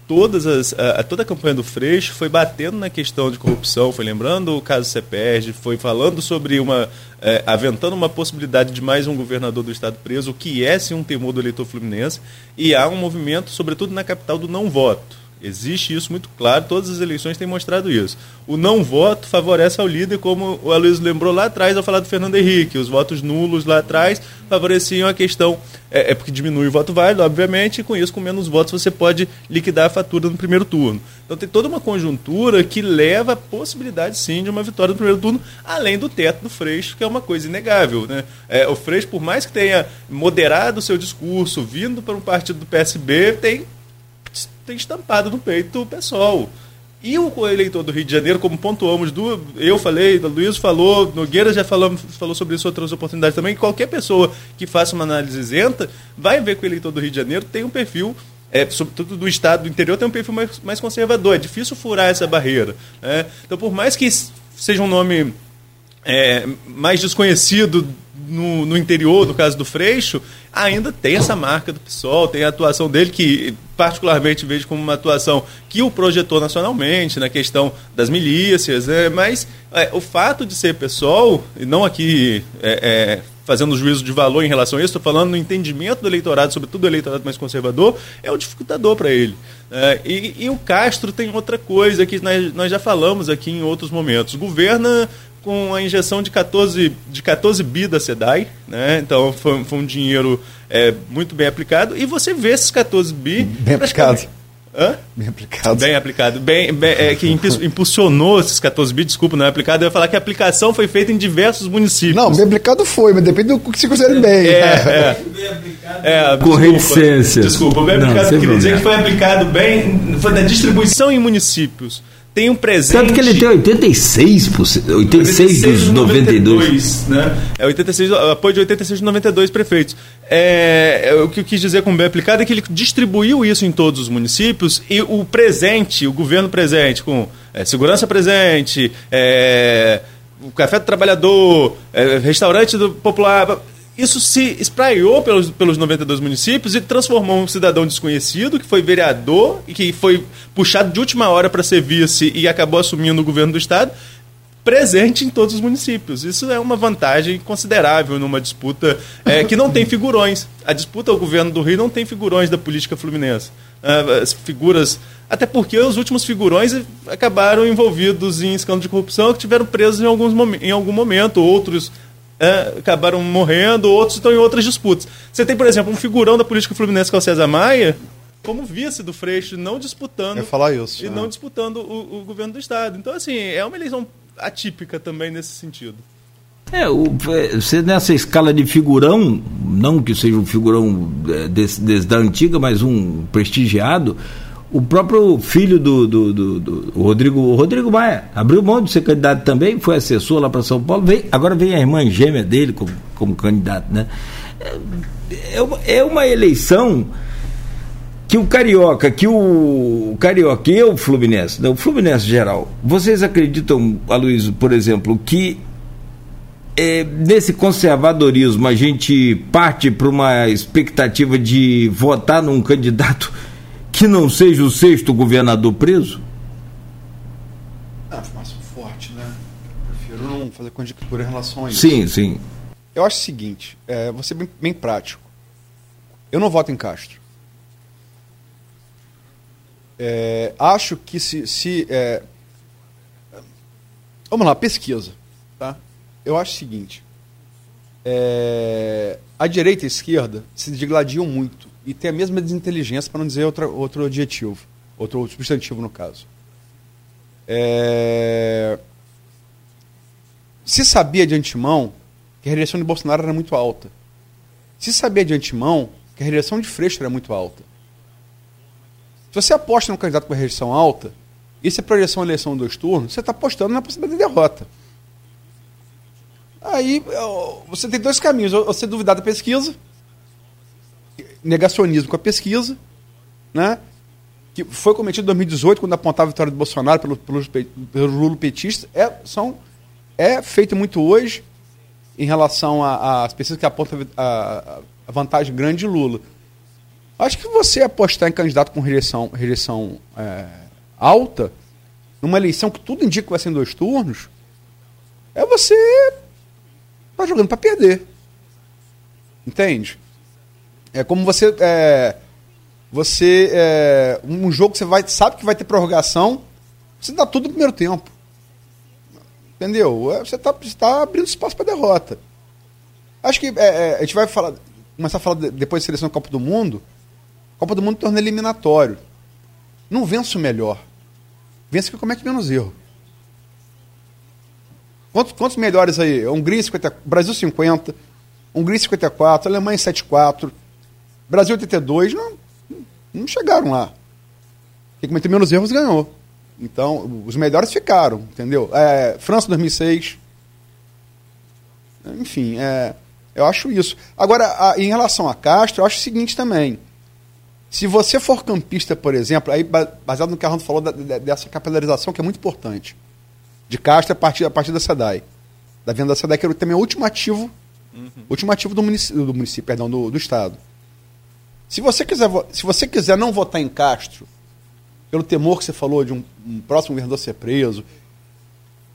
todas as, a, toda a campanha do Freixo foi batendo na questão de corrupção, foi lembrando o caso CEPERG, foi falando sobre uma. É, aventando uma possibilidade de mais um governador do estado preso, o que é sim um temor do eleitor fluminense, e há um movimento, sobretudo na capital, do não voto. Existe isso muito claro, todas as eleições têm mostrado isso. O não voto favorece ao líder, como o Aloysio lembrou lá atrás ao falar do Fernando Henrique. Os votos nulos lá atrás favoreciam a questão, é, é porque diminui o voto válido, obviamente, e com isso, com menos votos, você pode liquidar a fatura no primeiro turno. Então tem toda uma conjuntura que leva a possibilidade, sim, de uma vitória no primeiro turno, além do teto do Freixo, que é uma coisa inegável. Né? É, o Freixo, por mais que tenha moderado o seu discurso, vindo para um partido do PSB, tem tem estampado no peito o pessoal. E o eleitor do Rio de Janeiro, como pontuamos, do, eu falei, o Luiz falou, Nogueira já falou, falou sobre isso outras oportunidades também, que qualquer pessoa que faça uma análise isenta vai ver que o eleitor do Rio de Janeiro tem um perfil, é, sobretudo do estado do interior, tem um perfil mais, mais conservador. É difícil furar essa barreira. Né? Então, por mais que seja um nome é, mais desconhecido no, no, interior, no caso do Freixo, ainda tem essa marca do PSOL, tem a atuação dele, que particularmente vejo como uma atuação que o projetou nacionalmente, na questão das milícias, né? mas é, o fato de ser PSOL, e não aqui é, é, fazendo juízo de valor em relação a isso, estou falando no entendimento do eleitorado, sobretudo do eleitorado mais conservador, é o dificultador para ele. É, e, e, o Castro tem outra coisa que nós, nós já falamos aqui em outros momentos. Governa com a injeção de 14, de 14 bi da SEDAI, né? então foi, foi um dinheiro é, muito bem aplicado, e você vê esses 14 bi... Bem aplicado. Hã? Bem aplicado. Bem aplicado. Bem, bem é, que impulsionou esses 14 bi, desculpa, não é aplicado. Eu ia falar que a aplicação foi feita em diversos municípios. Não, bem aplicado foi, mas depende do que se considere bem. É, é. Bem aplicado. É, Com reticência. Desculpa, bem aplicado, não, queria dizer que foi aplicado bem, foi na distribuição em municípios tem um presente. Tanto que ele tem 86%, 86, 86 dos 92. 92 né? É 86, apoio de 86 de 92 prefeitos. É, é, o que eu quis dizer com bem aplicado é que ele distribuiu isso em todos os municípios e o presente, o governo presente, com é, segurança presente, é, o café do trabalhador, é, restaurante do popular isso se espraiou pelos, pelos 92 municípios e transformou um cidadão desconhecido, que foi vereador e que foi puxado de última hora para ser vice e acabou assumindo o governo do Estado, presente em todos os municípios. Isso é uma vantagem considerável numa disputa é, que não tem figurões. A disputa ao governo do Rio não tem figurões da política fluminense. Uh, as figuras. Até porque os últimos figurões acabaram envolvidos em escândalo de corrupção que tiveram presos em, alguns, em algum momento, outros é, acabaram morrendo, outros estão em outras disputas. Você tem, por exemplo, um figurão da política fluminense que é o César Maia, como vice do Freixo, não disputando. É falar isso. E né? não disputando o, o, governo do Estado. Então, assim, é uma eleição atípica também nesse sentido. É, o, é, você nessa escala de figurão, não que seja um figurão é, desde da antiga, mas um prestigiado, o próprio filho do, do, do, do Rodrigo, Rodrigo Maia abriu mão de ser candidato também, foi assessor lá para São Paulo, veio, agora vem a irmã gêmea dele como, como candidato. Né? É, é, uma, é eleição que o Carioca, que o, o Carioca e o Fluminense, né, o Fluminense geral, vocês acreditam, Aloysio, por exemplo, que é, nesse conservadorismo a gente parte para uma expectativa de votar num candidato que não seja o sexto governador preso? É uma informação forte, né? Prefiro não fazer conjectura em relação a isso. Sim, sim. Eu acho o seguinte, é, vou ser bem, bem prático. Eu não voto em Castro. É, acho que se. se é, vamos lá, pesquisa. Tá? Eu acho o seguinte. É, a direita e a esquerda se digladiam muito e tem a mesma desinteligência, para não dizer outra, outro adjetivo, outro substantivo no caso. É... Se sabia de antemão que a rejeição de Bolsonaro era muito alta. Se sabia de antemão que a rejeição de Freixo era muito alta. Se você aposta num candidato com rejeição alta, e se a projeção é eleição dois turnos, você está apostando na possibilidade de derrota. Aí você tem dois caminhos. Ou você duvidar da pesquisa, negacionismo com a pesquisa, né? que foi cometido em 2018, quando apontava a vitória do Bolsonaro pelos, pelos, pelos Lula petistas, é, são, é feito muito hoje em relação às pesquisas que apontam a, a, vantagem grande de Lula. Acho que você apostar em candidato com rejeição, rejeição é, alta, numa eleição que tudo indica que vai ser em dois turnos, é você tá jogando para perder. Entende? É como você. É, você. É, um jogo que você vai, sabe que vai ter prorrogação, você dá tudo no primeiro tempo. Entendeu? É, você está tá abrindo espaço para derrota. Acho que é, é, a gente vai falar, começar a falar depois da seleção da Copa do Mundo. Copa do Mundo torna eliminatório. Não vence o melhor. Vence que comete menos erro. Quantos, quantos melhores aí? Hungria 50, Brasil 50, Hungria 54, Alemanha 74, Brasil 82 não, não chegaram lá. Quem cometeu menos erros ganhou. Então, os melhores ficaram, entendeu? É, França 2006. Enfim, é, eu acho isso. Agora, a, em relação a Castro, eu acho o seguinte também. Se você for campista, por exemplo, aí baseado no que a Arnaldo falou da, dessa capilarização, que é muito importante, de Castro a partir, a partir da SEDAI, da venda da SEDAI, que é também o último ativo, uhum. último ativo do município, do município perdão, do, do Estado. Se você quiser, se você quiser não votar em Castro, pelo temor que você falou de um, um próximo governador ser preso,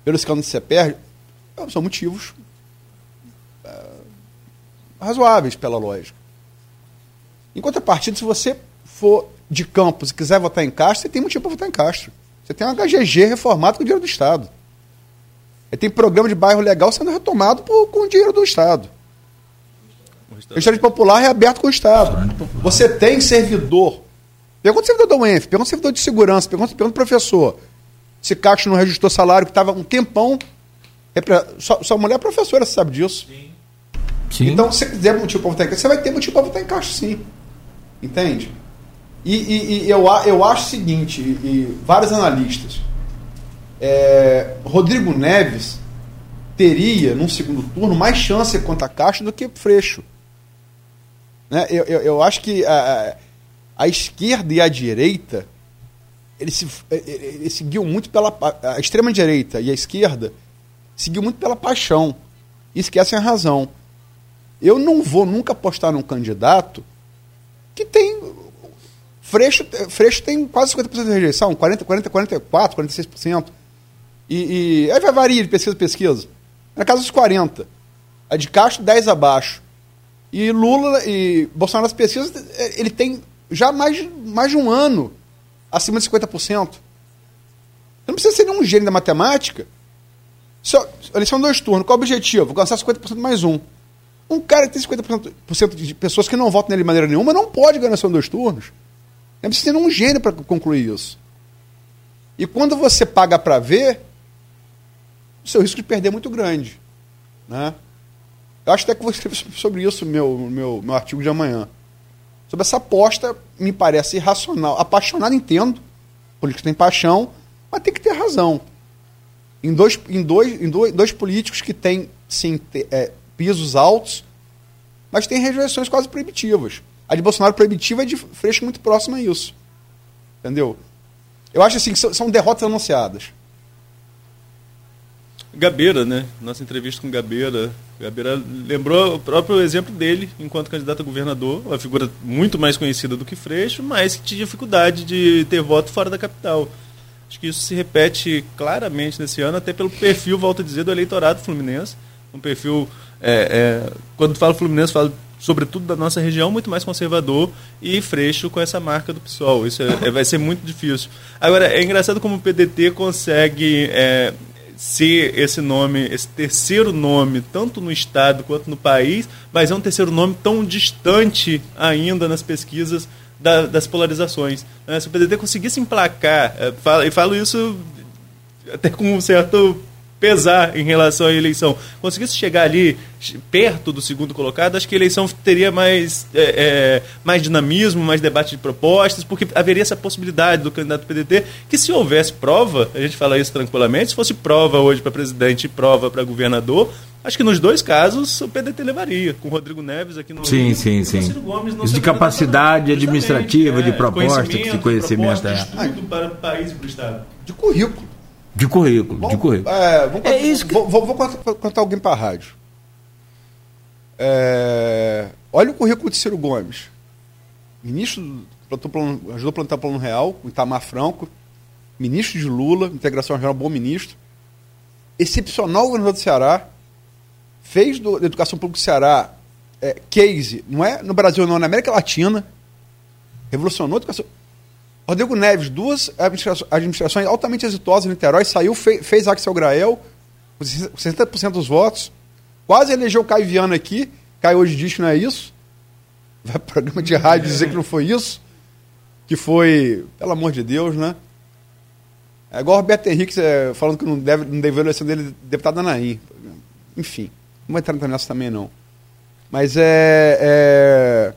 pelo escândalo que você perde, é, são motivos é, razoáveis pela lógica. Em contrapartida, se você for de Campos e quiser votar em Castro, você tem motivo para votar em Castro. Você tem um HGG reformado com dinheiro do Estado. tem programa de bairro legal sendo retomado por, com dinheiro do Estado. O restaurante popular é aberto com o Estado. Você tem servidor. Pergunta o servidor da UENF, pergunta o servidor de segurança, pergunta, pergunta o professor. Se Caixa não registrou salário, que estava um tempão. Sua, sua mulher é professora, você sabe disso. Sim. Sim. Então, se você quiser motivo para votar em Caixa, você vai ter motivo para votar em Caixa, sim. Entende? E, e, e, eu, eu acho o seguinte, e, e vários analistas, é, Rodrigo Neves teria, num segundo turno, mais chance contra a Caixa do que Freixo. Né? Eu, eu, eu acho que a, a esquerda e a direita eles, se, eles seguiam muito pela. A extrema-direita e a esquerda seguiu muito pela paixão. E esquecem a razão. Eu não vou nunca apostar num candidato que tem. Freixo, Freixo tem quase 50% de rejeição, 40, 40, 44, 46%. E, e aí vai variar de pesquisa a pesquisa. Na casa dos 40. A de Castro, 10 abaixo. E Lula e Bolsonaro nas pesquisas, ele tem já mais, mais de um ano acima de 50%. Você não precisa ser nenhum gênio da matemática. Só, são dois turnos. Qual o objetivo? Alcançar 50% mais um. Um cara que tem 50% de pessoas que não votam nele de maneira nenhuma não pode ganhar só dois turnos. Não precisa ser um gênio para concluir isso. E quando você paga para ver, o seu risco de perder é muito grande. Né? Eu acho até que vou escrever sobre isso meu, meu, meu artigo de amanhã. Sobre essa aposta, me parece irracional. Apaixonado, entendo. Político tem paixão, mas tem que ter razão. Em dois, em dois, em dois, dois políticos que têm, sim, é, pisos altos, mas têm rejeições quase proibitivas. A de Bolsonaro proibitiva é de Freixo muito próxima a isso. Entendeu? Eu acho assim que são derrotas anunciadas. Gabeira, né? Nossa entrevista com Gabeira. Gabeira lembrou o próprio exemplo dele enquanto candidato a governador, uma figura muito mais conhecida do que Freixo, mas que tinha dificuldade de ter voto fora da capital. Acho que isso se repete claramente nesse ano, até pelo perfil, volto a dizer, do eleitorado fluminense. Um perfil, é, é, quando falo Fluminense, falo sobretudo da nossa região, muito mais conservador e Freixo com essa marca do PSOL. Isso é, é, vai ser muito difícil. Agora, é engraçado como o PDT consegue é, ser esse nome, esse terceiro nome, tanto no estado quanto no país, mas é um terceiro nome tão distante ainda nas pesquisas da, das polarizações. Né? Se o PDT conseguisse emplacar, é, e falo isso até com um certo pesar em relação à eleição. Conseguisse chegar ali perto do segundo colocado, acho que a eleição teria mais, é, é, mais dinamismo, mais debate de propostas, porque haveria essa possibilidade do candidato do PDT que se houvesse prova, a gente fala isso tranquilamente, se fosse prova hoje para presidente e prova para governador, acho que nos dois casos o PDT levaria, com o Rodrigo Neves aqui no Sim, Rio, sim, sim. Gomes, Isso de capacidade administrativa, de é, proposta, de conhecimento. De, é. de para o país e para o Estado. De currículo. De currículo, vamos, de currículo. É, vamos, é isso que... vou, vou, vou contar, contar alguém para a rádio. É, olha o currículo de Ciro Gomes. Ministro, plano, ajudou a plantar plano real, com Itamar Franco. Ministro de Lula, integração regional, bom ministro. Excepcional governador do Ceará. Fez do, da educação pública do Ceará é, case, não é no Brasil, não, na América Latina. Revolucionou a educação. Rodrigo Neves, duas administrações altamente exitosas em Niterói, saiu, fez, fez Axel Grael, com 60% dos votos, quase elegeu o Caio Viana aqui, Caio hoje diz que não é isso, vai para programa de rádio dizer que não foi isso, que foi, pelo amor de Deus, né? É igual o Roberto Henrique é, falando que não deve, não deve a eleição dele deputado Anaí. Enfim, não vou entrar nessa também não. Mas é, é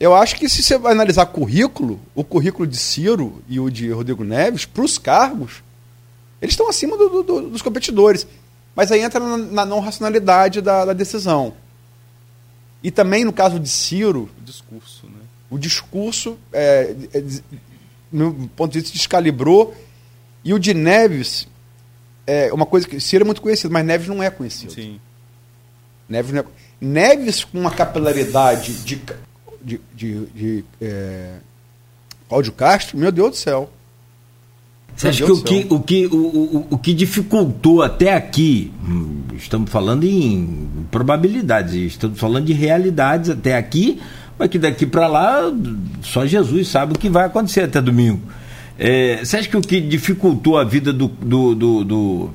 eu acho que se você analisar currículo, o currículo de Ciro e o de Rodrigo Neves, para os cargos, eles estão acima do, do, dos competidores. Mas aí entra na, na não racionalidade da, da, decisão. E também no caso de Ciro. O discurso, né? O discurso, é, é, no ponto de vista, descalibrou. E o de Neves, é uma coisa que. Ciro é muito conhecido, mas Neves não é conhecido. Sim. Neves, não é, Neves com uma capilaridade de de, de, de é, Cláudio Castro, meu Deus do céu. Você acha que o que, o, que, o, o, o que dificultou até aqui, hum, estamos falando em probabilidades, estamos falando de realidades até aqui, mas que daqui para lá só Jesus sabe o que vai acontecer até domingo. É, você acha que o que dificultou a vida do, do, do, do,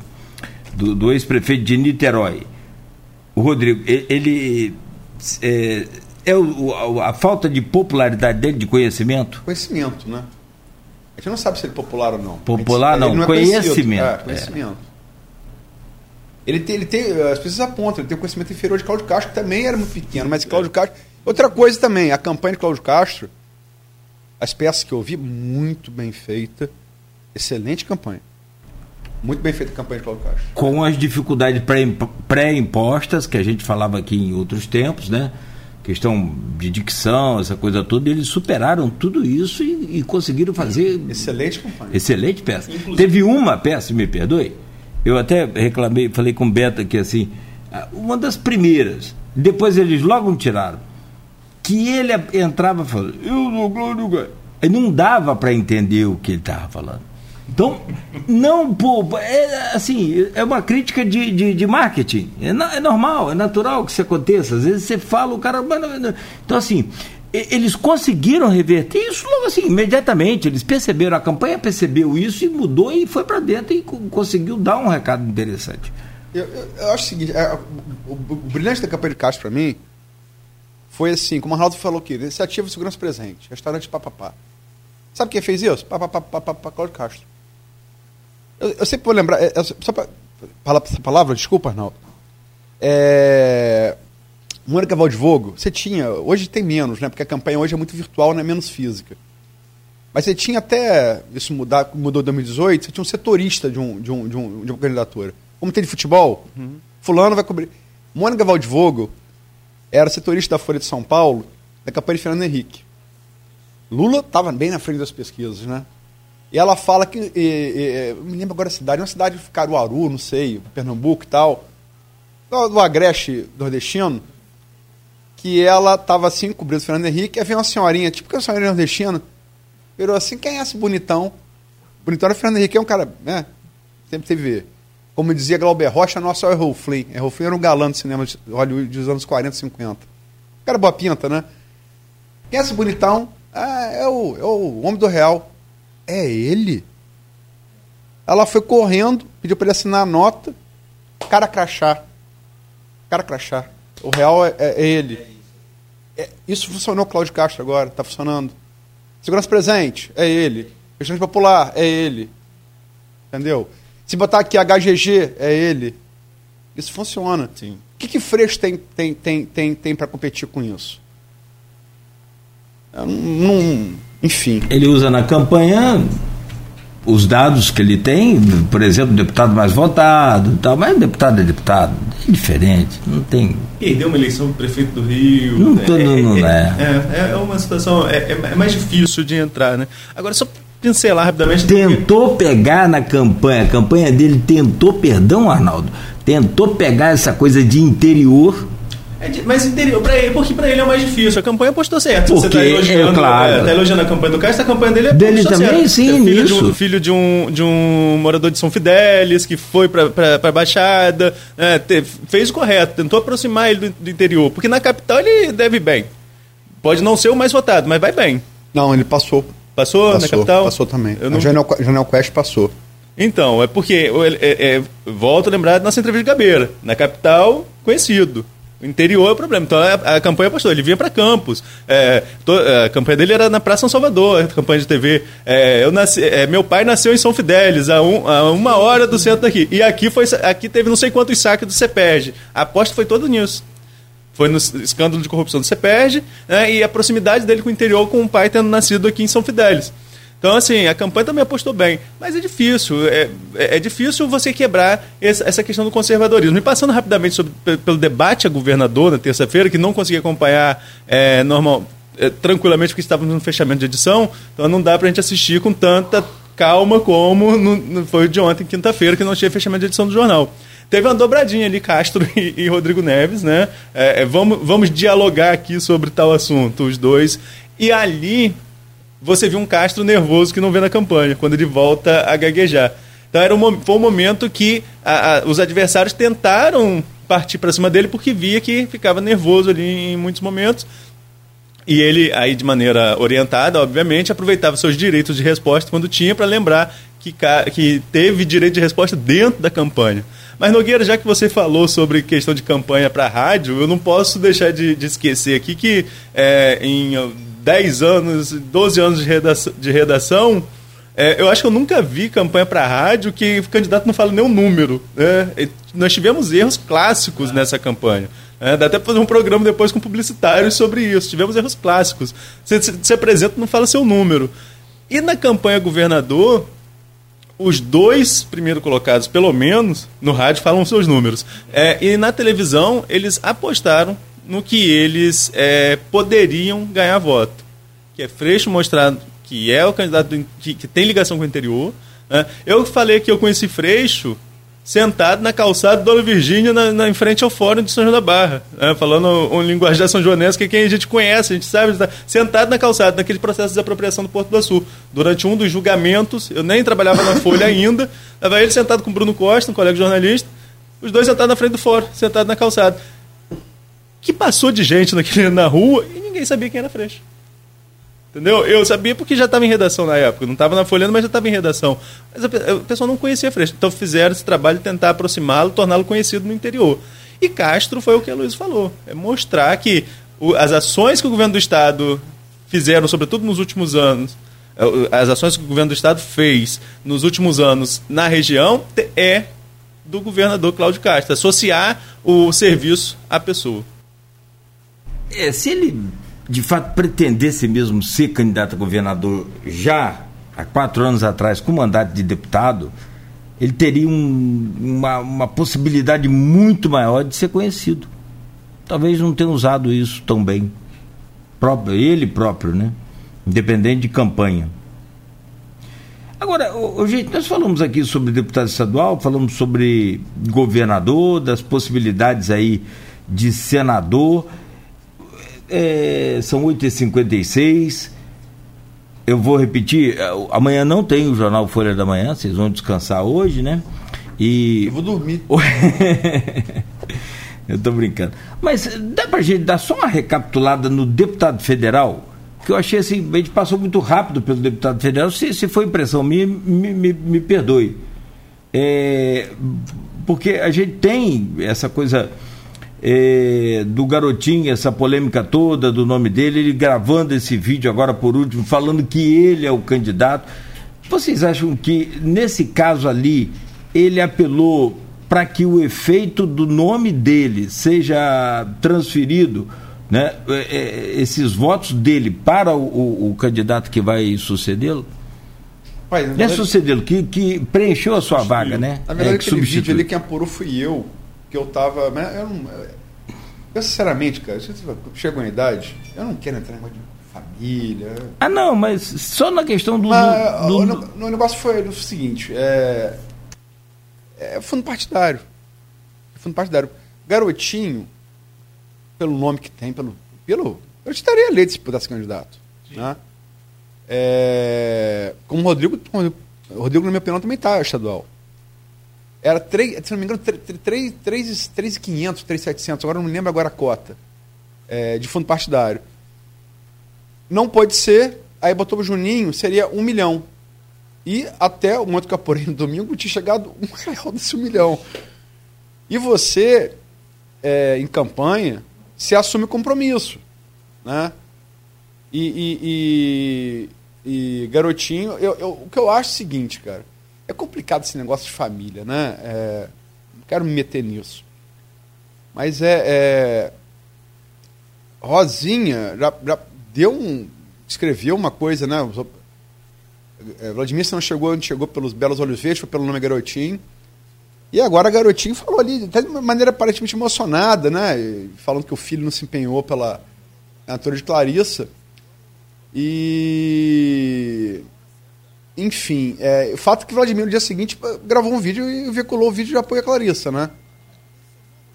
do, do ex-prefeito de Niterói, o Rodrigo, ele é, é o, a, a, falta de popularidade dele, de conhecimento? Conhecimento, né? A gente não sabe se ele é popular ou não. Popular não, não é conhecimento. É, conhecimento. É. Ele, tem, ele tem, as pessoas apontam, ele tem um conhecimento inferior de Cláudio Castro, que também era muito pequeno, mas Cláudio Castro. Outra coisa também, a campanha de Cláudio Castro, as peças que eu vi, muito bem feita, excelente campanha. Muito bem feita a campanha de Cláudio Castro. Com as dificuldades pré-impostas, que a gente falava aqui em outros tempos, né? Questão de dicção, essa coisa toda, eles superaram tudo isso e, e conseguiram fazer. Excelente campanha. Excelente peça. Inclusive. Teve uma peça, me perdoe, eu até reclamei, falei com o Beto que assim, uma das primeiras, depois eles logo tiraram, que ele entrava falando, eu sou Glória Aí não dava para entender o que ele estava falando. Então, não, pô, é assim, é uma crítica de, de, de marketing. É, é, normal, é natural que isso aconteça. Às vezes você fala, o cara. Então, assim, eles conseguiram reverter isso logo assim, imediatamente. Eles perceberam, a campanha percebeu isso e mudou e foi para dentro e conseguiu dar um recado interessante. Eu, eu, eu acho o seguinte: é, o, o, brilhante da campanha de Castro para mim foi assim, como o Arnaldo falou aqui, iniciativa de segurança presente, restaurante papapá. Sabe quem fez isso? Papapá, Cláudio Castro. Eu, eu, sempre vou lembrar, é, é, só para falar essa palavra, desculpa, Arnaldo. É, Mônica Valdvogo, você tinha, hoje tem menos, né? Porque a campanha hoje é muito virtual, não é menos física. Mas você tinha até, isso mudar, mudou em 2018, você tinha um setorista de, um, de, um, de, um, de uma candidatura. Como tem de futebol, uhum. fulano vai cobrir. Mônica Valdvogo era setorista da Folha de São Paulo, da campanha de Fernando Henrique. Lula estava bem na frente das pesquisas, né? E ela fala que. E, e, me lembro agora a cidade, uma cidade de Caruaru, não sei, Pernambuco e tal, do, Agreste nordestino, que ela estava assim, cobrindo o Fernando Henrique, e havia uma senhorinha, tipo que a senhorinha nordestina, virou assim: quem é esse bonitão? bonitão era Fernando Henrique, é um cara, né? Sempre teve. Como dizia Glauber Rocha, nosso é o Errol. Errol Flynn era um galã do cinema de Hollywood dos anos 40 e 50. Cara boa pinta, né? Quem é esse bonitão? Ah, é o, é o homem do real. É ele? Ela foi correndo, pediu para ele assinar a nota. Cara crachá. Cara crachá. O real é, é, é ele. É, isso funcionou Cláudio Castro agora, está funcionando. Segurança presente, é ele. Restaurante popular, é ele. Entendeu? Se botar aqui HGG, é ele. Isso funciona. Sim. O que, que Freixo tem, tem, tem, tem, tem para competir com isso? Não, enfim. Ele usa na campanha os dados que ele tem, por exemplo, deputado mais votado, tal, mas deputado é deputado, é diferente, não tem. Perdeu uma eleição do prefeito do Rio. Não, é, não, não é, é. é. É, uma situação, é, é, mais difícil de entrar, né? Agora, só pincelar rapidamente. Tentou pegar na campanha, a campanha dele tentou, perdão, Arnaldo, tentou pegar essa coisa de interior é mas interior, pra ele, porque para ele é mais difícil. A campanha postou certo. Porque, Você tá elogiando, é, claro. é, tá elogiando a campanha do Castro, a campanha dele é Dele também, certo. sim, é filho isso. De um, filho de um, de um morador de São Fidélis, que foi para a Baixada, é, te, fez o correto, tentou aproximar ele do, do, interior. Porque na capital ele deve bem. Pode não ser o mais votado, mas vai bem. Não, ele passou. Passou, passou na capital? Passou também. Eu não... A Janel, Janel Quest passou. Então, é porque, é, é, volto a lembrar da nossa entrevista de Gabeira. Na capital, conhecido. O interior é o problema. Então a, a campanha pastor, ele vinha para Campos. É, to, a campanha dele era na Praça São Salvador, a campanha de TV. É, eu nasci, é, meu pai nasceu em São Fidélis, a, um, a, uma hora do centro daqui. E aqui, foi, aqui teve não sei quantos saques do CEPERG. A aposta foi toda nisso. Foi no escândalo de corrupção do CEPERG né, e a proximidade dele com o interior, com o pai tendo nascido aqui em São Fidélis. Então, assim, a campanha também apostou bem. Mas é difícil. É, é, é difícil você quebrar essa, questão do conservadorismo. E passando rapidamente sobre, pelo debate a governador na terça-feira, que não consegui acompanhar é, normal, é, tranquilamente porque estávamos no fechamento de edição, então não dá para a gente assistir com tanta calma como no, no, foi de ontem, quinta-feira, que não tinha fechamento de edição do jornal. Teve uma dobradinha ali, Castro e, e Rodrigo Neves, né? É, é, vamos, vamos dialogar aqui sobre tal assunto, os dois. E ali você viu um Castro nervoso que não vê na campanha, quando ele volta a gaguejar. Então era um, foi um momento que a, a, os adversários tentaram partir para cima dele porque via que ficava nervoso ali em muitos momentos. E ele, aí de maneira orientada, obviamente, aproveitava seus direitos de resposta quando tinha para lembrar que, que teve direito de resposta dentro da campanha. Mas, Nogueira, já que você falou sobre questão de campanha para rádio, eu não posso deixar de, de esquecer aqui que é, em 10 anos, 12 anos de redação, de redação é, eu acho que eu nunca vi campanha para rádio que o candidato não fala nem o número. Né? nós tivemos erros clássicos nessa campanha. É, dá até para fazer um programa depois com publicitários sobre isso. Tivemos erros clássicos. Você se apresenta não fala seu número. E na campanha governador, os dois primeiros colocados, pelo menos, no rádio falam seus números. É, e na televisão, eles apostaram no que eles é, poderiam ganhar voto. Que é Freixo mostrando que é o candidato do, que, que, tem ligação com o interior. Né? Eu falei que eu conheci Freixo sentado na calçada do Virgínia, na, na, em frente ao Fórum de São João da Barra, né? falando um, linguagem São Joanense, que quem a gente conhece, a gente sabe, tá sentado na calçada, naquele processo de desapropriação do Porto do Sul. Durante um dos julgamentos, eu nem trabalhava na Folha ainda, estava ele sentado com Bruno Costa, um colega jornalista, os dois sentados na frente do fórum, sentados na calçada. Que passou de gente naquele, na rua e ninguém sabia quem era Freixo. Entendeu? Eu sabia porque já estava em redação na época. Não estava na Folhando, mas já estava em redação. Mas a, pessoa não conhecia Freixo. Então fizeram esse trabalho de tentar aproximá-lo, torná-lo conhecido no interior. E Castro foi o que a Luiz falou. É mostrar que o, as ações que o governo do Estado fizeram, sobretudo nos últimos anos, é, as ações que o governo do Estado fez nos últimos anos na região é do governador Cláudio Castro. Associar o serviço à pessoa. É, se ele de fato pretendesse mesmo ser candidato a governador já há quatro anos atrás com mandato de deputado, ele teria um, uma, uma possibilidade muito maior de ser conhecido. Talvez não tenha usado isso tão bem. Próprio, ele próprio, né? Independente de campanha. Agora, gente, nós falamos aqui sobre deputado estadual, falamos sobre governador, das possibilidades aí de senador. É, são 8h56. Eu vou repetir, é, amanhã não tem o Jornal Folha da Manhã, vocês vão descansar hoje, né? E. Eu vou dormir. eu tô brincando. Mas dá pra gente dar só uma recapitulada no deputado federal? Que eu achei assim, a gente passou muito rápido pelo deputado federal. Se, se foi impressão minha, me, me, me perdoe. É, porque a gente tem essa coisa é, do garotinho, essa polêmica toda do nome dele, ele gravando esse vídeo agora por último, falando que ele é o candidato. Vocês acham que nesse caso ali ele apelou para que o efeito do nome dele seja transferido, né, é, é, esses votos dele para o, o, o candidato que vai sucedê-lo? Não é sucedê-lo, que, que preencheu a sua vaga, né? Na verdade, é, aquele vídeo ali quem apurou fui eu que eu tava. Eu, não, eu sinceramente, cara, chegou na idade, eu não quero entrar em de família. Ah, não, mas só na questão do. Mas, do, do... O, o, negócio foi o seguinte: é, é fundo partidário. Fundo partidário. Garotinho, pelo nome que tem, pelo. pelo eu estaria eleito se pudesse candidato. Né? É, como o Rodrigo, o Rodrigo, na minha opinião, também está estadual. Era 3, se não me engano, 3,500, 3,700, agora não me lembro agora a cota é, de fundo partidário. Não pode ser, aí botou o Juninho, seria um milhão. E até o momento que eu apurei no domingo, tinha chegado um real desse um milhão. E você, é, em campanha, se assume compromisso. Né? E, e, e, e garotinho, eu, eu, o que eu acho é o seguinte, cara é complicado esse negócio de família, né? É, não quero me meter nisso. Mas é. é Rosinha já, já, deu um. escreveu uma coisa, né? É, Vladimir não chegou, chegou pelos Belos Olhos Verdes, foi pelo nome Garotinho. E agora a Garotinho falou ali, até de uma maneira aparentemente emocionada, né? Falando que o filho não se empenhou pela atora de Clarissa. E enfim, é, o fato é que Vladimir no dia seguinte gravou um vídeo e veiculou o vídeo de apoio a Clarissa, né?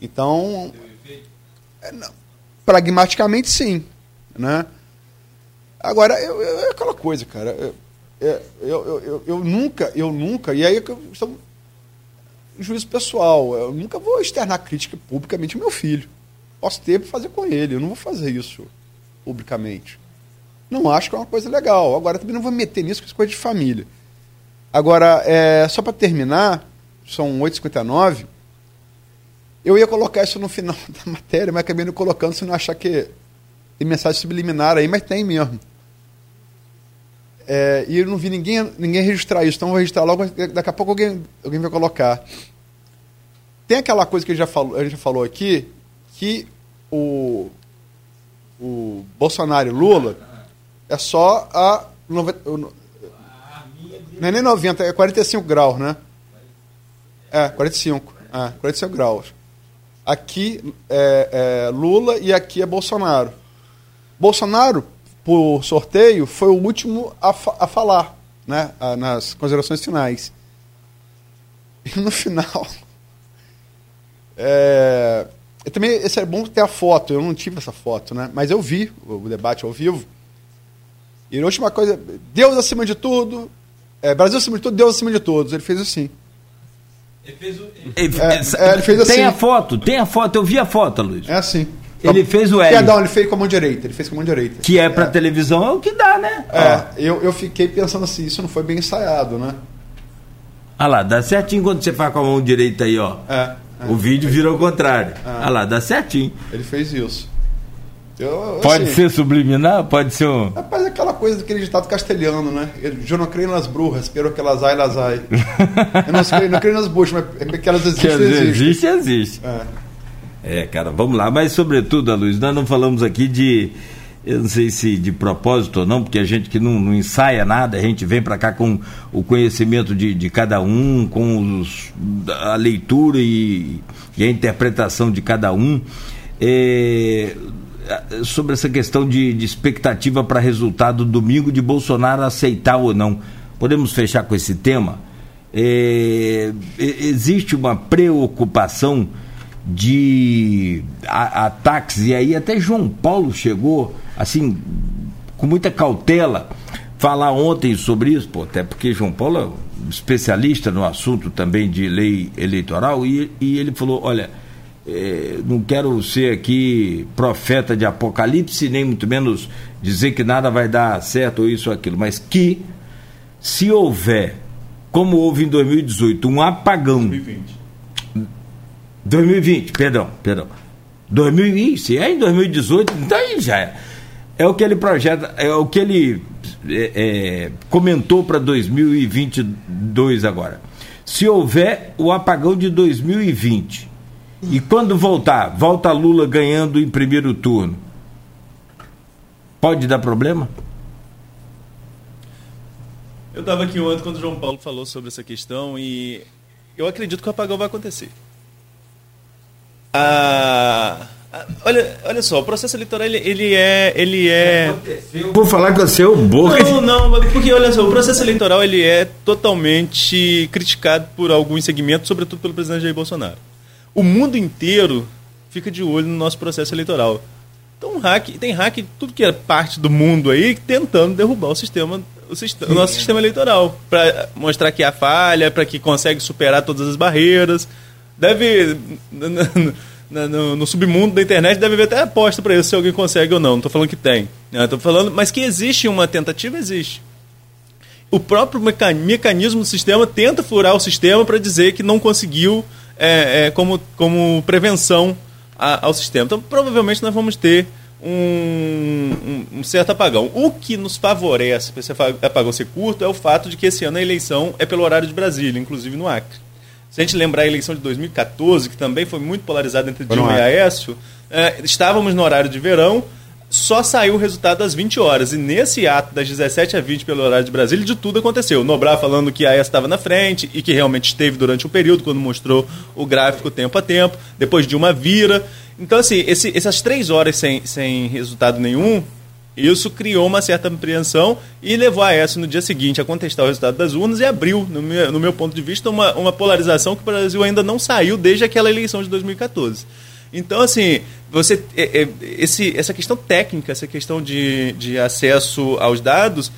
Então, é, não, pragmaticamente sim, né? Agora, eu, eu, é aquela coisa, cara, eu, eu, eu, eu, nunca, eu nunca, e aí estamos juízo pessoal, eu nunca vou externar crítica publicamente ao meu filho. Posso ter para fazer com ele, eu não vou fazer isso publicamente. Não acho que é uma coisa legal. Agora, também não vou meter nisso, que é coisa de família. Agora, é, só para terminar, são 8h59, eu ia colocar isso no final da matéria, mas acabei não colocando, se não achar que tem mensagem subliminar aí, mas tem mesmo. É, e eu não vi ninguém, ninguém registrar isso, então eu vou registrar logo, daqui a pouco alguém, alguém vai colocar. Tem aquela coisa que a gente já falou, a gente já falou aqui, que o, o Bolsonaro e Lula é só a. Não é nem 90, é 45 graus, né? É, 45. É, 45 graus. Aqui é, é Lula e aqui é Bolsonaro. Bolsonaro, por sorteio, foi o último a, fa a falar, né? nas considerações finais. E no final. É, também esse é bom ter a foto. Eu não tive essa foto, né? Mas eu vi o debate ao vivo. E a última coisa, Deus acima de tudo, é, Brasil acima de tudo, Deus acima de todos. Ele fez assim. Ele fez, o, ele, é, é, ele fez assim. Tem a foto, tem a foto, eu vi a foto, Luiz. É assim. Ele fez o L. Perdão, ele fez com a mão direita. Ele fez com a mão direita. Que é pra é. televisão, é o que dá, né? É, eu, eu fiquei pensando assim, isso não foi bem ensaiado, né? Ah lá, dá certinho quando você faz com a mão direita aí, ó. É. é. O vídeo vira ao contrário. É. Ah lá, dá certinho. Ele fez isso. Eu, pode assim, ser subliminar? Pode ser um. Rapaz, aquela coisa daquele ditado castelhano, né? Eu não creio nas bruxas, pero que elas ai, elas ai. Eu não creio, não creio nas bruxas, mas é que elas existem. Que existe, existe. existe. É. é, cara, vamos lá. Mas, sobretudo, Luiz, nós não falamos aqui de eu não sei se de propósito ou não, porque a gente que não, não ensaia nada, a gente vem para cá com o conhecimento de, de cada um, com os, a leitura e, e, a interpretação de cada um. É, sobre essa questão de, de expectativa para resultado domingo de Bolsonaro aceitar ou não. Podemos fechar com esse tema? É, existe uma preocupação de ataques, e aí até João Paulo chegou, assim, com muita cautela, falar ontem sobre isso, pô, até porque João Paulo é especialista no assunto também de lei eleitoral, e, e ele falou: olha, não quero ser aqui profeta de apocalipse, nem muito menos dizer que nada vai dar certo ou isso ou aquilo, mas que se houver, como houve em 2018, um apagão. 2020 2020, perdão, perdão. 2000, se é em 2018, então aí já é. É o que ele projeta, é o que ele é, é, comentou para 2022 agora. Se houver o apagão de 2020 e quando voltar, volta Lula ganhando em primeiro turno, pode dar problema? Eu estava aqui ontem quando o João Paulo falou sobre essa questão e eu acredito que o apagão vai acontecer. Ah, olha, olha só, o processo eleitoral ele, ele é, ele é. Vou falar com você o boca. Não, não, porque olha só, o processo eleitoral ele é totalmente criticado por alguns segmentos, sobretudo pelo presidente Jair Bolsonaro. O mundo inteiro fica de olho no nosso processo eleitoral. Então, hack, tem hack tudo que é parte do mundo aí tentando derrubar o sistema, o, sistema, o nosso sistema eleitoral, para mostrar que há falha, para que consegue superar todas as barreiras deve. No, no, no, submundo da internet deve haver até aposta para isso se alguém consegue ou não. Não estou falando que tem. Estou né? falando, mas que existe uma tentativa, existe. O próprio mecanismo do sistema tenta furar o sistema para dizer que não conseguiu é, é, como, como prevenção a, ao sistema. Então, provavelmente nós vamos ter um, um, um, certo apagão. O que nos favorece para esse apagão ser curto é o fato de que esse ano a eleição é pelo horário de Brasília, inclusive no Acre. Se a gente lembrar a eleição de 2014, que também foi muito polarizada entre Dilma e Aécio, é, estávamos no horário de verão, só saiu o resultado às 20 horas. E nesse ato, das 17 a 20 pelo horário de Brasília, de tudo aconteceu. Nobrar falando que a Aécio estava na frente e que realmente esteve durante o período, quando mostrou o gráfico tempo a tempo. Depois Dilma vira. Então, assim, esse, essas três horas sem, sem resultado nenhum isso criou uma certa apreensão e levou a essa no dia seguinte a contestar o resultado das urnas e abriu, no meu, no meu ponto de vista, uma, uma polarização que o Brasil ainda não saiu desde aquela eleição de 2014. Então, assim, você é, é, esse, essa questão técnica, essa questão de, de acesso aos dados,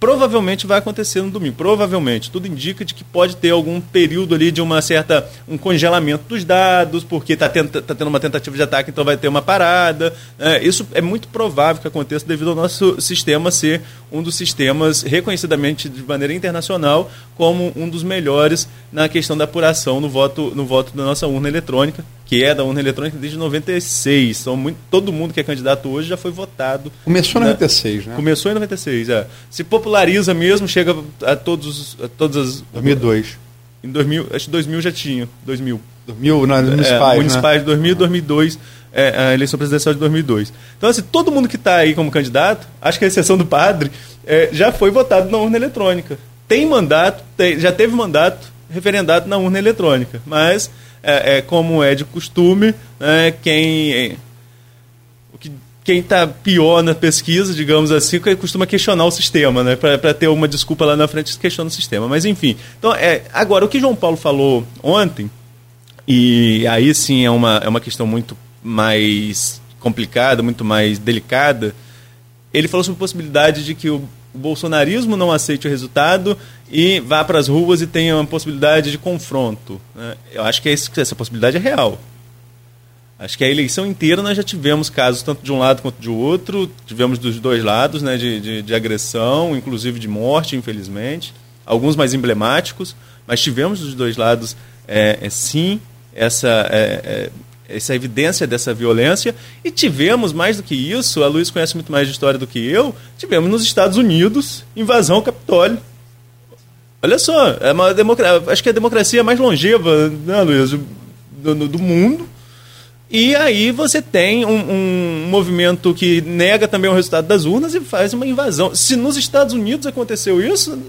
provavelmente vai acontecer no domingo. Provavelmente. Tudo indica de que pode ter algum período ali de uma certa um congelamento dos dados, porque está tá tendo uma tentativa de ataque, então vai ter uma parada. É, isso é muito provável que aconteça devido ao nosso sistema ser um dos sistemas reconhecidamente de maneira internacional como um dos melhores na questão da apuração no voto, no voto da nossa urna eletrônica, que é da urna eletrônica desde 96. Então, muito, todo mundo que é candidato hoje já foi votado. Começou em 96, né? Começou em 96, é. Se populariza mesmo, chega a todos a todas as 2002. Em 2000, acho que 2000 já tinha, 2000. 2000 nas municipais, é, municipais né? 2000, 2002, é, a eleição presidencial de 2002. Então, assim, todo mundo que está aí como candidato, acho que a exceção do padre, é, já foi votado na urna eletrônica. tem mandato, tem, já teve mandato referendado na urna eletrônica, mas é, é como é de costume, né, quem quem está pior na pesquisa, digamos assim, costuma questionar o sistema, né? Para ter uma desculpa lá na frente, questiona o sistema. Mas enfim. Então, é, agora, o que João Paulo falou ontem, e aí sim é uma, é uma questão muito mais complicada, muito mais delicada. Ele falou sobre a possibilidade de que o, o bolsonarismo não aceite o resultado e vá para as ruas e tenha uma possibilidade de confronto. Né? Eu acho que essa possibilidade é real. Acho que a eleição inteira nós já tivemos casos tanto de um lado quanto de outro, tivemos dos dois lados, né, de, de, de agressão, inclusive de morte, infelizmente, alguns mais emblemáticos, mas tivemos dos dois lados, é, é sim, essa, é, é, essa evidência dessa violência, e tivemos, mais do que isso, a Luiz conhece muito mais de história do que eu, tivemos nos Estados Unidos invasão ao Capitólio. Olha só, é uma democracia, acho que é a democracia mais longeva, né, Luiz, do, do mundo, e aí você tem um, um, movimento que nega também o resultado das urnas e faz uma invasão. Se nos Estados Unidos aconteceu isso,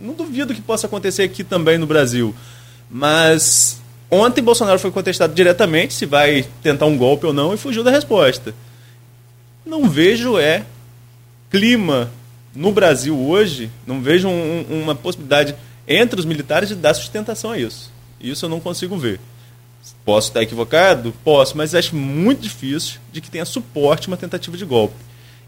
não duvido que possa acontecer aqui também no Brasil. Mas ontem Bolsonaro foi contestado diretamente se vai tentar um golpe ou não e fugiu da resposta. Não vejo é clima no Brasil hoje, não vejo um, uma possibilidade entre os militares de dar sustentação a isso. Isso eu não consigo ver. Posso estar equivocado? Posso, mas acho muito difícil de que tenha suporte uma tentativa de golpe.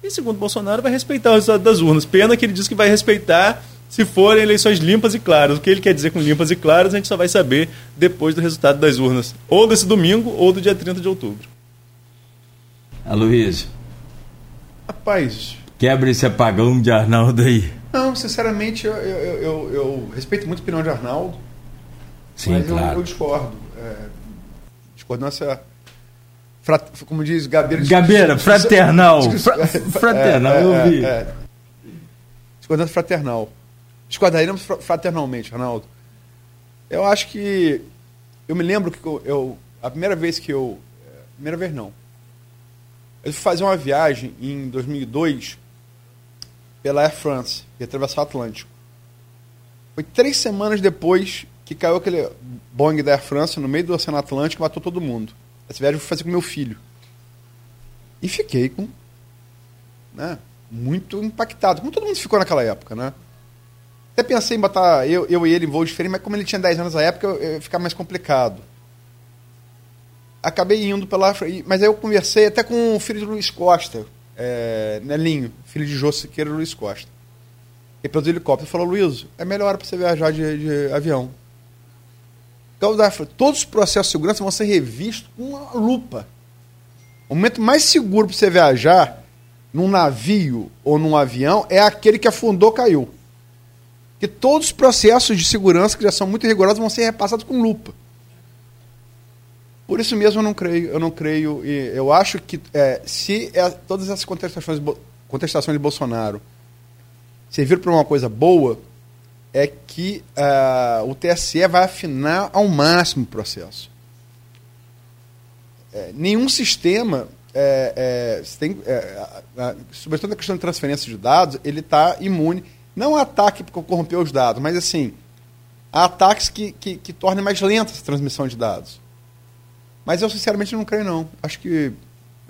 E segundo Bolsonaro, vai respeitar o resultado das urnas. Pena que ele diz que vai respeitar se forem eleições limpas e claras. O que ele quer dizer com limpas e claras, a gente só vai saber depois do resultado das urnas, ou desse domingo ou do dia 30 de outubro. Aloysio. Rapaz. Quebra esse apagão de Arnaldo aí. Não, sinceramente, eu, eu, eu, eu respeito muito a opinião de Arnaldo. Sim, mas claro. eu, eu discordo. É, discordância. Frat, como diz Gabeira. Gabeira, fraternal. Fra, fraternal, é, eu é, vi. É, discordância fraternal. Discordaríamos fraternalmente, Ronaldo. Eu acho que. Eu me lembro que eu. eu a primeira vez que eu. Primeira vez não. Eu fui fazer uma viagem em 2002 pela Air France, e atravessar o Atlântico. Foi três semanas depois que caiu aquele Boeing da Air France no meio do Oceano Atlântico e matou todo mundo. Essa viagem eu fui fazer com meu filho. E fiquei com. Né, muito impactado, como todo mundo ficou naquela época, né? Até pensei em botar eu, eu e ele em voo diferente, mas como ele tinha 10 anos na época, eu, eu, ficar mais complicado. Acabei indo pela. Mas aí eu conversei até com o filho de Luiz Costa, é, Nelinho, filho de Jô Siqueira Luiz Costa. E pelo helicóptero falou: Luiz, é melhor para você viajar de, de avião. Todos os processos de segurança vão ser revistos com uma lupa. O momento mais seguro para você viajar num navio ou num avião é aquele que afundou, caiu. Porque todos os processos de segurança, que já são muito rigorosos, vão ser repassados com lupa. Por isso mesmo eu não creio, eu não creio, eu acho que é, se é, todas essas contestações, contestações de Bolsonaro serviram para uma coisa boa, é que uh, o TSE vai afinar ao máximo o processo. É, nenhum sistema, é, é, tem, sobretudo a questão de transferência de dados, ele está imune, não a ataque porque corrompeu os dados, mas assim, a ataques que, que, que tornem mais lenta essa transmissão de dados. Mas eu sinceramente não creio não. Acho que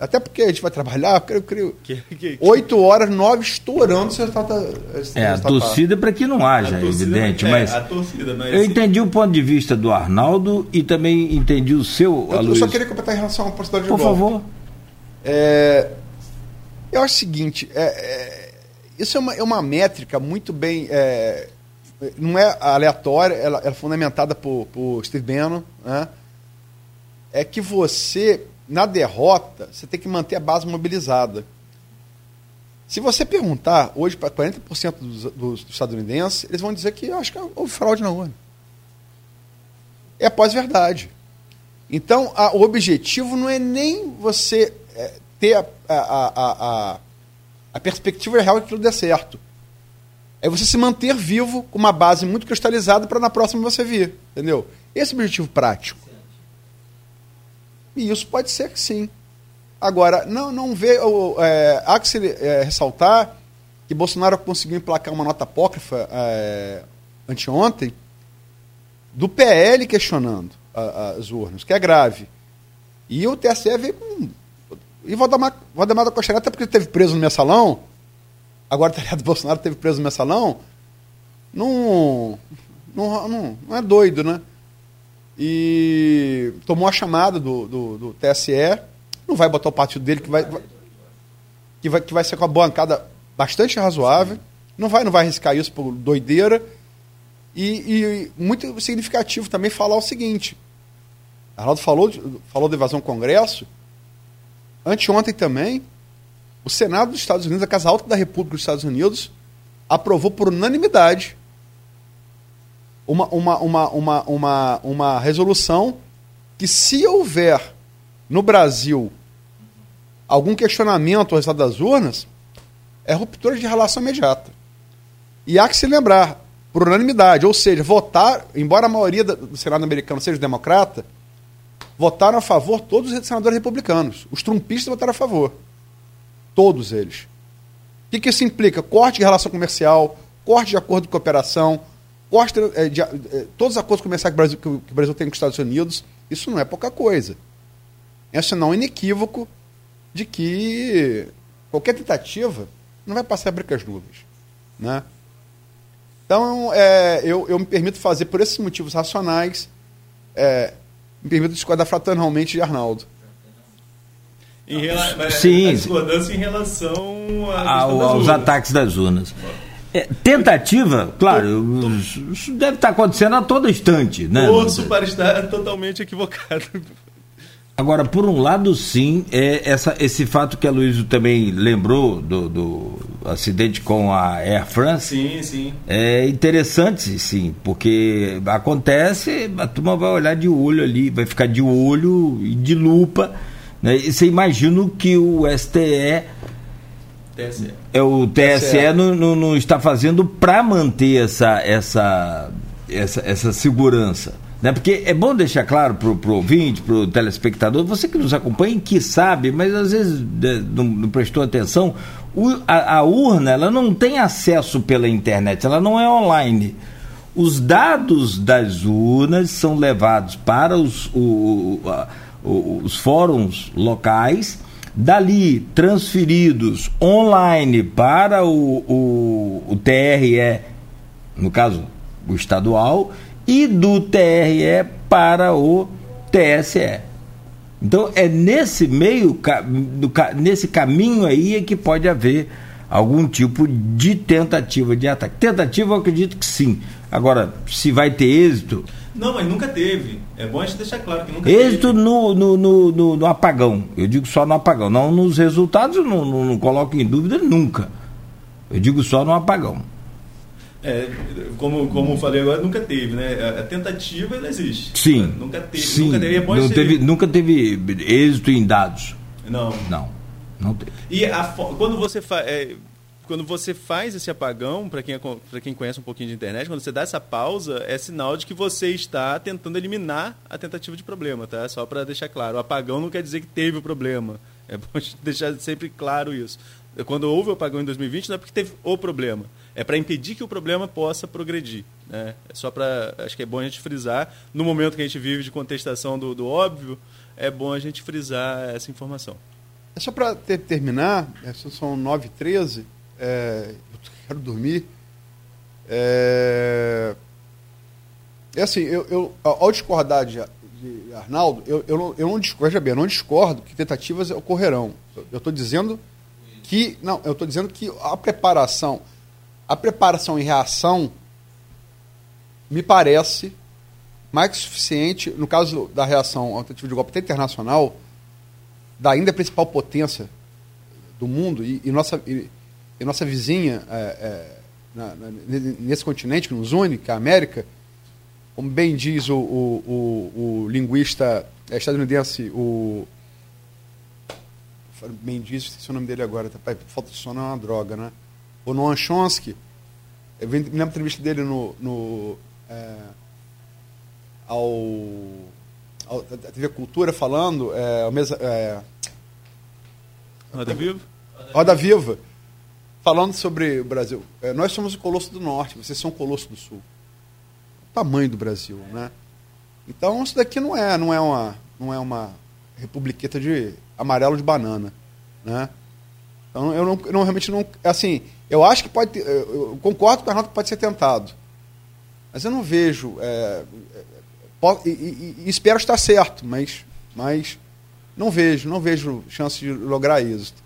até porque a gente vai trabalhar, eu creio, creio. Oito horas, nove estourando, você está. É, a torcida para que não haja, evidente. É, mas, torcida, mas eu assim... entendi o ponto de vista do Arnaldo e também entendi o seu. Eu, eu só queria completar em relação à possibilidade de Por favor. É, eu acho o seguinte: é, é, isso é uma, é uma métrica muito bem. É, não é aleatória, ela, é fundamentada por, por Steve Bannon. Né? É que você na derrota, você tem que manter a base mobilizada. Se você perguntar hoje para 40% dos, dos, estadunidenses, eles vão dizer que acho que houve fraude na urna. É pós-verdade. Então, a, o objetivo não é nem você é, ter a, a, a, a, perspectiva real de que tudo dê certo. É você se manter vivo com uma base muito cristalizada para na próxima você vir. Entendeu? Esse é o objetivo prático. E isso pode ser que sim. Agora, não, não vê. É, há que se é, ressaltar que Bolsonaro conseguiu emplacar uma nota apócrifa é, anteontem do PL questionando a, as urnas, que é grave. E o TSE veio com. E Valdemar, Valdemar da Costa até porque ele teve preso no mensalão, agora o do Bolsonaro teve preso no mensalão, não, não, não, não é doido, né? E tomou a chamada do, do, do TSE, não vai botar o partido dele, que vai, que vai, que vai ser com uma bancada bastante razoável, não vai, não vai arriscar isso por doideira. E, e muito significativo também falar o seguinte: Arnaldo falou, falou da evasão ao Congresso. Anteontem também, o Senado dos Estados Unidos, a Casa Alta da República dos Estados Unidos, aprovou por unanimidade uma, uma, uma, uma, uma, uma resolução que, se houver no Brasil algum questionamento ao resultado das urnas, é ruptura de relação imediata. E há que se lembrar, por unanimidade, ou seja, votar, embora a maioria do Senado americano seja democrata, votaram a favor todos os senadores republicanos. Os trumpistas votaram a favor. Todos eles. O que, que isso implica? Corte de relação comercial, corte de acordo de cooperação, corte eh, de, de, eh, de todos os acordos comerciais que o, Brasil, que o Brasil tem com os Estados Unidos. Isso não é pouca coisa. É sinal inequívoco de que qualquer tentativa não vai passar brincas nuvens. Né? Então, é, eu, eu me permito fazer, por esses motivos racionais, é, me permito discordar fraternalmente de Arnaldo. Em rela... Sim. A discordância em relação Ao, aos ataques das urnas. É, tentativa, claro, isso deve estar acontecendo a todo instante. Né? Torço para estar totalmente equivocado. Agora, por um lado, sim, é essa, esse fato que a Luísa também lembrou do, do, acidente com a Air France. Sim, sim. É interessante, sim, porque acontece, a turma vai olhar de olho ali, vai ficar de olho e de lupa. Né? E você imagina que o STE. TSE. É, o TSE, TSE. Não, não, não está fazendo para manter essa, essa, essa, essa segurança. Né? Porque é bom deixar claro para o ouvinte, para o telespectador, você que nos acompanha que sabe, mas às vezes né, não, não prestou atenção, o, a, a, urna ela não tem acesso pela internet, ela não é online. Os dados das urnas são levados para os, o, a, os fóruns locais, dali transferidos online para o, o, o TRE, no caso o estadual, e do TRE para o TSE. Então é nesse meio, nesse caminho aí é que pode haver algum tipo de tentativa de ataque. Tentativa eu acredito que sim. Agora, se vai ter êxito. Não, mas nunca teve. É bom a gente deixar claro que nunca êxito teve. No, no, no, no, apagão. Eu digo só no apagão. Não nos resultados, eu não, não, não coloco em dúvida nunca. Eu digo só no apagão. É, como, como falei agora, nunca teve, né? A tentativa ela existe. Sim. Nunca teve. Sim. Nunca teve. É não teve, nunca teve êxito em dados. Não. Não. Não teve. E a, quando você faz. É, quando você faz esse apagão, para quem, é, quem conhece um pouquinho de internet, quando você dá essa pausa, é sinal de que você está tentando eliminar a tentativa de problema, tá? Só para deixar claro. O apagão não quer dizer que teve o problema. É bom deixar sempre claro isso. Quando houve o apagão em 2020, não é porque teve o problema é para impedir que o problema possa progredir. Né? É só para. Acho que é bom a gente frisar, no momento que a gente vive de contestação do, do óbvio, é bom a gente frisar essa informação. É só para ter, terminar, é, são 9h13, é, eu quero dormir. É, é assim, eu, eu, ao discordar de, de Arnaldo, eu, eu, não, eu não discordo, eu não discordo que tentativas ocorrerão. Eu estou dizendo que. Não, eu estou dizendo que a preparação a preparação e reação me parece mais que suficiente, no caso da reação ao tentativa de golpe até internacional, da ainda principal potência do mundo e, e nossa, e, e, nossa vizinha é, é, na, na, nesse continente que nos une, que é a América, como bem diz o, o, o, o linguista estadunidense, o. Bem diz, esqueci o nome dele agora, tá, falta de sono é uma droga, né? o Noam Chomsky, eu me lembro da entrevista dele no, no é, ao, ao a TV Cultura falando, é, ao mesa, é, Roda Viva? Roda Viva. falando sobre o Brasil, é, nós somos o colosso do norte, vocês são o colosso do sul. Tamanho do Brasil, né? Então isso daqui não é, não é uma, não é uma republiqueta de amarelo de banana, né? Então eu não, eu não realmente não, assim, eu acho que pode, ter, eu concordo com o Arnaldo que pode ser tentado, mas eu não vejo, é, pode, e, e, e, espero estar certo, mas, mas não vejo, não vejo chance de lograr êxito.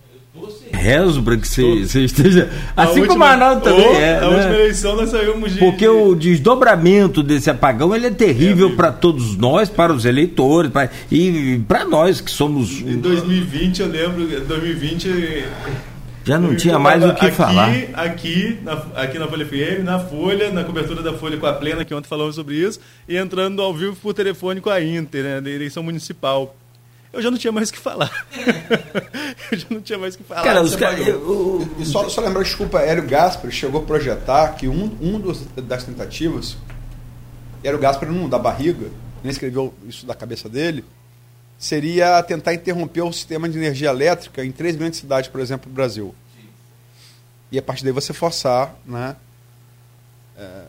Rezo para que você, esteja. Assim última, como o Arnaldo também oh, é. A né? última eleição nós saímos de. Porque o desdobramento desse apagão ele é terrível é para todos nós, para os eleitores, pra, e para nós que somos. Em 2020, eu lembro, 2020. Já não tinha mais o que aqui, falar. Aqui na, aqui na Folha FM, na Folha, na cobertura da Folha com a Plena, que ontem falamos sobre isso, e entrando ao vivo por telefone com a Inter, né, da eleição municipal eu já não tinha mais o que falar. eu já não tinha mais o que falar. Cara, os cara, eu, e só, só lembrar, desculpa, Hélio Gaspar chegou a projetar que um, um dos, das tentativas, Hélio Gaspar não da barriga, nem escreveu isso da cabeça dele, seria tentar interromper o sistema de energia elétrica em três grandes cidades, por exemplo, do Brasil. Sim. E a partir daí você forçar, né? É,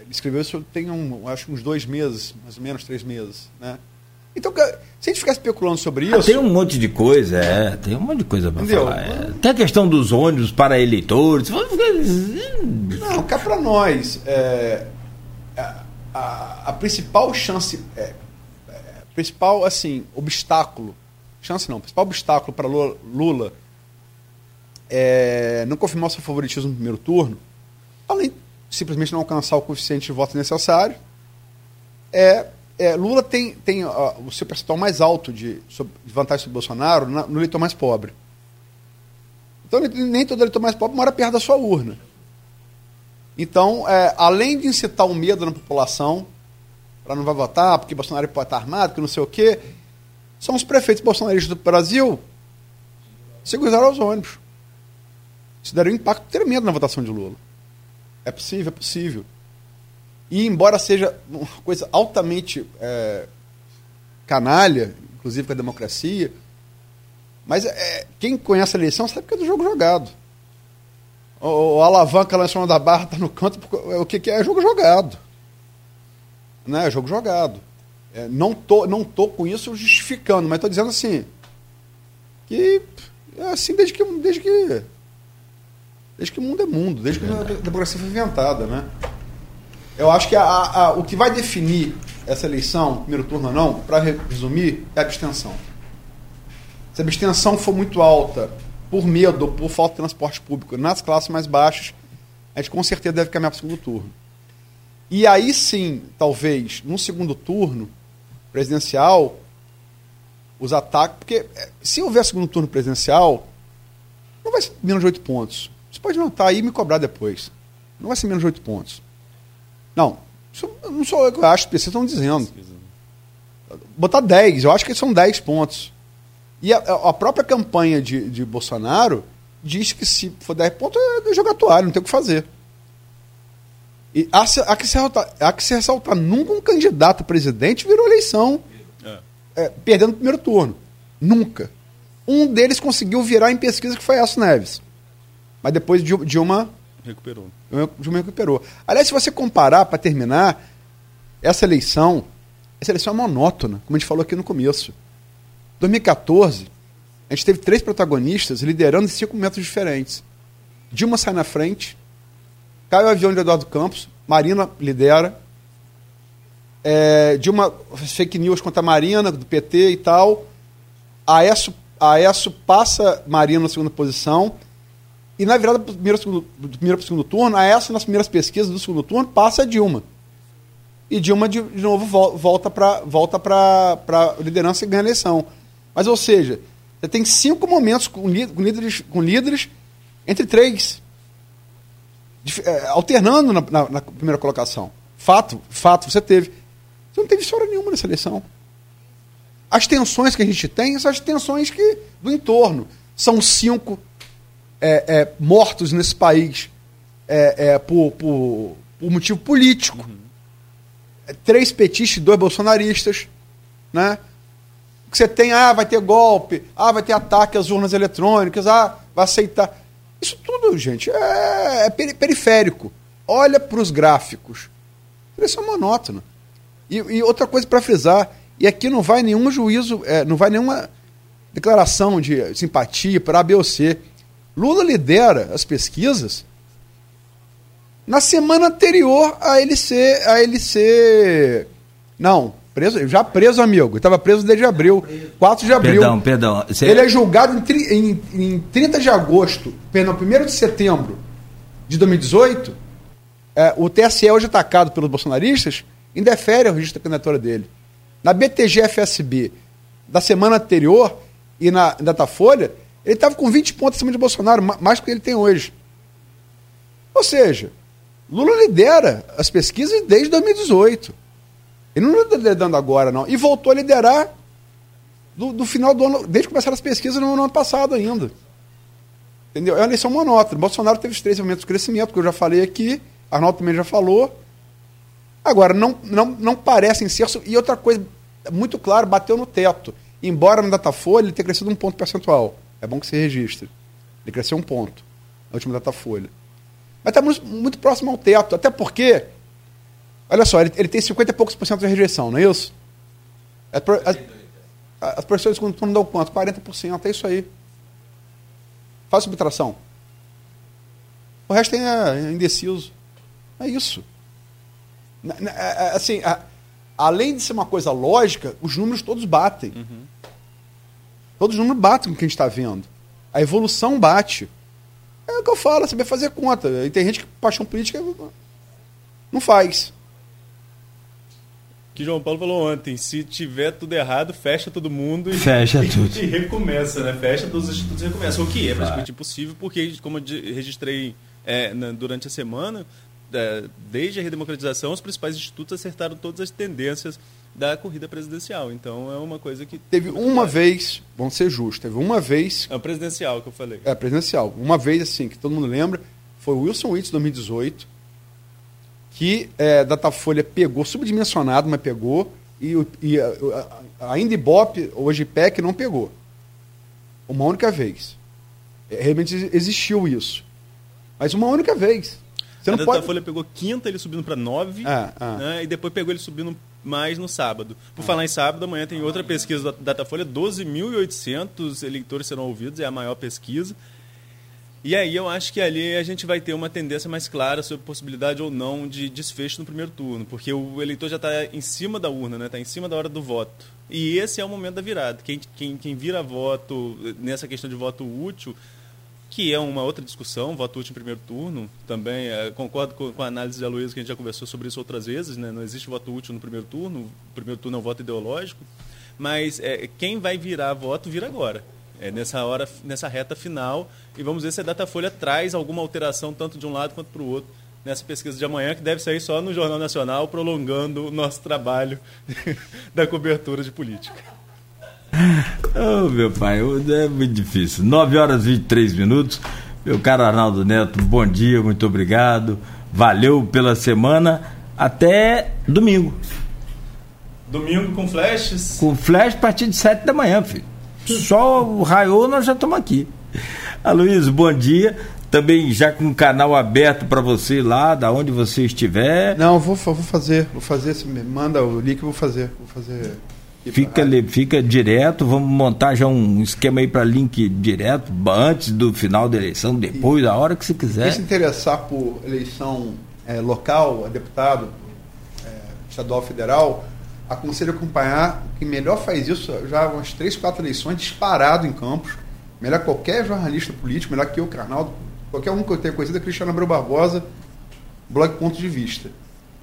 ele escreveu isso tem um, acho uns dois meses, mais ou menos três meses, né? Então, se a gente ficar especulando sobre ah, isso. Ah, tem um monte de coisa, é. Tem um monte de coisa para falar. É. Tem a questão dos ônibus para eleitores. Não, cá para nós. É, a, a, a, principal chance. É, é, principal, assim, obstáculo. Chance não, principal obstáculo para Lula, Lula é não confirmar o seu favoritismo no primeiro turno, além de simplesmente não alcançar o coeficiente de voto necessário, é é, Lula tem, tem o seu percentual mais alto de, de vantagem sobre Bolsonaro na, no eleitor mais pobre. Então, nem todo eleitor mais pobre mora perto da sua urna. Então, é, além de incitar o medo na população, para não vai votar, porque Bolsonaro pode estar armado, que não sei o quê, são os prefeitos bolsonaristas do Brasil seguraram os ônibus. Isso daria um impacto tremendo na votação de Lula. É possível, é possível. E embora seja uma coisa altamente é, canalha, inclusive com a democracia, mas é, quem conhece a eleição sabe que é do jogo jogado. O, o alavanca lá em cima da barra está no canto, o que, que, é? É jogo jogado. Né? É jogo jogado. É, não, tô, não tô com isso justificando, mas estou dizendo assim, que é assim desde que, desde que desde que o mundo é mundo, desde que a democracia foi inventada, né? Eu acho que a, a, o que vai definir essa eleição, primeiro turno ou não, para resumir, é a abstenção. Se a abstenção for muito alta, por medo, por falta de transporte público, nas classes mais baixas, a gente com certeza deve caminhar para o segundo turno. E aí sim, talvez, no segundo turno presidencial, os ataques. Porque eh, se houver segundo turno presidencial, não vai ser menos de oito pontos. Você pode anotar aí e me cobrar depois. Não vai ser menos de oito pontos. Não, isso não sou eu que acho, vocês estão dizendo. Botar 10, eu acho que são 10 pontos. E a, a própria campanha de, de Bolsonaro diz que se for 10 pontos é jogar toalha, não tem o que fazer. E há, há, que se ressaltar, há que se ressaltar, nunca um candidato a presidente virou eleição é. É, perdendo o primeiro turno. Nunca. Um deles conseguiu virar em pesquisa que foi Aço Neves. Mas depois Dilma Recuperou. Dilma recuperou. Aliás, se você comparar, para terminar, essa eleição, essa eleição é monótona, como a gente falou aqui no começo. 2014, a gente teve três protagonistas liderando em cinco momentos diferentes. Dilma sai na frente, cai o avião de Eduardo Campos, Marina lidera, é, Dilma fake news contra a Marina, do PT e tal, Aécio, Aécio passa Marina na segunda posição, e na virada do primeiro, segundo, do primeiro para o segundo turno, a essa, nas primeiras pesquisas do segundo turno, passa a Dilma. E Dilma, de, de novo, volta para volta a liderança e ganha a eleição. Mas, ou seja, você tem cinco momentos com, com líderes, com líderes entre três, é, alternando na, na, na, primeira colocação. Fato, fato, você teve. Você não teve história nenhuma nessa eleição. As tensões que a gente tem são as tensões que, do entorno. São cinco é, é, mortos nesse país é, é, por, por, por, motivo político. Uhum. Três petistas e dois bolsonaristas. Né? Que você tem, ah, vai ter golpe, ah, vai ter ataque às urnas eletrônicas, ah, vai aceitar. Isso tudo, gente, é, é periférico. Olha para os gráficos. Eleição monótona. E, e outra coisa para frisar, e aqui não vai nenhum juízo, é, não vai nenhuma declaração de simpatia para A, B ou C. Lula lidera as pesquisas na semana anterior a ele ser. A ele ser não, preso, já preso, amigo. Estava preso desde abril. 4 de abril. Perdão, perdão. Você... Ele é julgado em, em, em 30 de agosto, perdão, 1 de setembro de 2018. É, o TSE hoje atacado pelos bolsonaristas indefere o registro da candidatura dele. Na BTG-FSB da semana anterior e na Datafolha, ele estava com 20 pontos acima de Bolsonaro, mais do que ele tem hoje. Ou seja, Lula lidera as pesquisas desde 2018. Ele não está liderando agora, não. E voltou a liderar do, do, final do ano, desde que começaram as pesquisas no ano passado ainda. Entendeu? É uma eleição monótona. Bolsonaro teve os três momentos de crescimento, que eu já falei aqui, Arnaldo também já falou. Agora, não, não, não parecem ser. E outra coisa, muito claro, bateu no teto. Embora no Datafolha ele tenha crescido um ponto percentual. É bom que você registre. Ele cresceu um ponto na última Datafolha. Mas está muito, próximo ao teto. Até porque, olha só, ele, ele tem 50 e poucos por cento de rejeição, não é isso? As, as, as pessoas quando não dão quanto? 40%, é isso aí. Faz subtração. O resto é indeciso. É isso. É, é, assim, além de ser uma coisa lógica, os números todos batem. Uhum. Todos os números batem com o que a gente está vendo. A evolução bate. É o que eu falo, saber fazer conta. E tem gente que paixão política não faz. Que João Paulo falou ontem, se tiver tudo errado, fecha todo mundo e, fecha e, tudo. e recomeça, né? Fecha todos os institutos e recomeça. O que é praticamente impossível, porque, como eu registrei é, na, durante a semana, é, desde a redemocratização, os principais institutos acertaram todas as tendências da corrida presidencial. Então é uma coisa que. Teve uma claro. vez, vamos ser justos, teve uma vez. É o presidencial que eu falei. É, presidencial. Uma vez, assim, que todo mundo lembra, foi o Wilson Witts 2018, que é, Datafolha pegou, subdimensionado, mas pegou, e, e a, a Indibop, hoje PEC, não pegou. Uma única vez. É, realmente existiu isso. Mas uma única vez. Você a Datafolha pode... pegou quinta, ele subindo para nove, ah, ah. Né, e depois pegou ele subindo mais no sábado. Por falar em sábado, amanhã tem outra pesquisa da Datafolha, 12.800 eleitores serão ouvidos, é a maior pesquisa. E aí eu acho que ali a gente vai ter uma tendência mais clara sobre possibilidade ou não de desfecho no primeiro turno, porque o eleitor já está em cima da urna, está né? Tá em cima da hora do voto. E esse é o momento da virada. Quem, quem, quem vira voto nessa questão de voto útil que é uma outra discussão, voto útil em primeiro turno, também é, concordo com, com, a análise de Aloysio, que a gente já conversou sobre isso outras vezes, né? não existe voto útil no primeiro turno, o primeiro turno é um voto ideológico, mas é, quem vai virar voto, vira agora, é nessa hora, nessa reta final, e vamos ver se a Datafolha traz alguma alteração, tanto de um lado quanto para o outro, nessa pesquisa de amanhã, que deve sair só no Jornal Nacional, prolongando o nosso trabalho da cobertura de política. Oh, meu pai, é muito difícil. 9 horas e 23 minutos. Meu caro Arnaldo Neto, bom dia, muito obrigado. Valeu pela semana. Até domingo. Domingo com flashes? Com flash a partir de 7 da manhã, filho. Só o raiou, nós já estamos aqui. Aloysio, bom dia. Também já com o canal aberto para você lá, da onde você estiver. Não, vou, vou fazer, vou fazer. Me manda o link, vou fazer. Vou fazer. Fica, fica direto, vamos montar já um esquema aí para link direto, antes do final da eleição, depois, a hora que você quiser. Quem se interessar por eleição é, local, a deputado, é, estadual, federal, aconselho a acompanhar. Quem melhor faz isso já umas três, quatro eleições, disparado em campos. Melhor qualquer jornalista político, melhor que eu, Carnaldo, qualquer um que eu tenha conhecido, é Cristiano Abreu Barbosa, blog Ponto de Vista.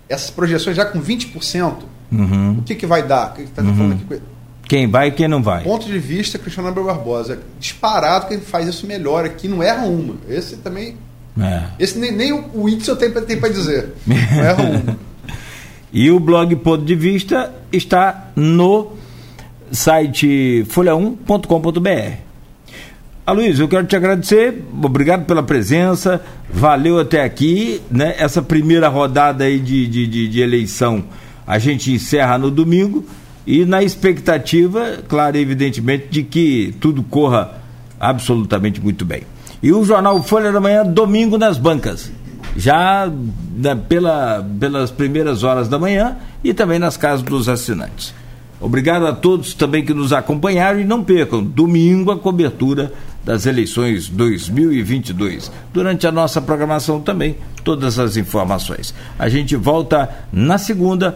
Essas projeções já com 20%, Uhum. O que, que vai dar? Que tá uhum. aqui? Quem vai e quem não vai. Ponto de vista, Cristiano Abreu Barbosa. Disparado que ele faz isso melhor aqui, não erra uma. Esse também. É. Esse nem, nem o, o Itzel tem, tem para dizer. Não erra uma. e o blog Ponto de Vista está no site folha1.com.br. Ah, Aloysio, eu quero te agradecer, obrigado pela presença, valeu até aqui, né? Essa primeira rodada aí de, de, de, de eleição a gente encerra no domingo e na expectativa, claro, evidentemente, de que tudo corra absolutamente muito bem. E o jornal Folha da Manhã, domingo nas bancas, já né, pela, pelas primeiras horas da manhã e também nas casas dos assinantes. Obrigado a todos também que nos acompanharam e não percam, domingo a cobertura das eleições 2022. Durante a nossa programação também, todas as informações. A gente volta na segunda.